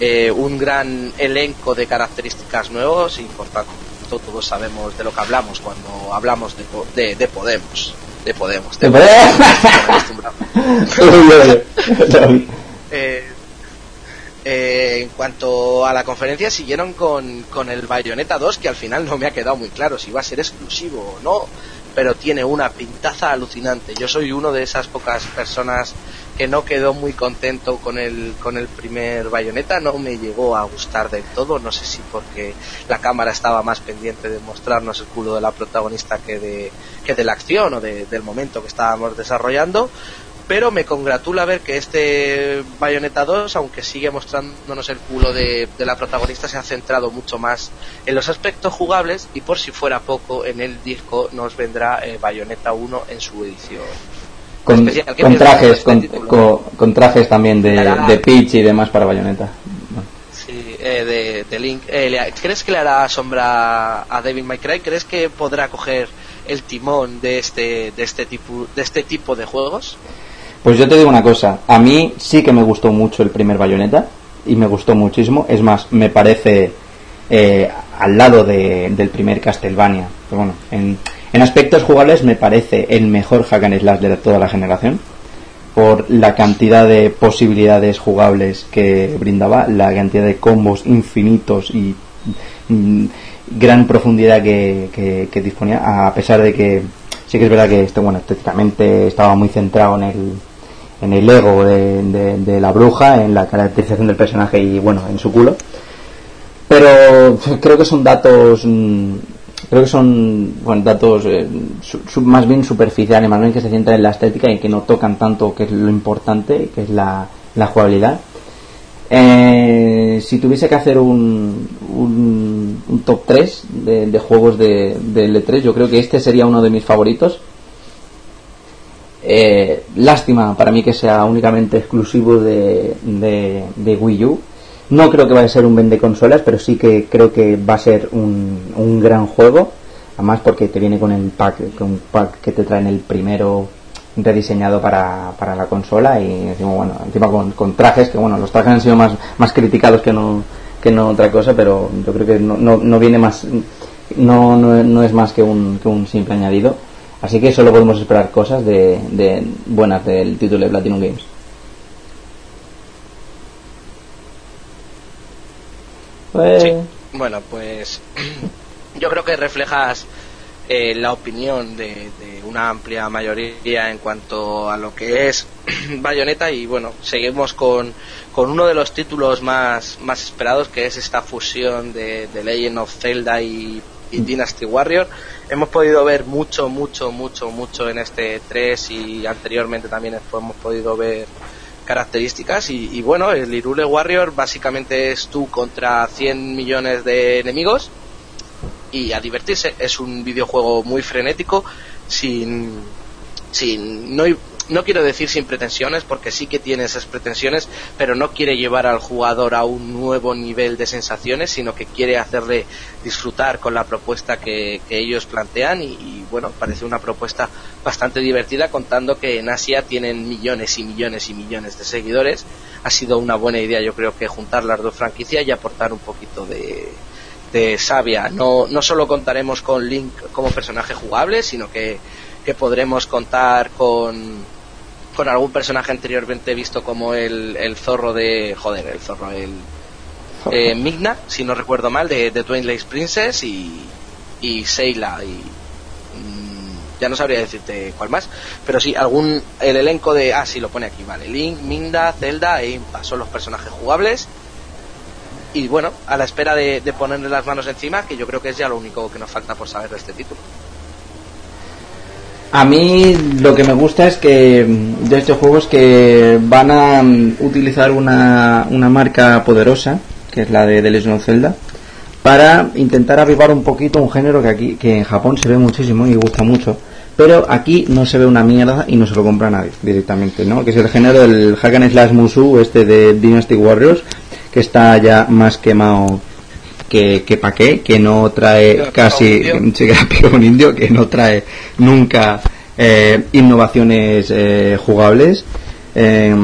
B: eh, un gran elenco de características nuevos y por tanto todos sabemos de lo que hablamos cuando hablamos de, de, Podemos. De Podemos. De Podemos. Eh, eh, en cuanto a la conferencia, siguieron con, con el Bayonetta 2, que al final no me ha quedado muy claro si va a ser exclusivo o no, pero tiene una pintaza alucinante. Yo soy uno de esas pocas personas que no quedó muy contento con el, con el primer Bayonetta, no me llegó a gustar del todo, no sé si porque la cámara estaba más pendiente de mostrarnos el culo de la protagonista que de, que de la acción o del momento que estábamos desarrollando, pero me congratula ver que este Bayonetta 2, aunque sigue mostrándonos el culo de, la protagonista, se ha centrado mucho más en los aspectos jugables y por si fuera poco, en el disco nos vendrá eh, Bayonetta 1 en su edición.
A: Con, trajes, con, trajes también de, de, Peach y demás para Bayonetta.
B: Sí, eh, de, Link. Eh, ¿Crees que le hará sombra a David May ¿Crees que podrá coger el timón de este, de este tipo, de este tipo de juegos?
A: Pues yo te digo una cosa, a mí sí que me gustó mucho el primer Bayonetta y me gustó muchísimo, es más, me parece eh, al lado del primer Castlevania, pero bueno, en, en, aspectos jugables me parece el mejor hack and slash de toda la generación por la cantidad de posibilidades jugables que brindaba, la cantidad de combos infinitos y mm, gran profundidad que, disponía, a pesar de que sí que es verdad que este, bueno, estéticamente estaba muy centrado en el, en el ego de, la bruja, en la caracterización del personaje y bueno, en su culo. Pero creo que son datos, mm, creo que son bueno, datos eh, más bien superficiales, más bien que se centran en la estética y que no tocan tanto que es lo importante, que es la, jugabilidad. Eh, si tuviese que hacer un, top 3 de, juegos de, de L3, yo creo que este sería uno de mis favoritos eh, lástima para mí que sea únicamente exclusivo de, de, Wii U. No creo que vaya a ser un vende consolas, pero sí que creo que va a ser un, un gran juego. Además porque te viene con el pack, con un pack que te traen el primero rediseñado para, para la consola y encima, bueno, encima con, trajes que bueno, los trajes han sido más, más criticados que no, que no otra cosa, pero yo creo que no, no, no viene más, no, no, no es más que un, que un simple añadido Así que solo podemos esperar cosas de, de buenas del título de Platinum Games.
B: Pues... Sí. Bueno, pues yo creo que reflejas eh, la opinión de, una amplia mayoría en cuanto a lo que es Bayonetta y bueno, seguimos con, con uno de los títulos más, más esperados que es esta fusión de, de Legend of Zelda y y Dynasty Warrior. Hemos podido ver mucho, mucho, mucho, mucho en este 3 y anteriormente también hemos podido ver características y, bueno, el Irule Warrior básicamente es tú contra 100 millones de enemigos y a divertirse. Es un videojuego muy frenético, sin, sin no, no quiero decir sin pretensiones, porque sí que tiene esas pretensiones, pero no quiere llevar al jugador a un nuevo nivel de sensaciones, sino que quiere hacerle disfrutar con la propuesta que, ellos plantean y, bueno, parece una propuesta bastante divertida contando que en Asia tienen millones y millones y millones de seguidores. Ha sido una buena idea, yo creo que juntar las dos franquicias y aportar un poquito de, de sabia. No, no solo contaremos con Link como personaje jugable, sino que, que podremos contar con, con algún personaje anteriormente visto como el, el zorro de. Joder, el zorro, el. Eh, Migna, si no recuerdo mal, de, de Twin Lakes Princess y, y Seila y. Mm, ya no sabría decirte cuál más, pero sí, algún. El elenco de. Ah, sí, lo pone aquí, vale. Link, Minda, Zelda e Impa son los personajes jugables. Y bueno, a la espera de, de ponerle las manos encima, que yo creo que es ya lo único que nos falta por saber de este título.
A: A mí lo que me gusta es que de estos juegos que van a mm, utilizar una, una marca poderosa, que es la de The Legend of Zelda, para intentar avivar un poquito un género que aquí que en Japón se ve muchísimo y gusta mucho, pero aquí no se ve una mierda y no se lo compra nadie directamente, ¿no? Que es el género del Hack Slash Musu, este de Dynasty Warriors, que está ya más quemado que, que pa' qué, que no trae casi, un indio, que no trae nunca eh, innovaciones eh, jugables. Eh,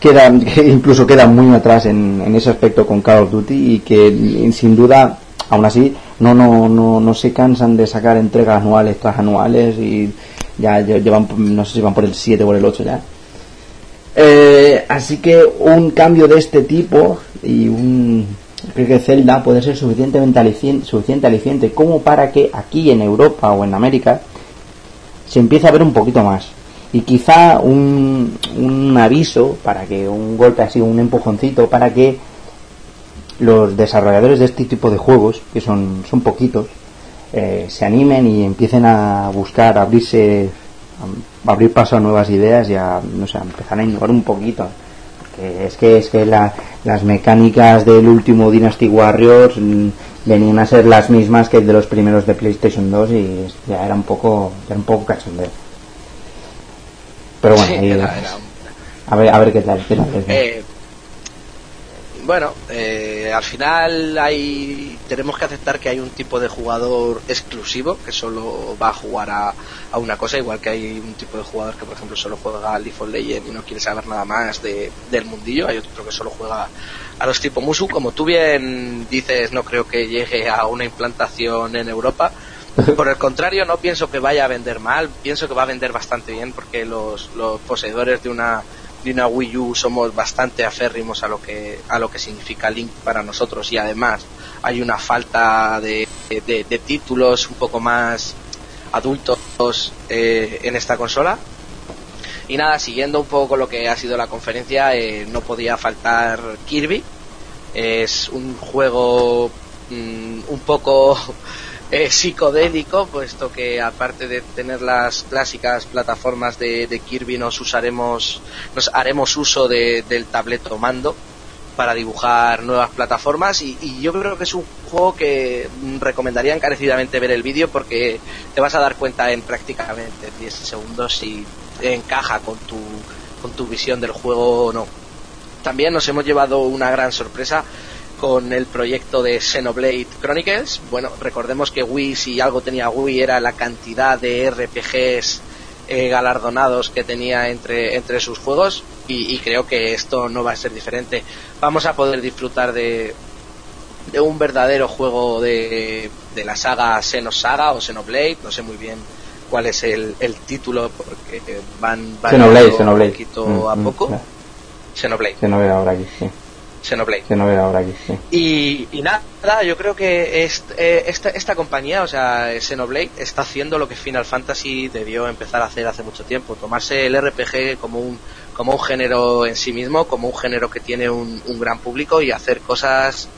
A: queda, incluso queda muy atrás en, en, ese aspecto con Call of Duty y que sin duda, aún así, no, no, no, no se cansan de sacar entregas anuales tras anuales y ya llevan, no sé si van por el 7 o por el 8 ya. Eh, así que un cambio de este tipo y un, creo que Zelda puede ser suficientemente aliciente, suficiente aliciente como para que aquí en Europa o en América se empiece a ver un poquito más. Y quizá un, un aviso para que un golpe así, un empujoncito para que los desarrolladores de este tipo de juegos, que son, son poquitos, eh, se animen y empiecen a buscar, abrirse, a abrir paso a nuevas ideas y a, no sé, a empezar a innovar un poquito es que es que las mecánicas del último Dynasty Warriors mm, venían a ser las mismas que de los primeros de PlayStation 2 y ya era un poco ya era un poco cachondeo. Pero bueno a ver a ver qué tal, qué tal
B: eh, bueno, eh, al final hay tenemos que aceptar que hay un tipo de jugador exclusivo que solo va a jugar a, a, una cosa, igual que hay un tipo de jugador que, por ejemplo, solo juega al League of Legends y no quiere saber nada más de, del mundillo. Hay otro que solo juega a los tipo Musu. Como tú bien dices, no creo que llegue a una implantación en Europa. Por el contrario, no pienso que vaya a vender mal, pienso que va a vender bastante bien porque los, los poseedores de una de una Wii U somos bastante aférrimos a lo que a lo que significa Link para nosotros y además hay una falta de, de, títulos un poco más adultos eh, en esta consola. Y nada siguiendo un poco lo que ha sido la conferencia eh, no podía faltar Kirby. Es un juego mm, un poco eh, psicodélico, puesto que aparte de tener las clásicas plataformas de, Kirby, nos usaremos, nos haremos uso del tableto mando para dibujar nuevas plataformas y, yo creo que es un juego que recomendaría encarecidamente ver el vídeo porque te vas a dar cuenta en prácticamente 10 segundos si encaja con tu, con tu visión del juego o no. También nos hemos llevado una gran sorpresa con el proyecto de Xenoblade Chronicles. Bueno, recordemos que Wii, si algo tenía Wii, era la cantidad de RPGs eh, galardonados que tenía entre, entre sus juegos y, creo que esto no va a ser diferente. Vamos a poder disfrutar de, de un verdadero juego de, de la saga Xenosaga o Xenoblade, no sé muy bien cuál es el, el título porque van, van
A: Xenoblade,
B: un poquito mm, a mm, poco. Xenoblade.
A: Xenoblade ahora aquí, sí.
B: Xenoblade.
A: Xenoblade ahora aquí,
B: y, y, nada, yo creo que eh, esta, esta compañía, o sea, Xenoblade, está haciendo lo que Final Fantasy debió empezar a hacer hace mucho tiempo, tomarse el RPG como un, como un género en sí mismo, como un género que tiene un, un gran público y hacer cosas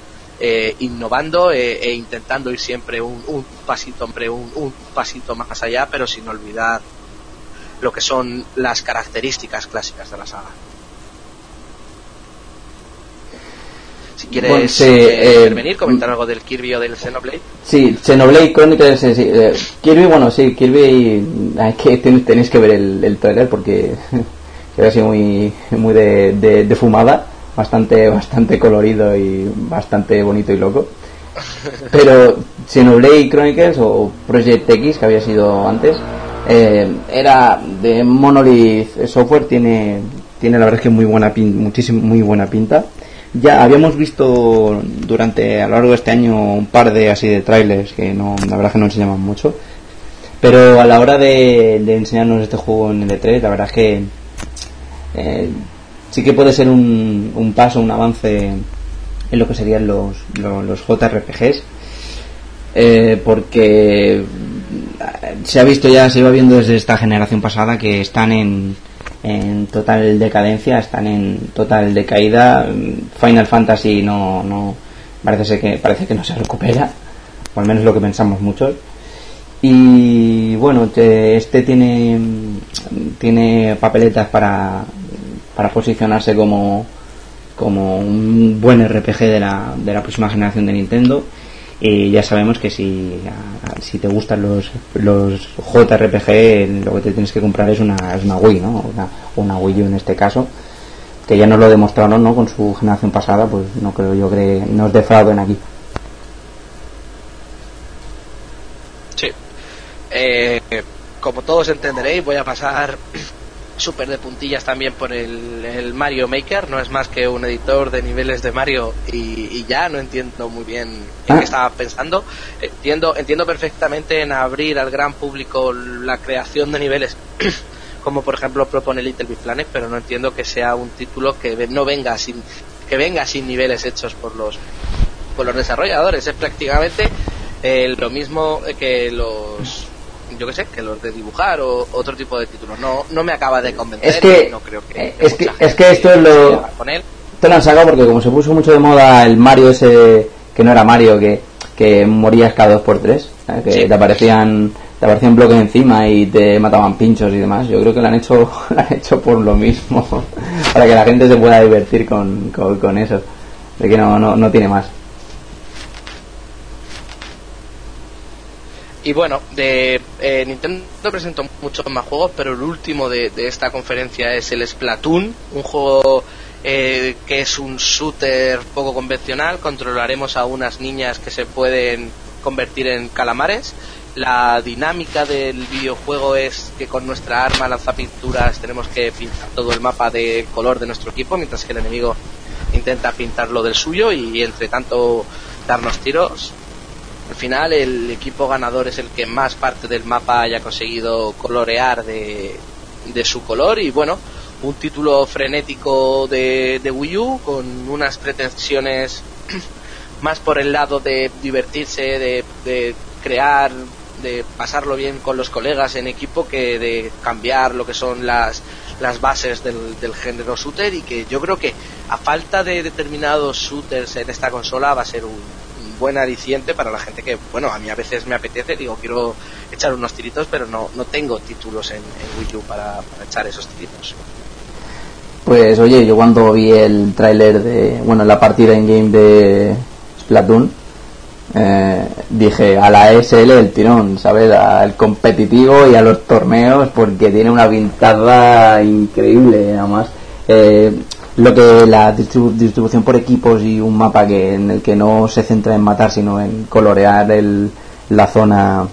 B: eh, innovando eh, e intentando ir siempre un, un pasito, hombre, un, un pasito más allá, pero sin olvidar lo que son las características clásicas de la saga. Si quieres
A: Bueno, sí,
B: eh, intervenir, comentar algo del Kirby o del Xenoblade.
A: Sí, Xenoblade Chronicles, eh, sí, eh, Kirby, bueno, sí, Kirby, hay que, ten- tenéis que ver el, el trailer porque era así muy, muy de, de- de fumada, bastante, bastante colorido y bastante bonito y loco. Pero Xenoblade Chronicles o Project X, que había sido antes, eh, era de Monolith Software, tiene, tiene la verdad es que muy buena pin, muchísimo, muy buena pinta. Ya habíamos visto durante a lo largo de este año un par de así de trailers que no, la verdad que no enseñaban mucho. Pero a la hora de, de enseñarnos este juego en el E3, la verdad que eh, sí que puede ser un, un paso, un avance en lo que serían los, los, los JRPGs. eh, porque se ha visto ya, se iba viendo desde esta generación pasada que están en, en total decadencia, están en total decaída. Final Fantasy no, no parece ser que parece que no se recupera, o al menos lo que pensamos muchos. Y bueno, te- este tiene tiene papeletas para para posicionarse como como un buen RPG de la, de la próxima generación de Nintendo y ya sabemos que si, si te gustan los, los JRPG lo que te tienes que comprar es una, es una Wii, ¿no? Una, una Wii U en este caso que ya nos lo demostraron ¿no? con su generación pasada pues no creo yo que nos defrauden aquí
B: Sí. Eh, como todos entenderéis, voy a pasar súper de puntillas también por el, el Mario Maker. No es más que un editor de niveles de Mario y, y ya no entiendo muy bien en
A: Ah.
B: qué estaba pensando. Entiendo, entiendo perfectamente en abrir al gran público la creación de niveles. como por ejemplo propone Little Big Planet, pero no entiendo que sea un título que no venga sin que venga sin niveles hechos por los por los desarrolladores. Es prácticamente eh, lo mismo que los yo qué sé, que los de dibujar o otro tipo de títulos. No, no me acaba de convencer.
A: Es que-
B: y no creo que,
A: eh, es que- es
B: gente
A: que esto es lo-
B: con él.
A: Te lo han sacado porque como se puso mucho de moda el Mario ese que no era Mario, que, que morías cada dos por tres, ¿sabes? que
B: Sí.
A: te aparecían te aparecían bloques encima y te mataban pinchos y demás. Yo creo que lo han hecho lo han hecho por lo mismo, para que la gente se pueda divertir con, con, con eso, de que no, no, no tiene más.
B: Y bueno, de eh, Nintendo presentó muchos más juegos, pero el último de, esta conferencia es el Splatoon, un juego eh, que es un shooter poco convencional. Controlaremos a unas niñas que se pueden convertir en calamares. La dinámica del videojuego es que con nuestra arma lanzapinturas tenemos que pintar todo el mapa de color de nuestro equipo, mientras que el enemigo intenta pintarlo del suyo y entre tanto darnos tiros. Al final el equipo ganador es el que más parte del mapa haya conseguido colorear de, de su color. Y bueno, un título frenético de, de Wii U con unas pretensiones más por el lado de divertirse, de, de crear, de pasarlo bien con los colegas en equipo que de cambiar lo que son las, las bases del, del género shooter. Y que yo creo que a falta de determinados shooters en esta consola va a ser un, buen aliciente para la gente que, bueno, a mí a veces me apetece, digo, quiero echar unos tiritos, pero no, no tengo títulos en, Wii U para, para echar esos tiritos.
A: Pues oye, yo cuando vi el tráiler de, bueno, la partida en game de Splatoon, eh, dije a la SL el tirón, ¿sabes? Al competitivo y a los torneos porque tiene una pintada increíble, además. Eh, lo que la distribu- distribución por equipos y un mapa que en el que no se centra en matar sino en colorear el, la zona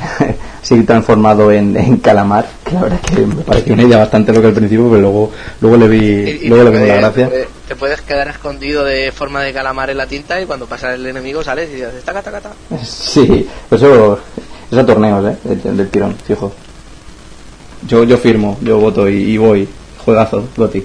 A: así transformado en, en calamar que la verdad es que me pareció una idea bastante loca al principio pero luego luego le vi
B: Y- y
A: luego le vi la gracia.
B: te puedes- Te puedes quedar escondido de forma de calamar en la tinta y cuando pasa el enemigo sales y dices, taca, taca, taca.
A: sí eso eso a torneos eh del, del tirón fijo. Yo yo firmo yo voto y, y voy. Juegazo Goti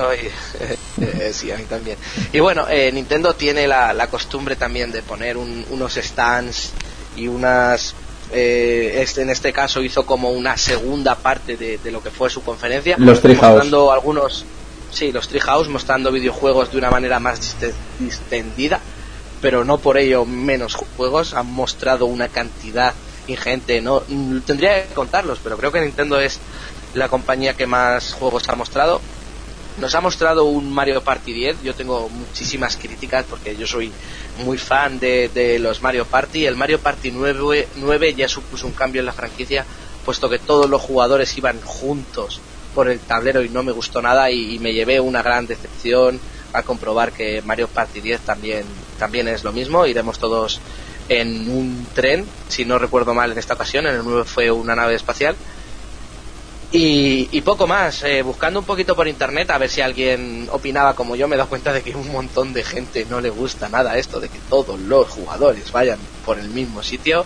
B: Ay, eh, sí, a mí también. Y bueno, eh, Nintendo tiene la, la costumbre también de poner un- unos stands y unas... eh, este, en este caso hizo como una segunda parte de, de lo que fue su conferencia.
A: Los.
B: Mostrando algunos... Sí, los Treehouse mostrando videojuegos de una manera más diste- distendida, pero no por ello menos juegos. Han mostrado una cantidad ingente. No mm, Tendría que contarlos, pero creo que Nintendo es la compañía que más juegos ha mostrado nos ha mostrado un Mario Party 10. Yo tengo muchísimas críticas porque yo soy muy fan de, de los Mario Party. El Mario Party 9, 9 ya supuso un cambio en la franquicia, puesto que todos los jugadores iban juntos por el tablero y no me gustó nada y, me llevé una gran decepción a comprobar que Mario Party 10 también, también es lo mismo. Iremos todos en un tren, si no recuerdo mal en esta ocasión, en el 9 fue una nave espacial. Y, y poco más, eh, buscando un poquito por internet a ver si alguien opinaba como yo, me he dado cuenta de que un montón de gente no le gusta nada esto, de que todos los jugadores vayan por el mismo sitio.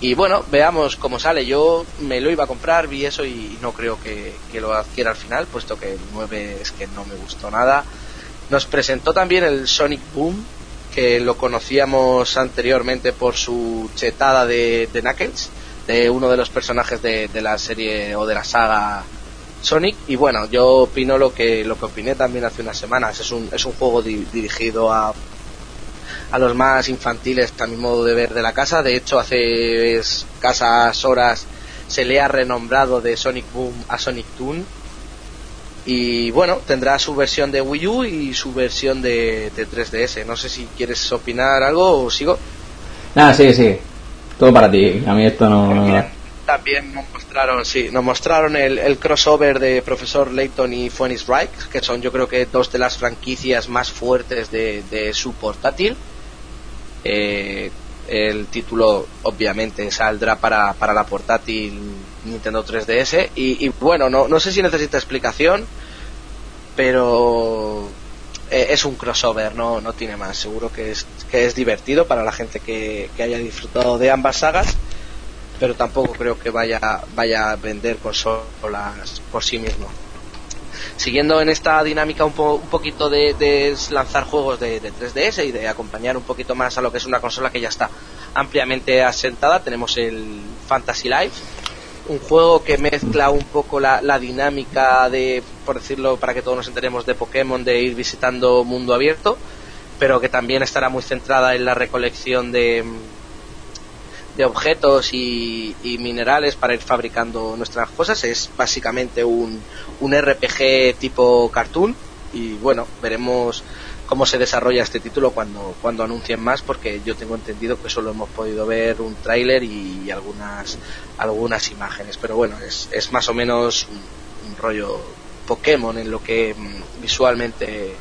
B: Y bueno, veamos cómo sale. Yo me lo iba a comprar, vi eso y no creo que, que lo adquiera al final, puesto que el 9 es que no me gustó nada. Nos presentó también el Sonic Boom, que lo conocíamos anteriormente por su chetada de, de Knuckles, de uno de los personajes de, de, la serie o de la saga Sonic. Y bueno, yo opino lo que, lo que opiné también hace unas semanas. Es un, es un juego di, dirigido a, a los más infantiles, a mi modo de ver, de la casa. De hecho, hace escasas horas se le ha renombrado de Sonic Boom a Sonic Toon y bueno, tendrá su versión de Wii U y su versión de, de 3DS. No sé si quieres opinar algo o sigo.
A: Nada, sí, sí. Todo para ti. A mí esto no.
B: También nos mostraron, sí, nos mostraron el, el crossover de Profesor Layton y Phoenix Wright, que son yo creo que dos de las franquicias más fuertes de, de su portátil. Eh, el título obviamente saldrá para, para la portátil Nintendo 3DS y, y bueno, no, no sé si necesita explicación, pero eh, es un crossover, no, no tiene más. Seguro que es, que es divertido para la gente que, que haya disfrutado de ambas sagas, pero tampoco creo que vaya, vaya a vender consolas por sí mismo. Siguiendo en esta dinámica un, po, un poquito de, de, lanzar juegos de, de 3DS y de acompañar un poquito más a lo que es una consola que ya está ampliamente asentada, tenemos el Fantasy Life, un juego que mezcla un poco la, la, dinámica de, por decirlo, para que todos nos enteremos de Pokémon, de ir visitando mundo abierto, pero que también estará muy centrada en la recolección de, de objetos y, minerales para ir fabricando nuestras cosas. Es básicamente un, un RPG tipo cartoon y bueno, veremos cómo se desarrolla este título cuando, cuando anuncien más, porque yo tengo entendido que solo hemos podido ver un tráiler y algunas, algunas imágenes. Pero bueno, es, es más o menos un, un rollo Pokémon en lo que mm, visualmente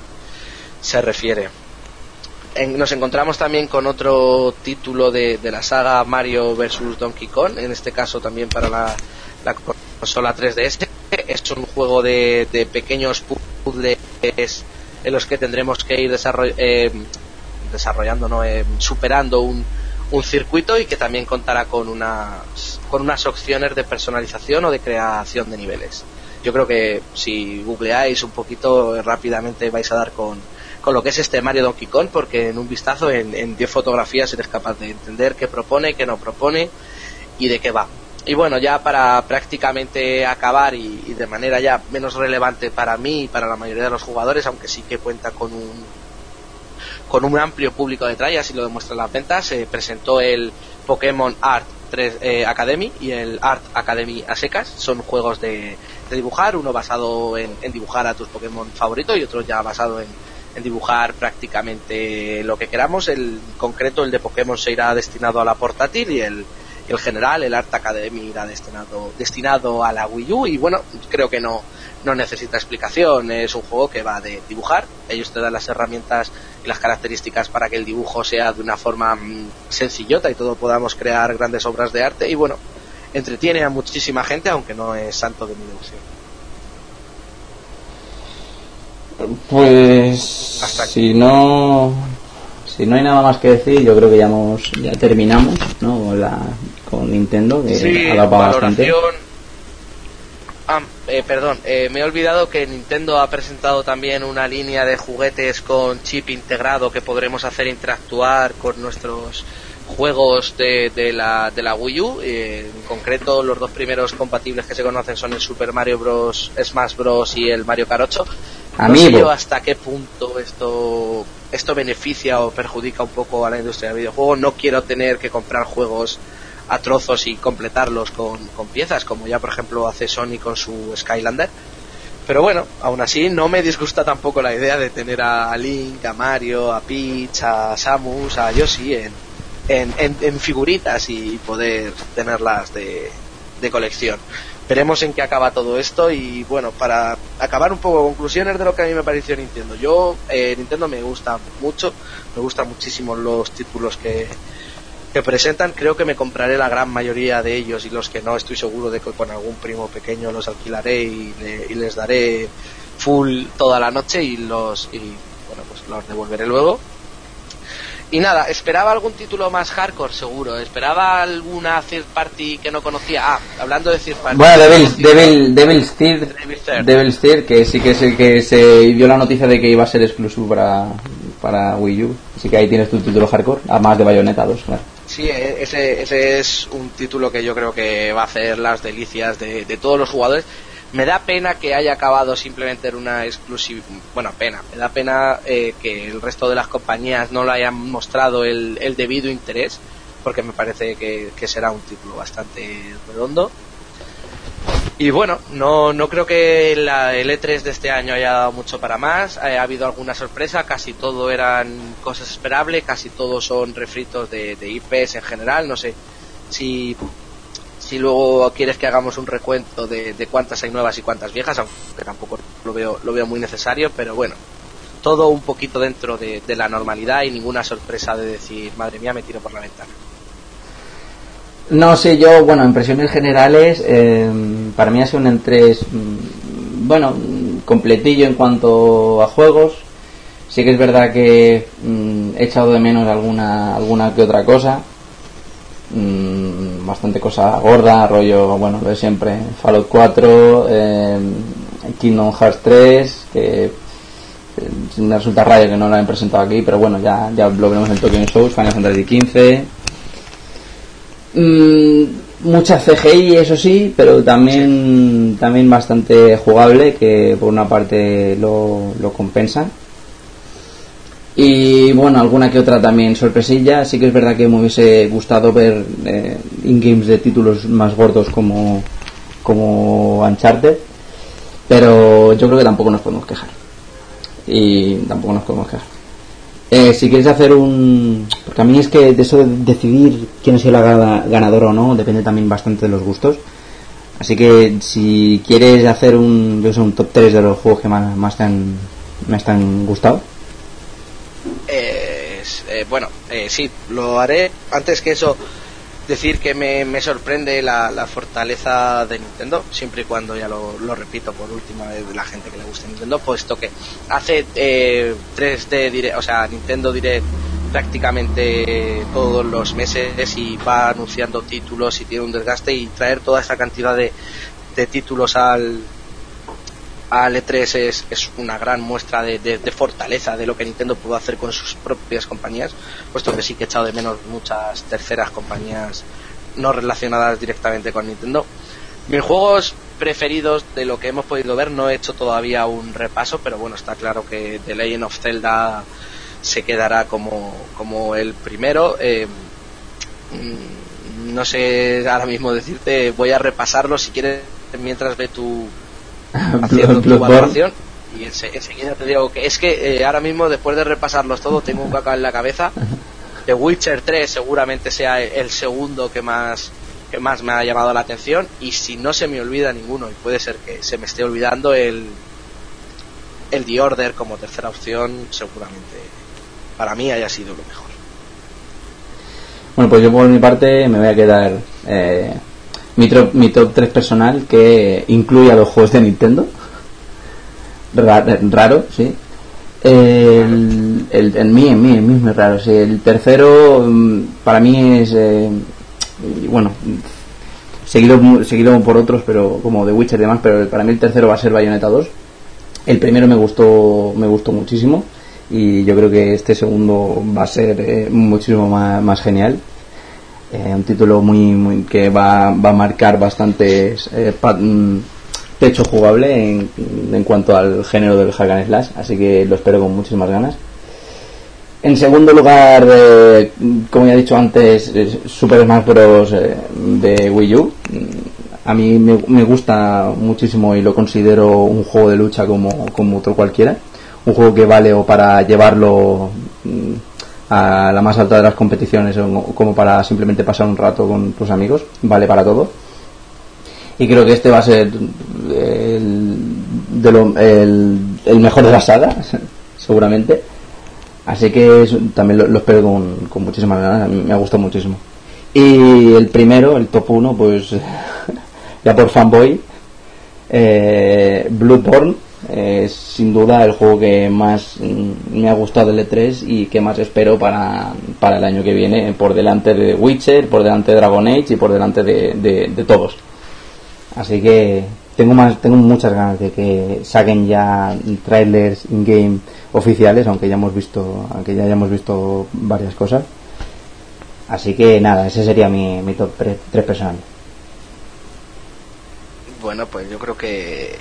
B: se refiere. En, nos encontramos también con otro título de, de, la saga Mario vs Donkey Kong, en este caso también para la, la consola 3DS. Es un juego de, de pequeños puzzles en los que tendremos que ir desarroll eh, desarrollando, ¿no? Eh, superando un, un, circuito y que también contará con unas, con unas opciones de personalización o de creación de niveles. Yo creo que si googleáis un poquito rápidamente vais a dar con, con lo que es este Mario Donkey Kong porque en un vistazo en, en 10 fotografías eres capaz de entender qué propone, qué no propone y de qué va. Y bueno, ya para prácticamente acabar y, de manera ya menos relevante para mí y para la mayoría de los jugadores, aunque sí que cuenta con un con un amplio público detrás, y así lo demuestran las ventas, se presentó el Pokémon Art 3 eh, Academy y el Art Academy a secas. Son juegos de, de dibujar, uno basado en, en, dibujar a tus Pokémon favoritos y otro ya basado en, en dibujar prácticamente lo que queramos. El concreto, el de Pokémon se irá destinado a la portátil y el el general, el Art Academy irá destinado, destinado a la Wii U y bueno, creo que no, no necesita explicación, es un juego que va de dibujar, ellos te dan las herramientas y las características para que el dibujo sea de una forma mmm, sencillota y todos podamos crear grandes obras de arte y bueno, entretiene a muchísima gente aunque no es santo de mi devoción.
A: Pues Hasta si no si no hay nada más que decir, yo creo que ya hemos, ya terminamos, ¿no? La, con Nintendo, que
B: sí,
A: ha dado bastante.
B: Ah, eh, perdón, eh, me he olvidado que Nintendo ha presentado también una línea de juguetes con chip integrado que podremos hacer interactuar con nuestros juegos de, de, la, de la Wii U. Eh, en concreto, los dos primeros compatibles que se conocen son el Super Mario Bros. Smash Bros. y el Mario Kart 8. No sé yo hasta qué punto esto, esto beneficia o perjudica un poco a la industria del videojuego. No quiero tener que comprar juegos a trozos y completarlos con, con piezas, como ya por ejemplo hace Sony con su Skylander. Pero bueno, aún así no me disgusta tampoco la idea de tener a Link, a Mario, a Peach, a Samus, a Yoshi en, en, en, figuritas y poder tenerlas de, de colección. Veremos en qué acaba todo esto y bueno, para acabar un poco conclusiones de lo que a mí me pareció Nintendo. Yo, eh, Nintendo me gusta mucho, me gustan muchísimo los títulos que, que presentan. Creo que me compraré la gran mayoría de ellos y los que no estoy seguro de que con algún primo pequeño los alquilaré y, les daré full toda la noche y los y bueno pues los devolveré luego. Y nada, esperaba algún título más hardcore, seguro. Esperaba alguna third party que no conocía. Ah, hablando de third party.
A: Bueno, Devil, Devil, Devil's Third, Devil's Third, que sí que es que se dio la noticia de que iba a ser exclusivo para, para Wii U. Así que ahí tienes tu título hardcore, además de Bayonetta 2, claro.
B: Sí, e-, ese, ese es un título que yo creo que va a hacer las delicias de, todos los jugadores. Me da pena que haya acabado simplemente en una exclusiva. Bueno, pena. Me da pena eh, que el resto de las compañías no le hayan mostrado el, el debido interés, porque me parece que, que será un título bastante redondo. Y bueno, no, no creo que la, el E3 de este año haya dado mucho para más. Eh, ha habido alguna sorpresa, casi todo eran cosas esperables, casi todos son refritos de, de IPs en general. No sé si, si luego quieres que hagamos un recuento de, de, cuántas hay nuevas y cuántas viejas, aunque tampoco lo veo, lo veo muy necesario, pero bueno, todo un poquito dentro de, de la normalidad y ninguna sorpresa de decir, madre mía, me tiro por la ventana.
A: No sé, yo, bueno, impresiones generales, eh, para mí ha sido un entres, mm, bueno, completillo en cuanto a juegos. Sí que es verdad que mm, he echado de menos alguna, alguna que otra cosa. Mm, bastante cosa gorda, rollo, bueno, lo de siempre. Fallout 4, eh, Kingdom Hearts 3, que me resulta raro que no lo hayan presentado aquí, pero bueno, ya, ya lo veremos en Tokyo Shows, Final Fantasy XV. Mm, mucha CGI, eso sí, pero también, también bastante jugable, que por una parte lo, lo compensa. Y bueno, alguna que otra también sorpresilla. Sí que es verdad que me hubiese gustado ver eh, in-games de títulos más gordos como, como Uncharted. Pero yo creo que tampoco nos podemos quejar. Y tampoco nos podemos quejar. Eh, si quieres hacer un... Porque a mí es que de eso de decidir quién es el ganador o no depende también bastante de los gustos. Así que si quieres hacer un, yo sé, un top 3 de los juegos que más, más te han, me han gustado.
B: Eh, eh, bueno, sí, lo haré. Antes que eso, decir que me, me sorprende la, fortaleza de Nintendo, siempre y cuando, ya lo, repito por última vez, de la gente que le gusta Nintendo, puesto que hace eh, 3D, Direct, o sea, Nintendo Direct prácticamente todos los meses y va anunciando títulos y tiene un desgaste y traer toda esa cantidad de títulos al, al E3 es, es una gran muestra de, de, fortaleza de lo que Nintendo pudo hacer con sus propias compañías, puesto que sí que he echado de menos muchas terceras compañías no relacionadas directamente con Nintendo. Mis juegos preferidos de lo que hemos podido ver no he hecho todavía un repaso, pero bueno, está claro que The Legend of Zelda se quedará como, como el primero. Eh, no sé ahora mismo decirte, voy a repasarlo si quieres mientras ve tu, haciendo tu valoración y enseguida te digo que es que eh, ahora mismo después de repasarlos todos tengo un caca en la cabeza. The Witcher 3 seguramente sea el segundo que más que más me ha llamado la atención y si no se me olvida ninguno y puede ser que se me esté olvidando el el The Order como tercera opción seguramente para mí haya sido lo mejor.
A: Bueno pues yo por mi parte me voy a quedar eh, mi, top, mi top 3 personal que incluye a los juegos de Nintendo. Raro, sí. El, el, en mí, en mí, en mí es muy raro. Sí. El tercero mm, para mí es, eh, bueno, seguido, seguido por otros, pero como The Witcher y demás, pero para mí el tercero va a ser Bayonetta 2. El primero me gustó, me gustó muchísimo y yo creo que este segundo va a ser eh, muchísimo más, más genial. Eh, un título muy, muy que va, va, a marcar bastante eh, mm, techo jugable en, en, cuanto al género del hack and slash, así que lo espero con muchísimas ganas. En segundo lugar, eh, como ya he dicho antes, Super Smash Bros. De Wii U. a mí me, me, gusta muchísimo y lo considero un juego de lucha como, como otro cualquiera. Un juego que vale o para llevarlo mm, a la más alta de las competiciones como para simplemente pasar un rato con tus amigos, vale para todo. Y creo que este va a ser el, de lo, el, mejor de la saga, seguramente. Así que también lo, espero con, con muchísimas ganas, me ha gustado muchísimo. Y el primero, el top 1, pues ya por fanboy, eh, Bloodborne es sin duda el juego que más mm, me ha gustado del E3 y que más espero para, para el año que viene, por delante de Witcher, por delante de Dragon Age y por delante de, de, todos. Así que tengo más tengo muchas ganas de que saquen ya trailers in game oficiales aunque ya hemos visto aunque ya hayamos visto varias cosas así que nada ese sería mi, mi top 3 personal
B: bueno pues yo creo que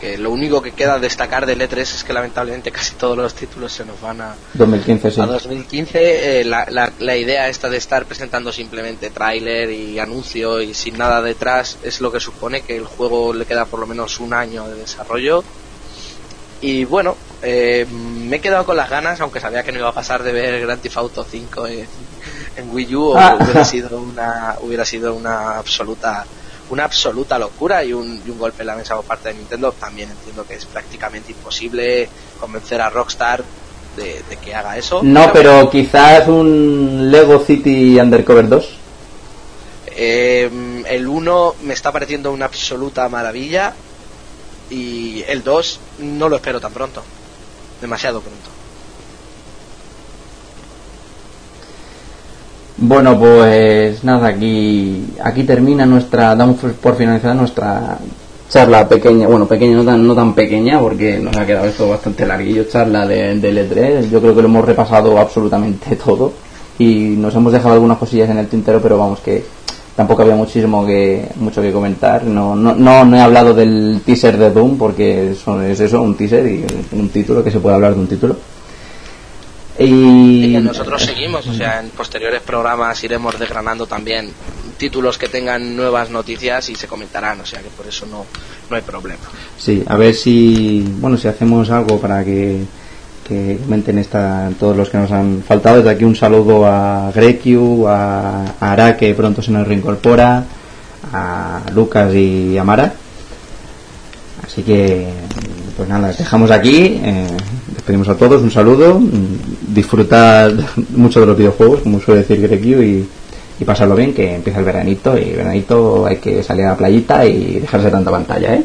B: que lo único que queda destacar del E3 es que lamentablemente casi todos los títulos se nos van a
A: 2015, sí.
B: a 2015 eh, la, la, la, idea esta de estar presentando simplemente tráiler y anuncio y sin nada detrás es lo que supone que el juego le queda por lo menos un año de desarrollo y bueno eh, me he quedado con las ganas aunque sabía que no iba a pasar de ver Grand Theft Auto 5 en, en Wii U ah. hubiera sido una hubiera sido una absoluta una absoluta locura y un, y un, golpe en la mesa por parte de Nintendo. También entiendo que es prácticamente imposible convencer a Rockstar de, de que haga eso.
A: No, pero, pero quizás un Lego City Undercover 2.
B: Eh, el 1 me está pareciendo una absoluta maravilla y el 2 no lo espero tan pronto. Demasiado pronto.
A: Bueno, pues nada, aquí aquí termina nuestra, damos por finalizada nuestra charla pequeña, bueno, pequeña, no tan, no tan pequeña, porque nos ha quedado esto bastante larguillo, charla de, de E3. Yo creo que lo hemos repasado absolutamente todo y nos hemos dejado algunas cosillas en el tintero, pero vamos que tampoco había muchísimo que mucho que comentar. No, no, no, no he hablado del teaser de Doom, porque eso, es eso, un teaser y un título, que se puede hablar de un título.
B: Y... y nosotros seguimos, o sea, en posteriores programas iremos desgranando también títulos que tengan nuevas noticias y se comentarán, o sea que por eso no, no hay problema.
A: Sí, a ver si, bueno, si hacemos algo para que, que comenten esta, todos los que nos han faltado. Desde aquí un saludo a Grekiu, a, a Ara, que pronto se nos reincorpora, a Lucas y a Mara. Así que, pues nada, dejamos aquí. Eh, despedimos a todos, un saludo, disfrutar mucho de los videojuegos, como suele decir Grequio, y, y pasarlo bien, que empieza el veranito, y veranito hay que salir a la playita y dejarse tanta pantalla, ¿eh?